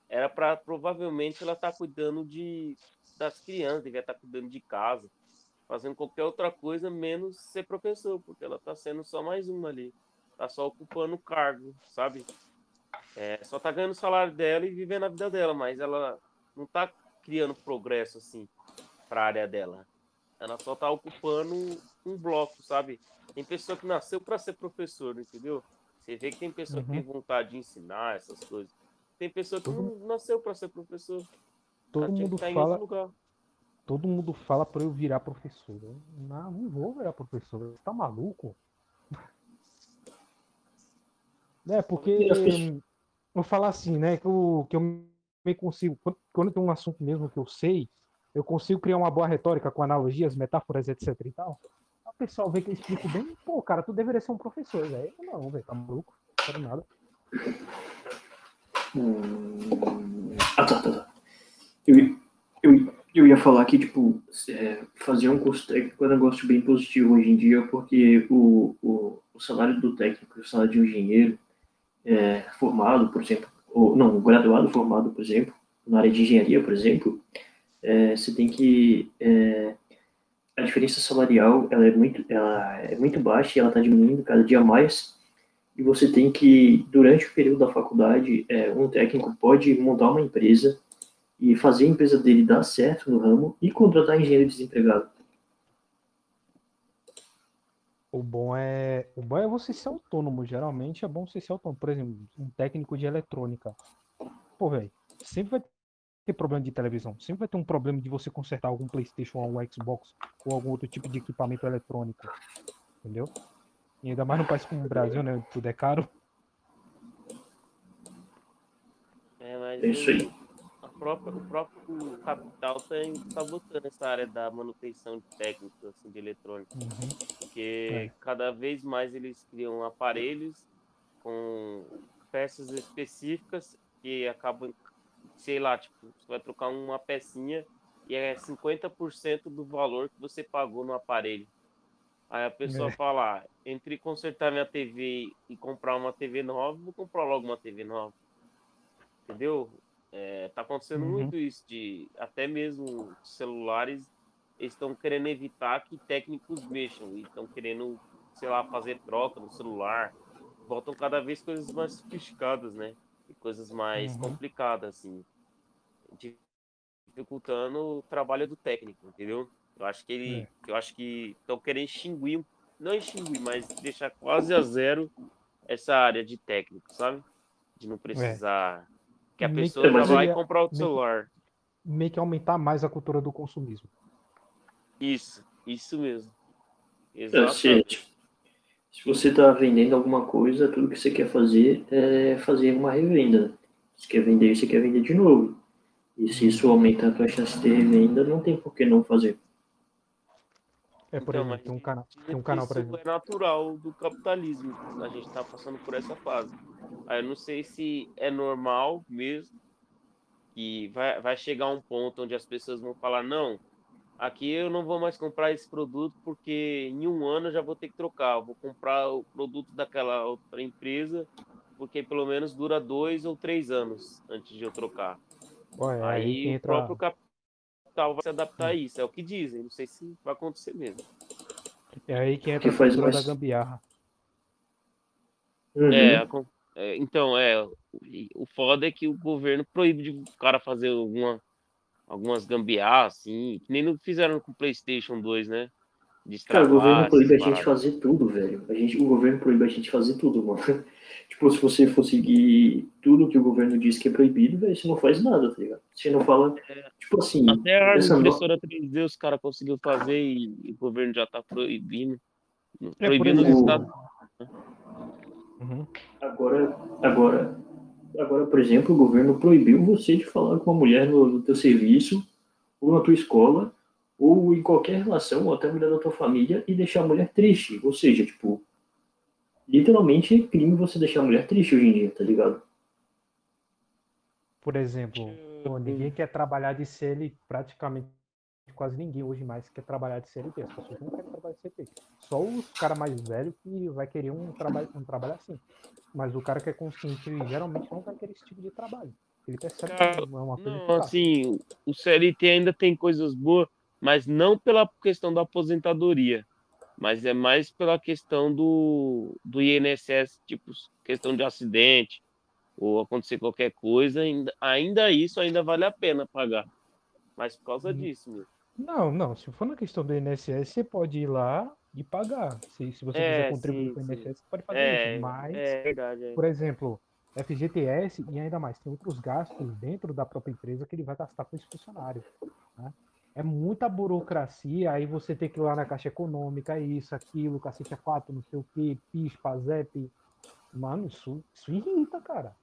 Era para provavelmente ela estar tá cuidando de das crianças, devia estar tá cuidando de casa, fazendo qualquer outra coisa menos ser professor, porque ela está sendo só mais uma ali. Tá só ocupando o cargo, sabe? É, só tá ganhando o salário dela e vivendo a vida dela, mas ela não tá criando progresso assim para a área dela. Ela só tá ocupando um bloco, sabe? Tem pessoa que nasceu para ser professor, entendeu? Você vê que tem pessoa uhum. que tem uhum. vontade de ensinar essas coisas. Tem pessoa que não nasceu para ser professor. Todo mundo tá fala. Todo mundo fala para eu virar professor. não, não vou virar professor. Você tá maluco? É, porque vou falar assim, né? Que eu, que eu me consigo. Quando tem um assunto mesmo que eu sei, eu consigo criar uma boa retórica com analogias, metáforas, etc e tal. O pessoal vê que eu explico bem, pô, cara, tu deveria ser um professor, velho. Não, velho, tá maluco, não quero nada. Hum... Ah, tá, tá, tá. Eu, eu, eu ia falar que, tipo, é, fazer um curso técnico é um negócio bem positivo hoje em dia, porque o, o, o salário do técnico, o salário de um engenheiro é, formado, por exemplo, ou não, graduado formado, por exemplo, na área de engenharia, por exemplo, é, você tem que. É, a diferença salarial ela é muito, ela é muito baixa e ela está diminuindo cada dia mais. E você tem que, durante o período da faculdade, é, um técnico pode montar uma empresa e fazer a empresa dele dar certo no ramo e contratar engenheiro desempregado. O bom é, o bom é você ser autônomo. Geralmente é bom você ser autônomo. Por exemplo, um técnico de eletrônica. Pô, velho, sempre vai ter problema de televisão. Sempre vai ter um problema de você consertar algum PlayStation ou um Xbox ou algum outro tipo de equipamento eletrônico. Entendeu? E ainda mais no país como o Brasil, né? Tudo é caro. É, mas isso aí. a própria, o próprio capital está botando essa área da manutenção de técnicos assim, de eletrônica. Uhum. Porque É. cada vez mais eles criam aparelhos com peças específicas que acabam, sei lá, tipo, você vai trocar uma pecinha e é 50% do valor que você pagou no aparelho. Aí a pessoa É. fala, ah, entre consertar minha TV e comprar uma TV nova, vou comprar logo uma TV nova. Entendeu? É, tá acontecendo Uhum. muito isso de até mesmo celulares eles estão querendo evitar que técnicos mexam e estão querendo, sei lá, fazer troca no celular. Voltam cada vez coisas mais sofisticadas, né? E coisas mais Uhum. complicadas, assim. Dificultando o trabalho do técnico, entendeu? Eu acho que ele. É. Eu acho que estão querendo extinguir, não extinguir, mas deixar quase a zero essa área de técnico, sabe? De não precisar. Que a pessoa já vai seria- comprar outro celular. Meio que aumentar mais a cultura do consumismo. Isso, isso mesmo. É, Exatamente. se, se você está vendendo alguma coisa, tudo que você quer fazer é fazer uma revenda. Se quer vender, você quer vender de novo. E se isso aumenta a tua chance de revenda, não tem por que não fazer. É, por Então, exemplo, tem um, cana dizem tem um canal, por isso é natural do capitalismo. A gente está passando por essa fase. Aí eu não sei se é normal mesmo que vai, vai chegar um ponto onde as pessoas vão falar não, aqui eu não vou mais comprar esse produto porque em um ano eu já vou ter que trocar. Eu vou comprar o produto daquela outra empresa porque pelo menos dura dois ou três anos antes de eu trocar. Ó, é aí, Aí que o entra. próprio capital vai se adaptar a isso. É o que dizem. Não sei se vai acontecer mesmo. É aí que que entra a faz cultura mais- da gambiarra. Uhum. É, é, então, é, o- o foda é que o governo proíbe de o cara fazer alguma, algumas gambiarras, assim, que nem não fizeram com o PlayStation 2, né? Cara, o governo Destravar proíbe a essas gente fazer tudo, velho. A gente, o governo proíbe a gente fazer tudo, mano. [laughs] tipo, se você for seguir tudo que o governo diz que é proibido, velho, você não faz nada, tá ligado? Você não fala. Tipo assim, Até a no- impressora 3D os caras conseguiu fazer e, e o governo já tá proibindo. É, Proibindo os exemplo, estados. Uhum. Agora, agora, agora, por exemplo, o governo proibiu você de falar com uma mulher no, no teu serviço, ou na tua escola, ou em qualquer relação, ou até a mulher da tua família, e deixar a mulher triste. Ou seja, tipo, literalmente é crime você deixar a mulher triste hoje em dia, tá ligado? Por exemplo, pô, ninguém quer trabalhar de CLT, praticamente quase ninguém hoje mais quer trabalhar de CLT. As pessoas não querem trabalhar de CLT. Só os caras mais velhos que vai querer um trabalho, um trabalho assim. Mas o cara que é consciente geralmente não vai querer esse tipo de trabalho. Ele percebe Cara, que é uma coisa Não, assim, o CLT ainda tem coisas boas, mas não pela questão da aposentadoria, mas é mais pela questão do, do INSS, tipo, questão de acidente, ou acontecer qualquer coisa, ainda, ainda isso ainda vale a pena pagar. Mas por causa Uhum. disso, meu. Não, não. Se for na questão do INSS, você pode ir lá e pagar. Se, se você É, quiser contribuir sim, com o. INSS, você pode fazer É, isso. Mas, é verdade. é. por exemplo, FGTS e ainda mais, tem outros gastos dentro da própria empresa que ele vai gastar com esse funcionário. né? É muita burocracia, aí você tem que ir lá na Caixa Econômica, isso, aquilo, cacete a quatro, não sei o que, PIS, PASEP. Mano, isso, isso irrita, cara.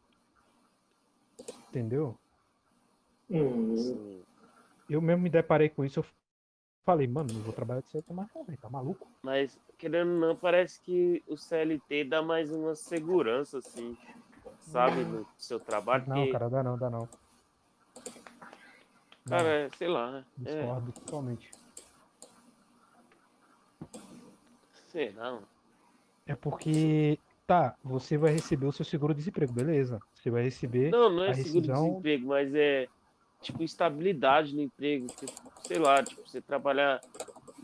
Entendeu? Hum. Eu mesmo me deparei com isso, eu falei, mano, não vou trabalhar de certo mais velho, tá maluco? Mas, querendo ou não, parece que o CLT dá mais uma segurança, assim, sabe, no seu trabalho. Não, porque, cara, dá não, dá não. Cara, é, sei lá, não, é, discordo totalmente. sei não. É porque, tá, você vai receber o seu seguro-desemprego, beleza. Você vai receber. Não, não é seguro-desemprego, mas é, tipo, estabilidade no emprego. Porque, sei lá, tipo, você trabalhar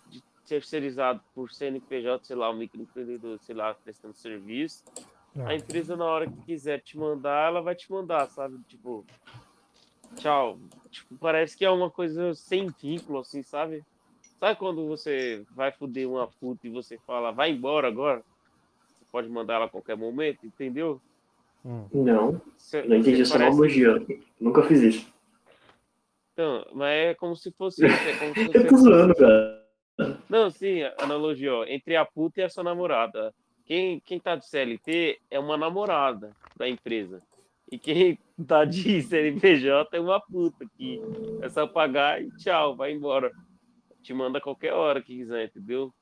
de terceirizado por CNPJ, sei lá, o microempreendedor, sei lá, prestando serviço. É. A empresa, na hora que quiser te mandar, ela vai te mandar, sabe? Tipo, tchau. Tipo, parece que é uma coisa sem vínculo, assim, sabe? Sabe quando você vai foder uma puta e você fala, vai embora agora? Você pode mandar ela a qualquer momento, entendeu? Hum. Não, Você- não entendi você essa parece- analogia. Nunca fiz isso. Então, mas é como se fosse. É como se [laughs] Eu tô zoando, cara. Não, sim, analogia, ó, entre a puta e a sua namorada. Quem, quem tá de CLT é uma namorada da empresa. E quem [laughs] tá de CNPJ é uma puta que é só pagar e tchau, vai embora. Te manda a qualquer hora que quiser, entendeu?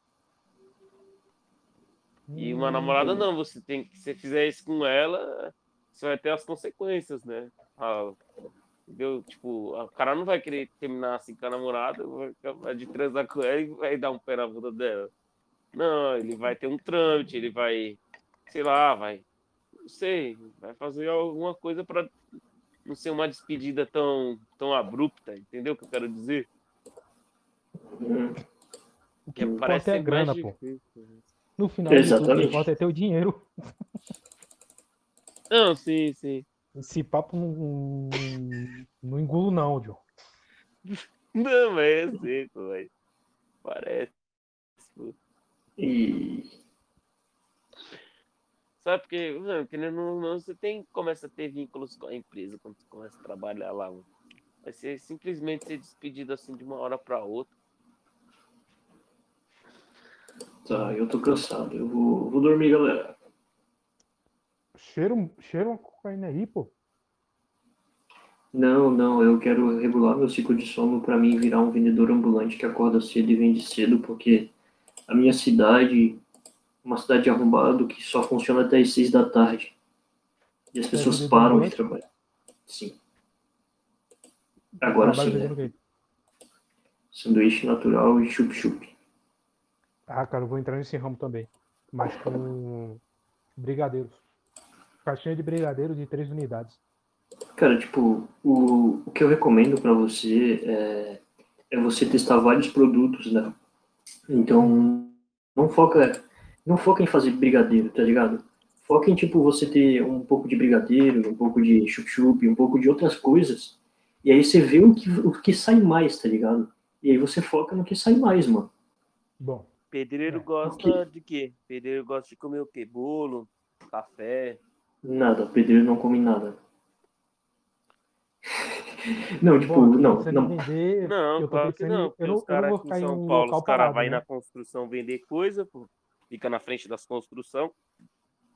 E uma namorada não, você tem que, se você fizer isso com ela, você vai ter as consequências, né? Ah, entendeu? Tipo, o cara não vai querer terminar assim com a namorada, vai, vai de transar com ela e vai dar um pé na bunda dela. Não, ele vai ter um trâmite, ele vai, sei lá, vai, não sei, vai fazer alguma coisa para não ser uma despedida tão, tão abrupta, entendeu o que eu quero dizer? O Que que parece importa é a ser grana, mais pô. difícil. No final tudo, o que Exatamente. importa é ter o dinheiro. Não, sim, sim. Esse papo não, não engulo, não, John. Não, mas é assim, pô, mas parece. pô. E Sabe porque, querendo ou não, você tem, começa a ter vínculos com a empresa quando você começa a trabalhar lá. Mano. Vai ser simplesmente ser despedido assim de uma hora para outra. tá, eu tô cansado. Eu vou, vou dormir, galera. Cheiro, cheiro uma cocaína aí, pô. Não, não, eu quero regular meu ciclo de sono pra mim virar um vendedor ambulante que acorda cedo e vende cedo, porque a minha cidade, uma cidade arrombada que só funciona até as seis da tarde. E as pessoas vendedor param de trabalhar. Sim. Agora sim, né? Sanduíche natural e chup-chup. Ah, cara, eu vou entrar nesse ramo também. Mas com brigadeiros. Caixinha de brigadeiro de três unidades. Cara, tipo, o, o que eu recomendo pra você é, é você testar vários produtos, né? Então, não foca, não foca em fazer brigadeiro, tá ligado? Foca em, tipo, você ter um pouco de brigadeiro, um pouco de chup-chup, um pouco de outras coisas. E aí você vê o que, o que sai mais, tá ligado? E aí você foca no que sai mais, mano. Bom, Pedreiro É, gosta de quê? Pedreiro gosta de comer o quê? Bolo, café. Nada, pedreiro não come nada. [laughs] Não, tipo, bom, não, não. vender, Não, eu tô claro que pensando, não. eu porque não, os caras vou aqui ficar em São Paulo, os caras vão né? na construção vender coisa, pô. Fica na frente das construção.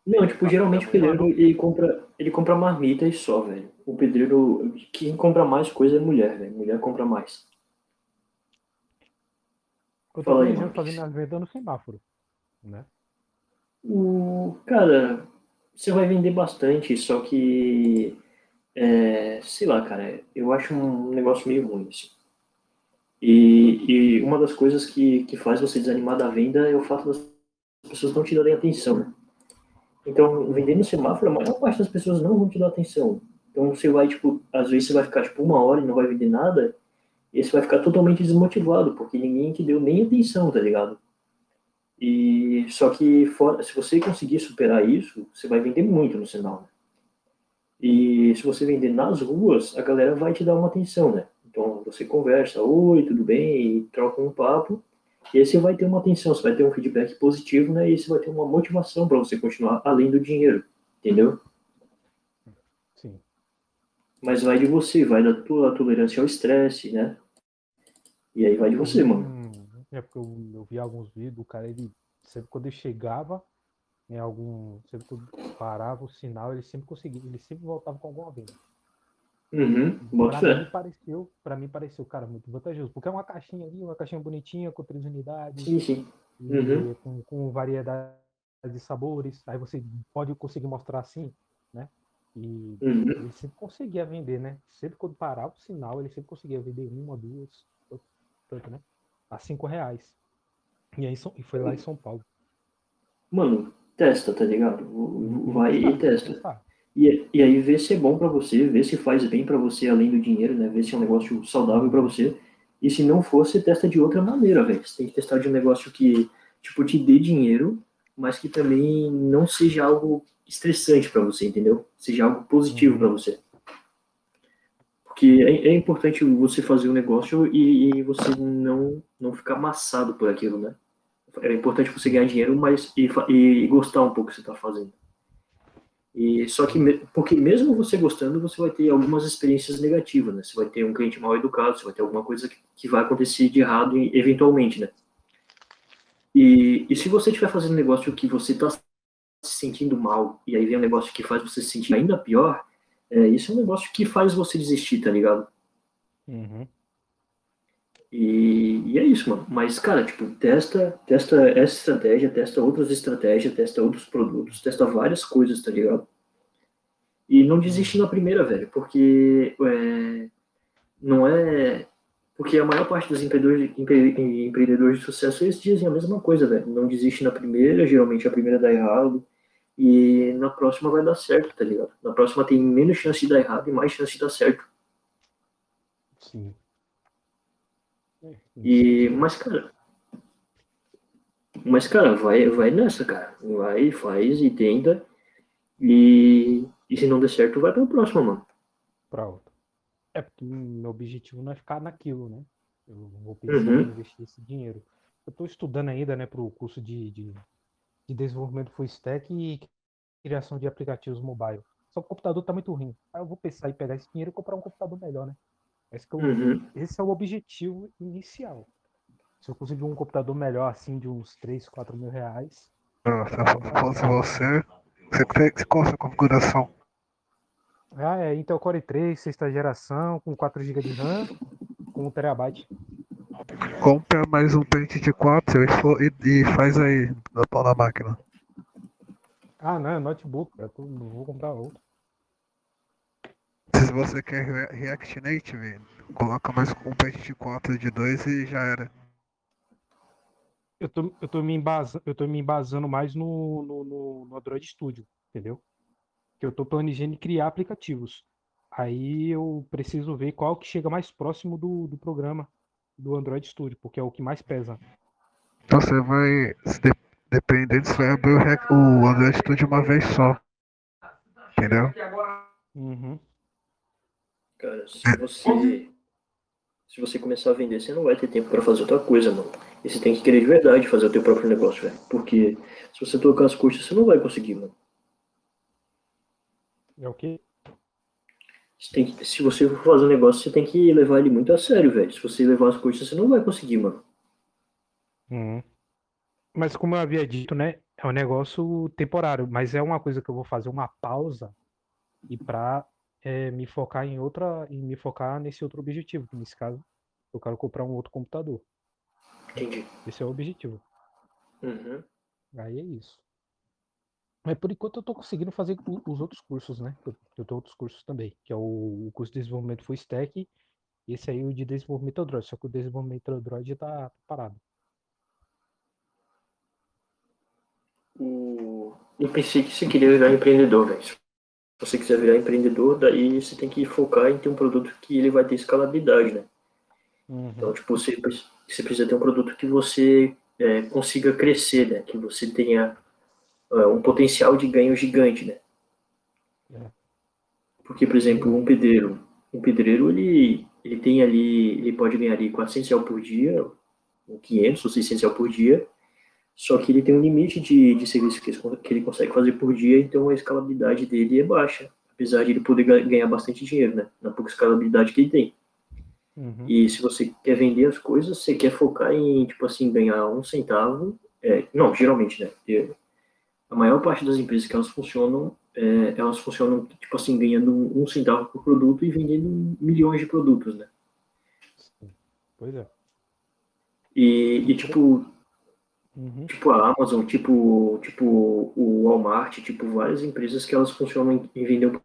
Não, tipo, geralmente o pedreiro ele compra, ele compra marmita e só, velho. O pedreiro, quem compra mais coisa é mulher, velho. Mulher compra mais. Eu tô Fala aí, planejando Marcos. fazer minha venda no semáforo. Né? O, cara, você vai vender bastante, só que, é, sei lá, cara, eu acho um negócio meio ruim, assim. E, e uma das coisas que, que faz você desanimar da venda é o fato das pessoas não te darem atenção? Então, vender no semáforo, a maior parte das pessoas não vão te dar atenção. Então, você vai, tipo, às vezes você vai ficar, tipo, uma hora e não vai vender nada, e você vai ficar totalmente desmotivado, porque ninguém te deu nem atenção, tá ligado? E só que fora, se você conseguir superar isso, você vai vender muito no sinal. Né? E se você vender nas ruas, a galera vai te dar uma atenção, né? Então você conversa, oi, tudo bem, e troca um papo, e aí você vai ter uma atenção, você vai ter um feedback positivo, né? E você vai ter uma motivação para você continuar além do dinheiro, entendeu? Sim. Mas vai de você, vai da tua tolerância ao estresse, né? E aí vai de você, mano. É porque eu, eu vi alguns vídeos, o cara, ele sempre quando ele chegava em algum. Sempre quando parava o sinal, ele sempre conseguia, ele sempre voltava com alguma venda. Uhum, Pra mim pareceu, para mim pareceu, cara, muito vantajoso. Porque é uma caixinha ali, uma caixinha bonitinha, com três unidades, Sim, sim. e Uhum. com, com variedade de sabores. Aí você pode conseguir mostrar assim, né? E Uhum. ele sempre conseguia vender, né? Sempre quando parava o sinal, ele sempre conseguia vender uma, duas, tanto, né? A cinco reais. E aí São- e foi lá em São Paulo. Mano, testa, tá ligado? Vai e testa. E, e aí vê se é bom pra você, vê se faz bem pra você além do dinheiro, né? Vê se é um negócio saudável pra você. E se não for, você testa de outra maneira, velho. Você tem que testar de um negócio que, tipo, te dê dinheiro, mas que também não seja algo estressante para você, entendeu? Seja algo positivo para você. Porque é, é, importante você fazer um negócio e, e, você não, não ficar amassado por aquilo, né? É importante você ganhar dinheiro, mas e, e gostar um pouco do que você está fazendo. E só que porque mesmo você gostando, você vai ter algumas experiências negativas, né? Você vai ter um cliente mal educado, você vai ter alguma coisa que, que vai acontecer de errado eventualmente, né? E, e se você estiver fazendo um negócio que você está se sentindo mal e aí vem um negócio que faz você se sentir ainda pior, é, isso é um negócio que faz você desistir, tá ligado? Uhum. E, e, é isso, mano. Mas, cara, tipo, testa, testa essa estratégia, testa outras estratégias, testa outros produtos, testa várias coisas, tá ligado? E não desiste na primeira, velho, porque é, não é. Porque a maior parte dos empreendedores, empre, empreendedores de sucesso, eles dizem a mesma coisa, velho. Não desiste na primeira, geralmente a primeira dá errado. E na próxima vai dar certo, tá ligado? Na próxima tem menos chance de dar errado e mais chance de dar certo. Sim. E, mas, cara. Mas, cara, vai, vai nessa, cara. Vai, faz e tenta. E, e se não der certo, vai pra próxima, mano. Pra outra. É porque meu objetivo não é ficar naquilo, né? Eu vou pensar Uhum. em investir esse dinheiro. Eu tô estudando ainda, né, pro curso de, de, de desenvolvimento full stack e criação de aplicativos mobile. Só que o computador tá muito ruim. Aí eu vou pensar em pegar esse dinheiro e comprar um computador melhor, né? Esse, que é o, Uhum. esse é o objetivo inicial. Se eu conseguir um computador melhor, assim, de uns 3, 4 mil reais, Não, se eu fosse você, você tem qual a sua configuração? ah, é Intel Core 3, sexta geração, com 4 GB de RAM, com 1 terabyte. Compra mais um pente de 4 e, e- faz aí na pau na máquina. Ah, não, é notebook, eu tô- vou comprar outro. Se você quer Re- React Native, coloca mais um pente de 4 de 2 e já era. Eu tô, eu tô, me, embasando, eu tô me embasando mais no, no, no, no Android Studio, entendeu? Que eu tô planejando criar aplicativos. Aí eu preciso ver qual que chega mais próximo do, do programa do Android Studio, porque é o que mais pesa. Então você vai, se de- dependendo, você vai abrir o, o Android Studio uma vez só. Entendeu? Uhum. Cara, se você. Se você começar a vender, você não vai ter tempo pra fazer outra coisa, mano. E você tem que querer de verdade fazer o teu próprio negócio, velho. Porque se você tocar as custas, você não vai conseguir, mano. É o quê? Tem que, se você for fazer um negócio, você tem que levar ele muito a sério, velho. Se você levar as custas, você não vai conseguir, mano. Uhum. Mas como eu havia dito, né? É um negócio temporário, mas é uma coisa que eu vou fazer uma pausa e para me focar em outra, e me focar nesse outro objetivo, que nesse caso eu quero comprar um outro computador. Entendi. Esse é o objetivo. Uhum. Aí é isso. Mas por enquanto eu tô conseguindo fazer os outros cursos, né? Eu, tenho outros cursos também, que é o, curso de desenvolvimento full stack e esse aí o de desenvolvimento Android, só que o desenvolvimento Android tá parado. O... Eu pensei que você queria virar empreendedor, velho. Se você quiser virar empreendedor, daí você tem que focar em ter um produto que ele vai ter escalabilidade, né? Então, tipo, você, você precisa ter um produto que você é, consiga crescer, né? Que você tenha é, um potencial de ganho gigante, né? É. Porque, por exemplo, um pedreiro, um pedreiro, ele, ele tem ali, ele pode ganhar ali 400 reais por dia, ou 500 ou 600 reais por dia, só que ele tem um limite de, de serviço que ele, que ele consegue fazer por dia, então a escalabilidade dele é baixa, apesar de ele poder ga- ganhar bastante dinheiro, né? Na pouca escalabilidade que ele tem. Uhum. E se você quer vender as coisas, você quer focar em, tipo assim, ganhar um centavo. é, não, geralmente, né? A maior parte das empresas que elas funcionam, é, elas funcionam, tipo assim, ganhando um centavo por produto e vendendo milhões de produtos, né? Pois é. E, e tipo, Uhum. tipo a Amazon, tipo, tipo o Walmart, tipo várias empresas que elas funcionam em, em vender o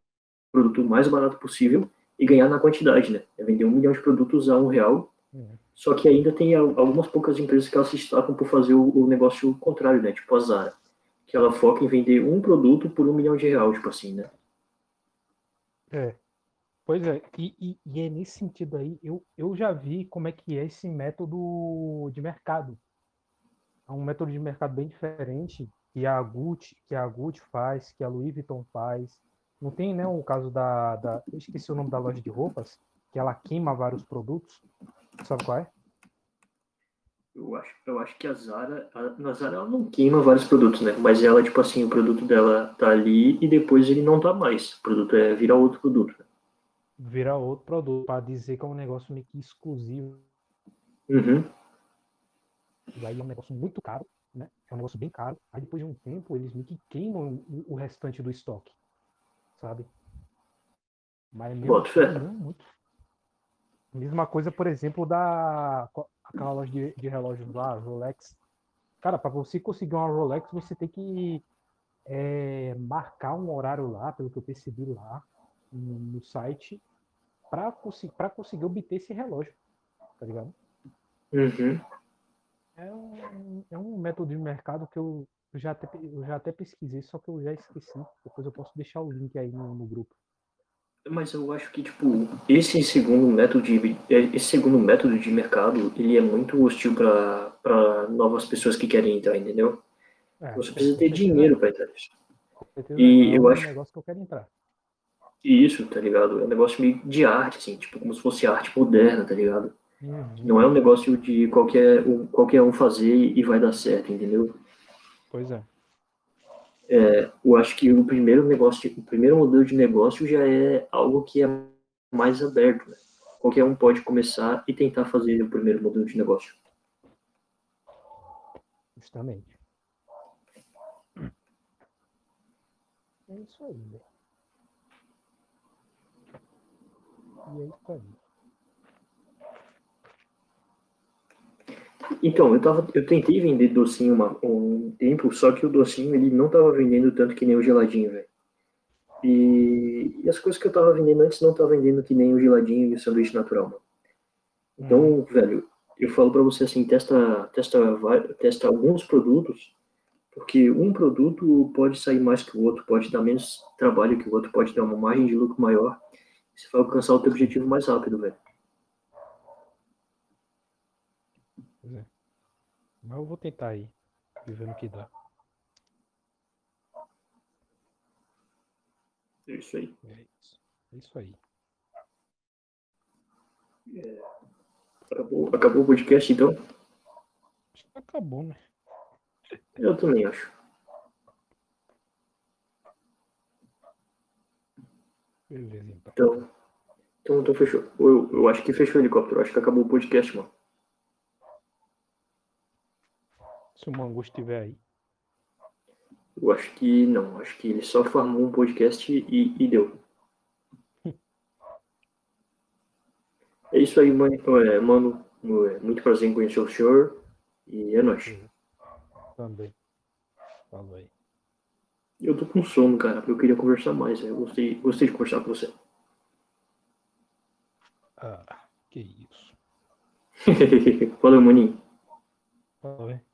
produto mais barato possível e ganhar na quantidade, né? É vender um milhão de produtos a um real Uhum. Só que ainda tem al- algumas poucas empresas que elas se destacam por fazer o, o negócio contrário, né? Tipo a Zara. Que ela foca em vender um produto por um milhão de reais, tipo assim, né? É. Pois é, e, e, e, é nesse sentido aí, eu, eu já vi como é que é esse método de mercado. É um método de mercado bem diferente que a Gucci, que a Gucci faz, que a Louis Vuitton faz. Não tem, né, o caso da, da eu esqueci o nome da loja de roupas, que ela queima vários produtos. Sabe qual é? Eu acho, eu acho que a Zara, a, a Zara ela não queima vários produtos, né? Mas ela, tipo assim, o produto dela tá ali e depois ele não tá mais. O produto é virar outro produto. Né? Virar outro produto, para dizer que é um negócio meio que exclusivo. Uhum. E aí é um negócio muito caro, né? É um negócio bem caro. Aí depois de um tempo eles meio que queimam o, restante do estoque, sabe? Mas mesmo assim, não é muito. Mesma coisa, por exemplo, da aquela loja de, de relógios lá, Rolex. Cara, para você conseguir uma Rolex, você tem que é, marcar um horário lá, pelo que eu percebi lá no, no site, para conseguir, conseguir obter esse relógio. Tá ligado? Uhum. É, um, é um método de mercado que eu, eu, já até, eu já até pesquisei, só que eu já esqueci. Depois eu posso deixar o link aí no, no grupo. Mas eu acho que, tipo, esse segundo método de, esse segundo método de mercado, ele é muito hostil para novas pessoas que querem entrar, entendeu? É, Você precisa ter dinheiro para entrar nisso. E eu acho... É um negócio que eu quero entrar. Isso, tá ligado? É um negócio meio de arte, assim, tipo, como se fosse arte moderna, tá ligado? Uhum. Não é um negócio de qualquer, qualquer um fazer e vai dar certo, entendeu? Pois é é, eu acho que o primeiro negócio, o primeiro modelo de negócio já é algo que é mais aberto. Né? Qualquer um pode começar e tentar fazer o primeiro modelo de negócio. Justamente. É isso aí, né? E é isso aí. Então, eu, tava, eu tentei vender docinho uma, um tempo, só que o docinho ele não tava vendendo tanto que nem o geladinho, velho. E, e, as coisas que eu tava vendendo antes não tava vendendo que nem o geladinho e o sanduíche natural, mano. Então, hum. velho, eu falo para você assim, testa, testa, testa alguns produtos, porque um produto pode sair mais que o outro, pode dar menos trabalho que o outro, pode ter uma margem de lucro maior. Você vai alcançar o teu objetivo mais rápido, velho. Mas eu vou tentar aí, vendo o que dá. É isso aí. É isso, é isso aí. É. Acabou, acabou o podcast então? Acho que acabou, né? Eu também acho. Beleza, então. Então, então, então fechou. Eu, eu acho que fechou o helicóptero. Acho que acabou o podcast, mano. Se o Mango estiver aí. Eu acho que não. Acho que ele só formou um podcast e, e deu. [laughs] é isso aí, mãe. É, mano. É muito prazer em conhecer o senhor. E é nóis. Também. Falou aí. Eu tô com sono, cara, porque eu queria conversar mais. Eu gostei, gostei de conversar com você. Ah, que isso. [laughs] Valeu, maninho. Falou, hein?